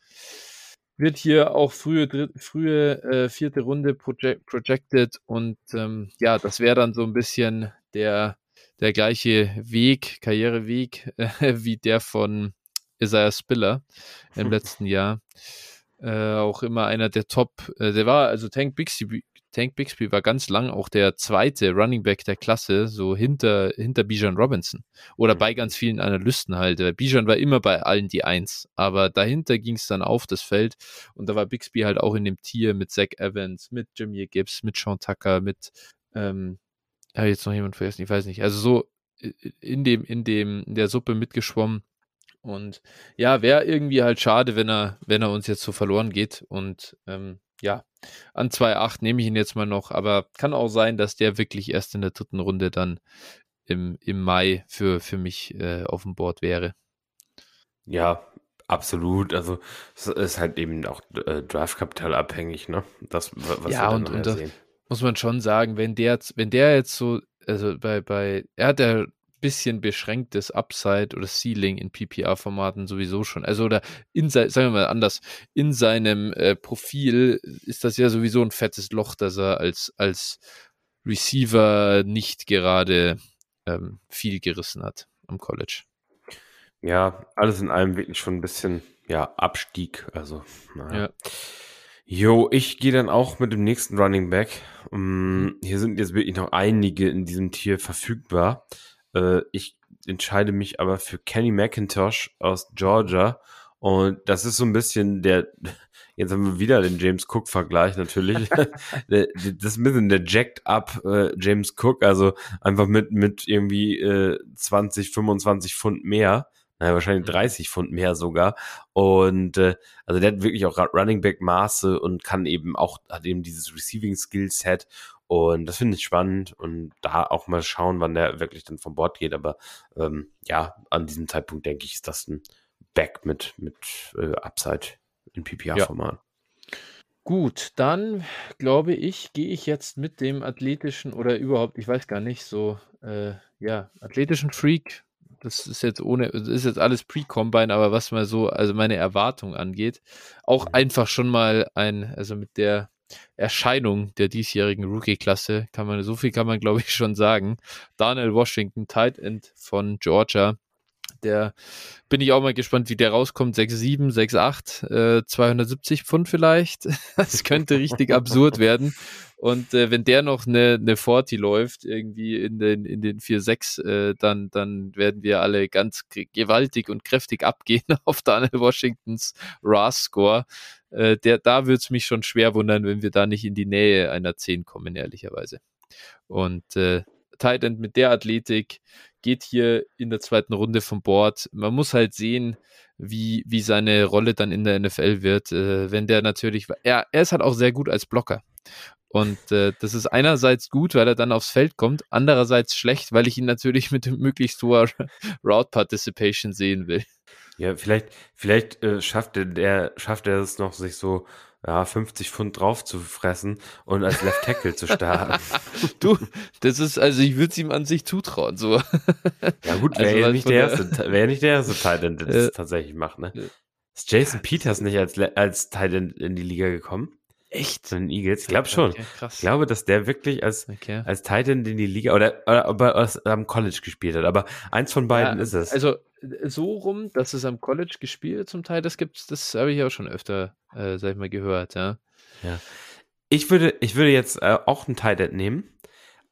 wird hier auch frühe, dritt, frühe äh, vierte Runde project, projected und ähm, ja, das wäre dann so ein bisschen der, der gleiche Weg, Karriereweg, äh, wie der von Isaiah Spiller im letzten Jahr. Äh, auch immer einer der Top, äh, der war, also Tank Bixby, Tank Bixby war ganz lang auch der zweite Running Back der Klasse, so hinter, hinter Bijan Robinson. Oder mhm. bei ganz vielen Analysten halt. Bijan war immer bei allen die Eins, aber dahinter ging es dann auf das Feld und da war Bixby halt auch in dem Tier mit Zach Evans, mit Jameer Gibbs, mit Sean Tucker, mit, ähm, habe jetzt noch jemand vergessen, ich weiß nicht. Also so in dem, in dem, in der Suppe mitgeschwommen. Und ja, wäre irgendwie halt schade, wenn er, wenn er uns jetzt so verloren geht. Und ähm, ja, an 2,8 nehme ich ihn jetzt mal noch, aber kann auch sein, dass der wirklich erst in der dritten Runde dann im, im Mai für, für mich äh, auf dem Board wäre. Ja, absolut. Also es ist halt eben auch äh, Draftkapital abhängig, ne? Das, was ja, und, und das muss man schon sagen, wenn der, wenn der jetzt so, also bei, bei, er hat ja bisschen beschränktes Upside oder Ceiling in PPR-Formaten sowieso schon. Also oder in sagen wir mal anders, in seinem äh, Profil ist das ja sowieso ein fettes Loch, dass er als, als Receiver nicht gerade ähm, viel gerissen hat am College. Ja, alles in allem wirklich schon ein bisschen, ja, Abstieg. Also, naja. Ja. Jo, ich gehe dann auch mit dem nächsten Running Back. Um, hier sind jetzt wirklich noch einige in diesem Tier verfügbar. Äh, ich entscheide mich aber für Kenny McIntosh aus Georgia. Und das ist so ein bisschen der, jetzt haben wir wieder den James Cook-Vergleich natürlich. das ist ein bisschen der jacked up äh, James Cook, also einfach mit, mit irgendwie äh, 20, 25 Pfund mehr. Naja, wahrscheinlich 30 mhm. Pfund mehr sogar. Und äh, also der hat wirklich auch Running Back Maße und kann eben auch, hat eben dieses Receiving Skill Set und das finde ich spannend und da auch mal schauen, wann der wirklich dann vom Bord geht. Aber ähm, ja, an diesem Zeitpunkt denke ich, ist das ein Back mit, mit äh, Upside in PPR-Format. Ja. Gut, dann glaube ich, gehe ich jetzt mit dem athletischen oder überhaupt, ich weiß gar nicht, so, äh, ja, athletischen Freak. Das ist jetzt ohne, das ist jetzt alles Pre-Combine, aber was mal so, also meine Erwartung angeht, auch mhm. einfach schon mal ein, also mit der Erscheinung der diesjährigen Rookie-Klasse, kann man, so viel kann man, glaube ich, schon sagen. Daniel Washington, Tight End von Georgia. Der bin ich auch mal gespannt, wie der rauskommt. 6,7, 6,8, äh, 270 Pfund vielleicht. Das könnte richtig absurd werden. Und äh, wenn der noch eine, eine 40 läuft, irgendwie in den, in den 4-6, äh, dann, dann werden wir alle ganz gewaltig und kräftig abgehen auf Daniel Washingtons RAS-Score. Äh, der, da würde es mich schon schwer wundern, wenn wir da nicht in die Nähe einer 10 kommen, ehrlicherweise. Und äh, Tight End mit der Athletik geht hier in der zweiten Runde vom Board. Man muss halt sehen, wie, wie seine Rolle dann in der NFL wird. Äh, wenn der natürlich, er, er ist halt auch sehr gut als Blocker. Und äh, das ist einerseits gut, weil er dann aufs Feld kommt, andererseits schlecht, weil ich ihn natürlich mit möglichst hoher Route Participation sehen will. Ja, vielleicht, vielleicht äh, schafft er, der, schafft er es noch, sich so ja, 50 Pfund drauf zu fressen und als Left Tackle zu starten. Du, das ist, also ich würde es ihm an sich zutrauen, so. Ja gut, wäre also, ja nicht der erste, wäre nicht der erste Titan, der das tatsächlich macht, ne? Ist Jason Peters nicht als, als Titan in die Liga gekommen? Echt? Zu den Eagles? Ich glaube schon. Okay, ich glaube, dass der wirklich als, okay. als Titan in die Liga oder, oder ob er aus, am College gespielt hat. Aber eins von beiden ja, ist es. Also so rum, dass es am College gespielt zum Teil, das gibt's, das habe ich auch schon öfter, äh, sag ich mal, gehört, ja. Ja. Ich würde, ich würde jetzt äh, auch einen Titan nehmen.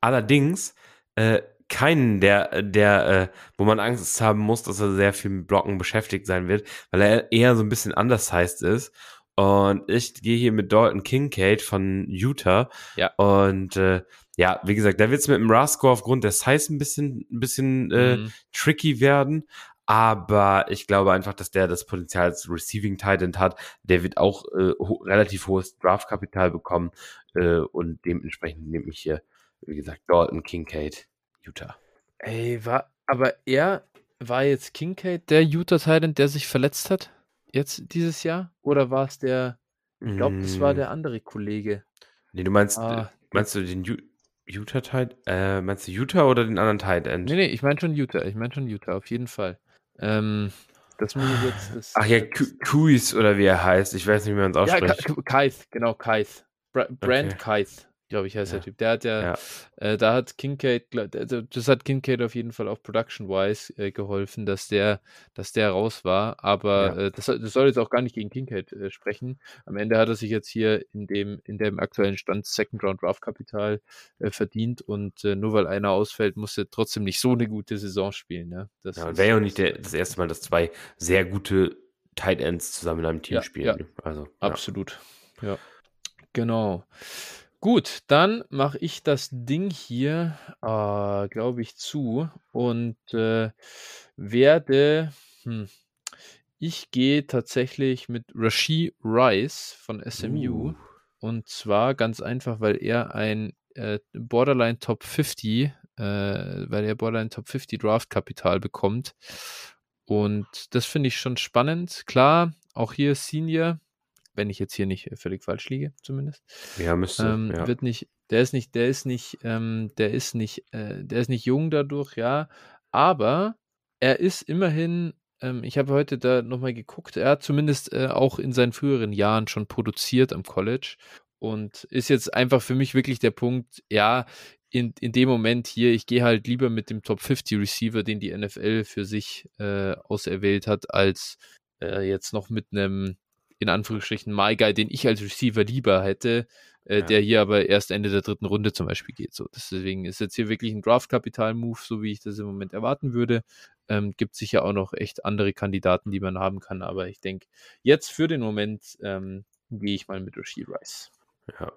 Allerdings äh, keinen, der, der, äh, wo man Angst haben muss, dass er sehr viel mit Blocken beschäftigt sein wird, weil er eher so ein bisschen anders heißt ist und ich gehe hier mit Dalton Kincaid von Utah. Ja. Und äh, ja, wie gesagt, da wird es mit dem RAS-Score aufgrund der Size ein bisschen, ein bisschen äh, mhm. tricky werden. Aber ich glaube einfach, dass der das Potenzial als Receiving Titan hat. Der wird auch äh, ho relativ hohes Draftkapital bekommen. Äh, und dementsprechend nehme ich hier, wie gesagt, Dalton Kincaid, Utah. Ey, war, aber er war jetzt Kincaid der Utah Titan, der sich verletzt hat? Jetzt dieses Jahr? Oder war es der, ich glaube, das war der hm. andere Kollege. Nee, du meinst, ah, meinst du den Utah Tide, äh, meinst du Utah oder den anderen Tide End? Nee, nee, ich meine schon Utah, ich meine schon Utah, auf jeden Fall. Ähm, das muss ich jetzt. Das, Ach ja, Kuis oder wie er heißt, ich weiß nicht, wie man es ausspricht. Ja, Kaith, genau, Kaith. Bra Brand okay. Kaith. Glaube ich, heißt Ja. der Typ. Der hat ja, Ja. äh, da hat Kincaid, also das hat Kincaid auf jeden Fall auch production-wise äh, geholfen, dass der, dass der raus war. Aber Ja. äh, das, soll- das soll jetzt auch gar nicht gegen Kincaid äh, sprechen. Am Ende hat er sich jetzt hier in dem, in dem aktuellen Stand Second Round Draft Kapital äh, verdient und äh, nur weil einer ausfällt, muss er trotzdem nicht so eine gute Saison spielen. Ne? Das Ja, wäre ja auch nicht der, das erste Mal, dass zwei sehr gute Tight Ends zusammen in einem Team spielen. ne? Also. Absolut. Ja. Genau. Gut, dann mache ich das Ding hier, äh, glaube ich, zu und äh, werde. Hm, ich gehe tatsächlich mit Rashi Rice von SMU. Uh. Und zwar ganz einfach, weil er ein äh, Borderline Top 50, äh, weil er Borderline Top 50 Draft Kapital bekommt. Und das finde ich schon spannend. Klar, auch hier Senior, wenn ich jetzt hier nicht äh, völlig falsch liege, zumindest. Ja, müsste. Ähm, ja. Wird nicht, der ist nicht, der ist nicht, ähm, der ist nicht, äh, der ist nicht jung dadurch, ja. Aber er ist immerhin, ähm, ich habe heute da nochmal geguckt, er hat zumindest äh, auch in seinen früheren Jahren schon produziert am College und ist jetzt einfach für mich wirklich der Punkt, ja, in, in dem Moment hier, ich gehe halt lieber mit dem Top 50 Receiver, den die NFL für sich äh, auserwählt hat, als äh, jetzt noch mit einem, in Anführungsstrichen, My Guy, den ich als Receiver lieber hätte, äh, Ja. der hier aber erst Ende der dritten Runde zum Beispiel geht. So, deswegen ist jetzt hier wirklich ein Draft-Kapital-Move, so wie ich das im Moment erwarten würde. Ähm, gibt sicher auch noch echt andere Kandidaten, die man haben kann, aber ich denke, jetzt für den Moment ähm, gehe ich mal mit Rasheed Rice. Ja.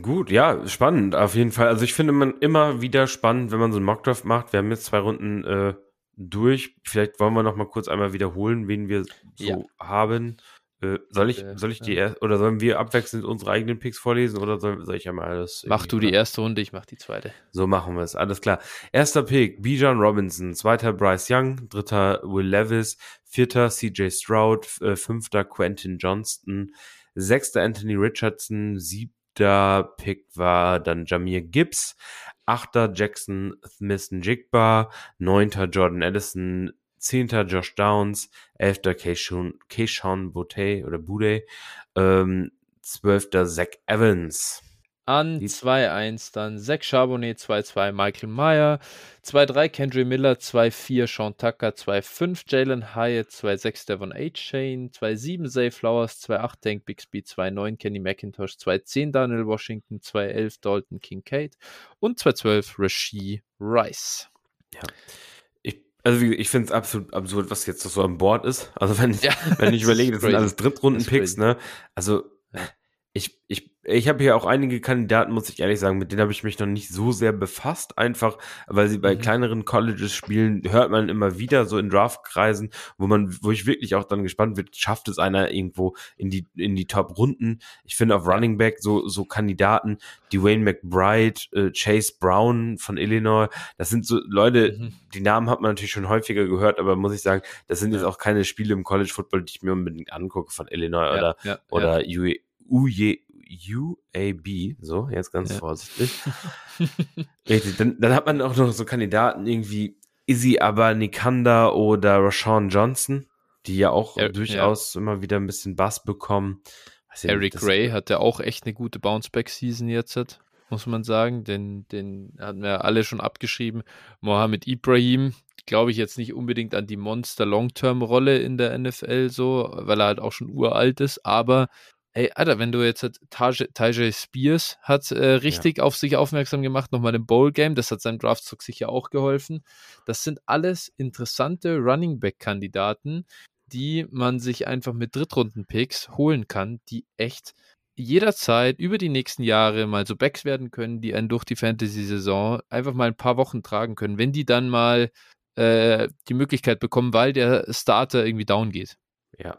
Gut, ja, spannend auf jeden Fall. Also ich finde man immer wieder spannend, wenn man so einen Mockdraft macht. Wir haben jetzt zwei Runden äh, durch. Vielleicht wollen wir noch mal kurz einmal wiederholen, wen wir so Ja. haben. Äh, soll ich, soll ich die ja. erst oder sollen wir abwechselnd unsere eigenen Picks vorlesen oder soll, soll ich einmal alles? Mach du die erste Runde, ich mach die zweite. So machen wir es. Alles klar. Erster Pick, Bijan Robinson. Zweiter Bryce Young. Dritter Will Levis. Vierter CJ Stroud. Äh, fünfter Quentin Johnston. Sechster Anthony Richardson. Siebter Pick war dann Jamir Gibbs. Achter Jackson Smith-Jigba. Neunter Jordan Addison. Zehnter Josh Downs. Elfter Keishon, Boutte oder Bude. Ähm, Zach Evans. An Die- 2-1 dann Zach Charbonnet, 2-2 Michael Meyer, 2-3 Kendry Miller, 2-4 Sean Tucker, 2-5 Jalen Hyatt, 2-6 Devon H. Shane, 2-7 Zay Flowers, 2-8 Tank Bixby, 2-9 Kenny McIntosh, 2-10 Daniel Washington, 2-11 Dalton Kincaid und 2-12 Rasheed Rice. Ich, also wie, ich finde es absolut absurd, was jetzt so an Bord ist. Also wenn, Ja, wenn ich überlege, das sind alles Drittrunden-Picks, ne? Also Ja. Ich, ich, ich habe hier auch einige Kandidaten, muss ich ehrlich sagen, mit denen habe ich mich noch nicht so sehr befasst, einfach weil sie bei Mhm. kleineren Colleges spielen, hört man immer wieder so in Draftkreisen, wo man, wo ich wirklich auch dann gespannt wird, schafft es einer irgendwo in die, in die Top-Runden. Ich finde auf Running Back so, so Kandidaten, Dwayne McBride, äh, Chase Brown von Illinois, das sind so Leute, Mhm. die Namen hat man natürlich schon häufiger gehört, aber muss ich sagen, das sind jetzt Ja. auch keine Spiele im College Football, die ich mir unbedingt angucke von Illinois Ja, oder, ja, oder UE, UJ, UAB, so, jetzt ganz Ja. vorsichtig. Richtig, dann, dann hat man auch noch so Kandidaten irgendwie Izzy Abanikanda oder Rashawn Johnson, die ja auch Ja, durchaus immer wieder ein bisschen Bass bekommen. Ich Eric Gray hatte auch echt eine gute Bounceback-Season jetzt, muss man sagen. Den, den hatten wir alle schon abgeschrieben. Mohamed Ibrahim, glaube ich jetzt nicht unbedingt an die Monster-Long-Term-Rolle in der NFL so, weil er halt auch schon uralt ist, aber Ey, Alter, wenn du jetzt halt Taj- Tajay Spears hat äh, richtig auf sich aufmerksam gemacht, nochmal im Bowl-Game, das hat seinem Draftzug sicher auch geholfen. Das sind alles interessante Running Back-Kandidaten, die man sich einfach mit Drittrunden-Picks holen kann, die echt jederzeit über die nächsten Jahre mal so Backs werden können, die einen durch die Fantasy-Saison einfach mal ein paar Wochen tragen können, wenn die dann mal äh, die Möglichkeit bekommen, weil der Starter irgendwie down geht. Ja.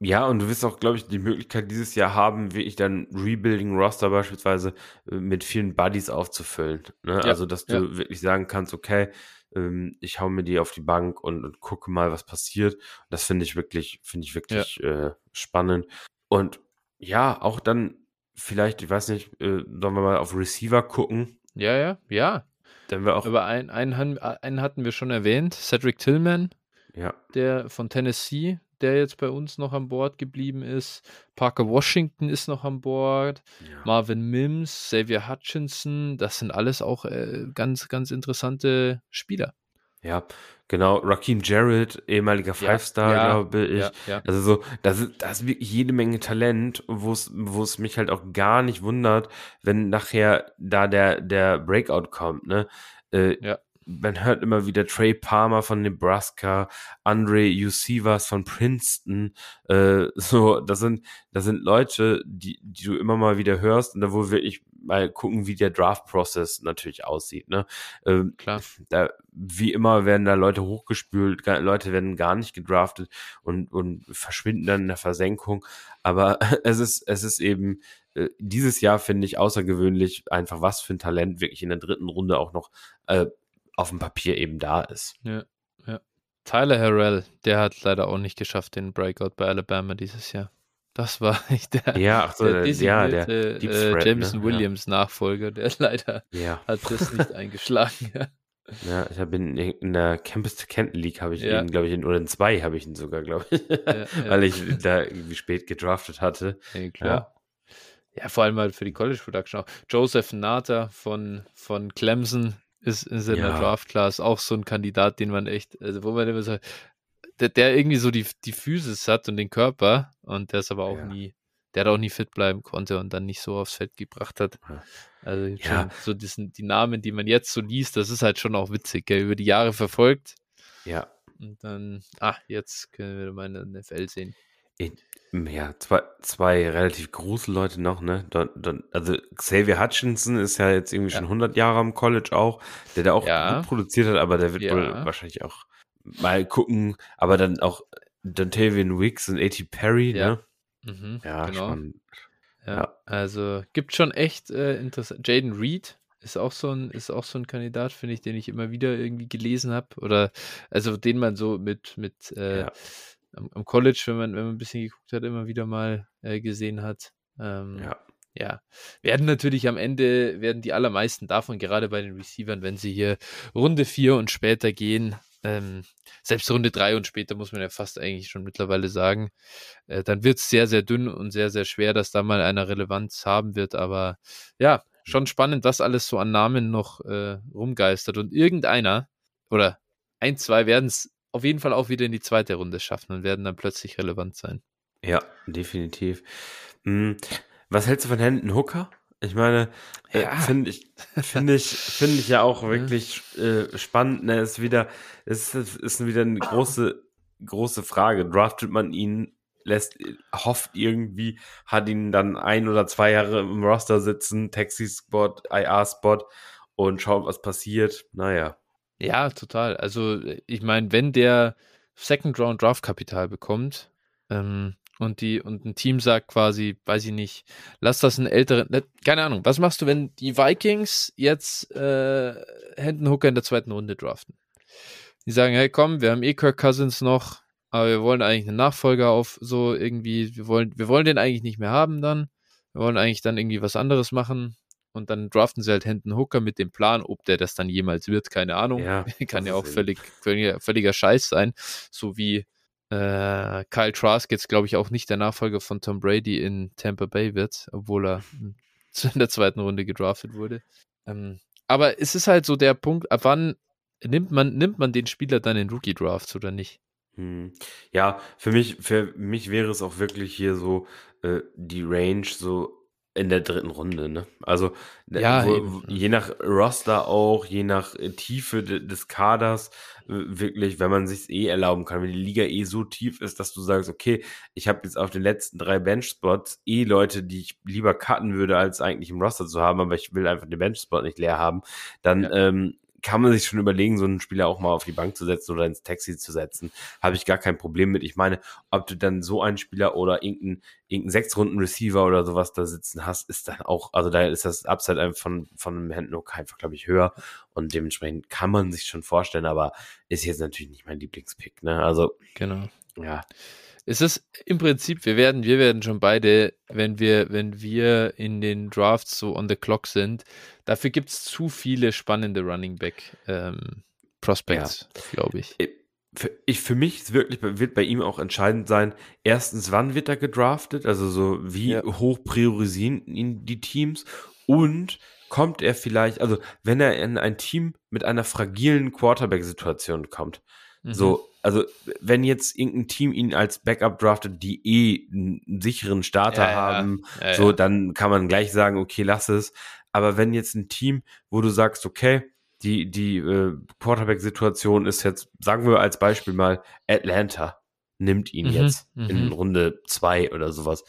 Ja, und du wirst auch, glaube ich, die Möglichkeit dieses Jahr haben, wirklich dann Rebuilding Roster beispielsweise äh, mit vielen Buddies aufzufüllen. Ne? Ja, also, dass du ja. wirklich sagen kannst, okay, ähm, ich hau mir die auf die Bank und, und gucke mal, was passiert. Das finde ich wirklich, finde ich wirklich äh, spannend. Und ja, auch dann vielleicht, ich weiß nicht, äh, sollen wir mal auf Receiver gucken? Ja, ja, ja. Dann wir auch, Aber einen, einen, han- einen hatten wir schon erwähnt, Cedric Tillman, ja, der von Tennessee, der jetzt bei uns noch an Bord geblieben ist. Parker Washington ist noch an Bord. Ja. Marvin Mims, Xavier Hutchinson, das sind alles auch äh, ganz, ganz interessante Spieler. Ja, genau. Raheem Jarrett, ehemaliger Five-Star, ja, glaube ich. Ja, ja. Also so, das ist, das ist wirklich jede Menge Talent, wo es, wo es mich halt auch gar nicht wundert, wenn nachher da der, der Breakout kommt, ne? Äh, Ja. Man hört immer wieder Trey Palmer von Nebraska, Andre Yusivas von Princeton, äh, so, das sind, das sind Leute, die, die du immer mal wieder hörst und da wo wirklich mal gucken, wie der Draft-Prozess natürlich aussieht, ne? Ähm, Klar. da, wie immer werden da Leute hochgespült, Leute werden gar nicht gedraftet und, und verschwinden dann in der Versenkung. Aber es ist, es ist eben äh, dieses Jahr finde ich außergewöhnlich einfach, was für ein Talent wirklich in der dritten Runde auch noch äh, auf dem Papier eben da ist. Ja, ja. Tyler Harrell, der hat leider auch nicht geschafft, den Breakout bei Alabama dieses Jahr. Das war echt der, Ja, ach so, der der, ja, der äh, Threat, Jameson ne? Williams Nachfolger, der leider Ja, hat das nicht eingeschlagen. Ja. ja, ich habe in, in der Campus to Canton League habe ich Ja. ihn, glaube ich, in, oder in zwei habe ich ihn sogar, glaube ich, Ja, ja. weil ich da irgendwie spät gedraftet hatte. Ja, klar. Ja. vor allem halt für die College Production auch. Joseph Nata von, von Clemson ist, in der Ja. Draft Class auch so ein Kandidat, den man echt, also wo man immer sagt, der, der irgendwie so die, die Physis hat und den Körper und der ist aber auch Ja. nie, der hat auch nie fit bleiben konnte und dann nicht so aufs Feld gebracht hat. Also Ja. so diesen, die Namen, die man jetzt so liest, das ist halt schon auch witzig, gell? über die Jahre verfolgt Ja, und dann, ah, jetzt können wir mal in der NFL sehen. Ja, zwei, zwei relativ große Leute noch, ne? Don, Don, also Xavier Hutchinson ist ja jetzt irgendwie Ja. schon 100 Jahre am College auch, der da auch Ja. gut produziert hat, aber der wird Ja. wohl wahrscheinlich auch mal gucken, aber dann auch Dontavian Wicks und A.T. Perry, Ja. ne? Mhm, Ja, genau. spannend. Ja, also gibt schon echt äh, interessant. Jaden Reed ist auch so ein, ist auch so ein Kandidat, finde ich, den ich immer wieder irgendwie gelesen habe. Oder also den man so mit, mit äh. Am, am College, wenn man, wenn man ein bisschen geguckt hat, immer wieder mal äh, gesehen hat. Ähm, Ja. ja, werden natürlich am Ende, werden die allermeisten davon, gerade bei den Receivern, wenn sie hier Runde 4 und später gehen, ähm, selbst Runde 3 und später muss man ja fast eigentlich schon mittlerweile sagen, äh, dann wird es sehr, sehr dünn und sehr, sehr schwer, dass da mal eine Relevanz haben wird. Aber ja, schon spannend, was alles so an Namen noch äh, rumgeistert. Und irgendeiner oder ein, zwei werden es auf jeden Fall auch wieder in die zweite Runde schaffen und werden dann plötzlich relevant sein. Ja, definitiv. Hm, Was hältst du von Hendon Hooker? Ich meine, äh, Ja. finde ich, finde ich, finde ich ja auch wirklich äh, spannend. Ne, ist wieder, ist, ist wieder eine große, große Frage. Draftet man ihn, lässt, hofft irgendwie, hat ihn dann ein oder zwei Jahre im Roster sitzen, Taxi-Spot, IR-Spot und schaut, was passiert. Naja. Ja, total. Also, ich meine, wenn der Second Round Draft Kapital bekommt ähm, und die und ein Team sagt quasi, weiß ich nicht, lass das einen älteren, ne, keine Ahnung, was machst du, wenn die Vikings jetzt äh, Hendon Hooker in der zweiten Runde draften? Die sagen, hey, komm, wir haben eh Kirk Cousins noch, aber wir wollen eigentlich einen Nachfolger auf so irgendwie, wir wollen, wir wollen den eigentlich nicht mehr haben dann. Wir wollen eigentlich dann irgendwie was anderes machen. Und dann draften sie halt Hendon Hooker mit dem Plan, ob der das dann jemals wird, keine Ahnung. Ja, Kann ja auch völlig, völliger, völliger Scheiß sein. So wie äh, Kyle Trask jetzt, glaube ich, auch nicht der Nachfolger von Tom Brady in Tampa Bay wird, obwohl er hm, in der zweiten Runde gedraftet wurde. Ähm, aber es ist halt so der Punkt, ab wann nimmt man, nimmt man den Spieler dann in Rookie-Drafts oder nicht? Hm. Ja, für mich, für mich wäre es auch wirklich hier so äh, die Range so in der dritten Runde, ne? Also ne, Ja, wo, je nach Roster auch, je nach äh, Tiefe de, des Kaders, wirklich, wenn man sich eh erlauben kann, wenn die Liga eh so tief ist, dass du sagst, okay, ich habe jetzt auf den letzten drei Bench-Spots eh Leute, die ich lieber cutten würde, als eigentlich im Roster zu haben, aber ich will einfach den Bench-Spot nicht leer haben, dann Ja. ähm, kann man sich schon überlegen, so einen Spieler auch mal auf die Bank zu setzen oder ins Taxi zu setzen. Habe ich gar kein Problem mit. Ich meine, ob du dann so einen Spieler oder irgendeinen irgendein Sechs-Runden-Receiver oder sowas da sitzen hast, ist dann auch, also da ist das Upside einfach von, von einem Handlook einfach, glaube ich, höher. Und dementsprechend kann man sich schon vorstellen, aber ist jetzt natürlich nicht mein Lieblingspick, ne? Also, Genau. ja. Es ist im Prinzip, wir werden, wir werden schon beide, wenn wir, wenn wir in den Drafts so on the clock sind, dafür gibt es zu viele spannende Running Back ähm, Prospects, glaube ich. für, ich, für mich ist wirklich, wird bei ihm auch entscheidend sein, erstens, wann wird er gedraftet, also so, wie ja. hoch priorisieren ihn die Teams und kommt er vielleicht, also wenn er in ein Team mit einer fragilen Quarterback-Situation kommt, mhm. so, also wenn jetzt irgendein Team ihn als Backup draftet, die eh einen sicheren Starter ja, haben, ja. so, dann kann man gleich sagen, okay, lass es. Aber wenn jetzt ein Team, wo du sagst, okay, die, die äh, Quarterback-Situation ist jetzt, sagen wir als Beispiel mal, Atlanta nimmt ihn mhm, jetzt in mhm. Runde zwei oder sowas.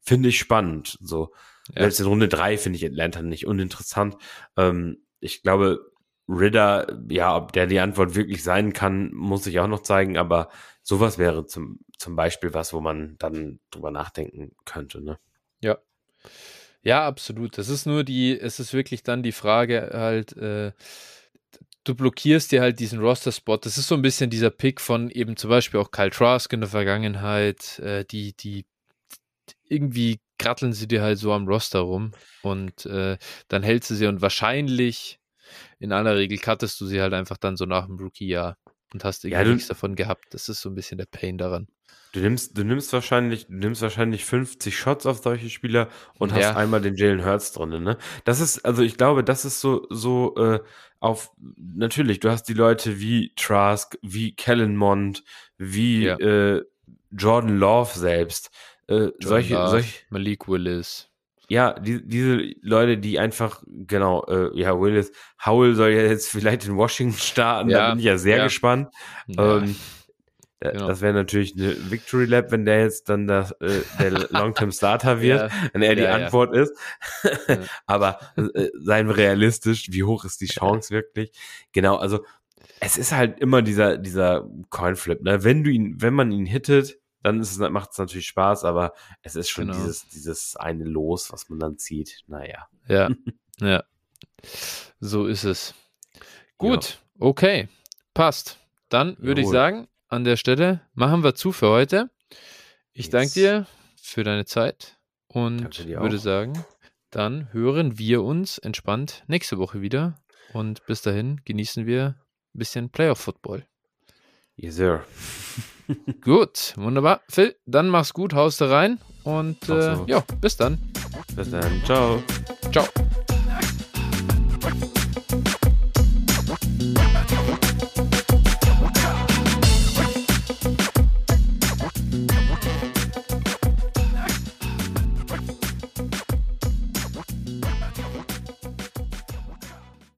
Finde ich spannend. So. Ja. Selbst in Runde drei finde ich Atlanta nicht uninteressant. Ähm, ich glaube, Ridder, ja, ob der die Antwort wirklich sein kann, muss ich auch noch zeigen, aber sowas wäre zum, zum Beispiel was, wo man dann drüber nachdenken könnte, ne? Ja. Ja, absolut. Das ist nur die, es ist wirklich dann die Frage halt, äh, du blockierst dir halt diesen Roster-Spot. Das ist so ein bisschen dieser Pick von eben zum Beispiel auch Kyle Trask in der Vergangenheit, äh, die, die irgendwie kratteln sie dir halt so am Roster rum und äh, dann hältst du sie und wahrscheinlich in aller Regel cuttest du sie halt einfach dann so nach dem Rookie-Jahr und hast irgendwie ja, nichts davon gehabt. Das ist so ein bisschen der Pain daran. Du nimmst, du nimmst wahrscheinlich, du nimmst wahrscheinlich 50 Shots auf solche Spieler und ja. hast einmal den Jalen Hurts drin, ne? Das ist, also ich glaube, das ist so, so, äh, auf, natürlich, du hast die Leute wie Trask, wie Kellen Mond, wie ja. äh, Jordan Love selbst, äh, solche, Love, solche, Malik Willis. Ja, die, diese Leute, die einfach, genau, äh, ja, Willis, Howell soll ja jetzt vielleicht in Washington starten, ja, da bin ich ja sehr ja. gespannt. Ähm, Genau. Das wäre natürlich eine Victory Lab, wenn der jetzt dann das, äh, der Long-Term Starter wird, ja. wenn er die ja, Antwort ja. ist. Aber äh, seien wir realistisch, wie hoch ist die Chance wirklich? Genau, also es ist halt immer dieser, dieser Coinflip, ne? Wenn du ihn, wenn man ihn hittet, dann macht es natürlich Spaß, aber es ist schon genau. dieses, dieses eine Los, was man dann zieht. Naja. Ja, ja. So ist es. Gut, okay. Passt. Dann würde ich sagen, an der Stelle machen wir zu für heute. Ich yes. danke dir für deine Zeit und würde sagen, dann hören wir uns entspannt nächste Woche wieder. Und bis dahin genießen wir ein bisschen Playoff-Football. Yes, sir. gut, wunderbar. Phil, dann mach's gut, haust da rein und äh, ja, bis dann. Bis dann. Ciao. Ciao.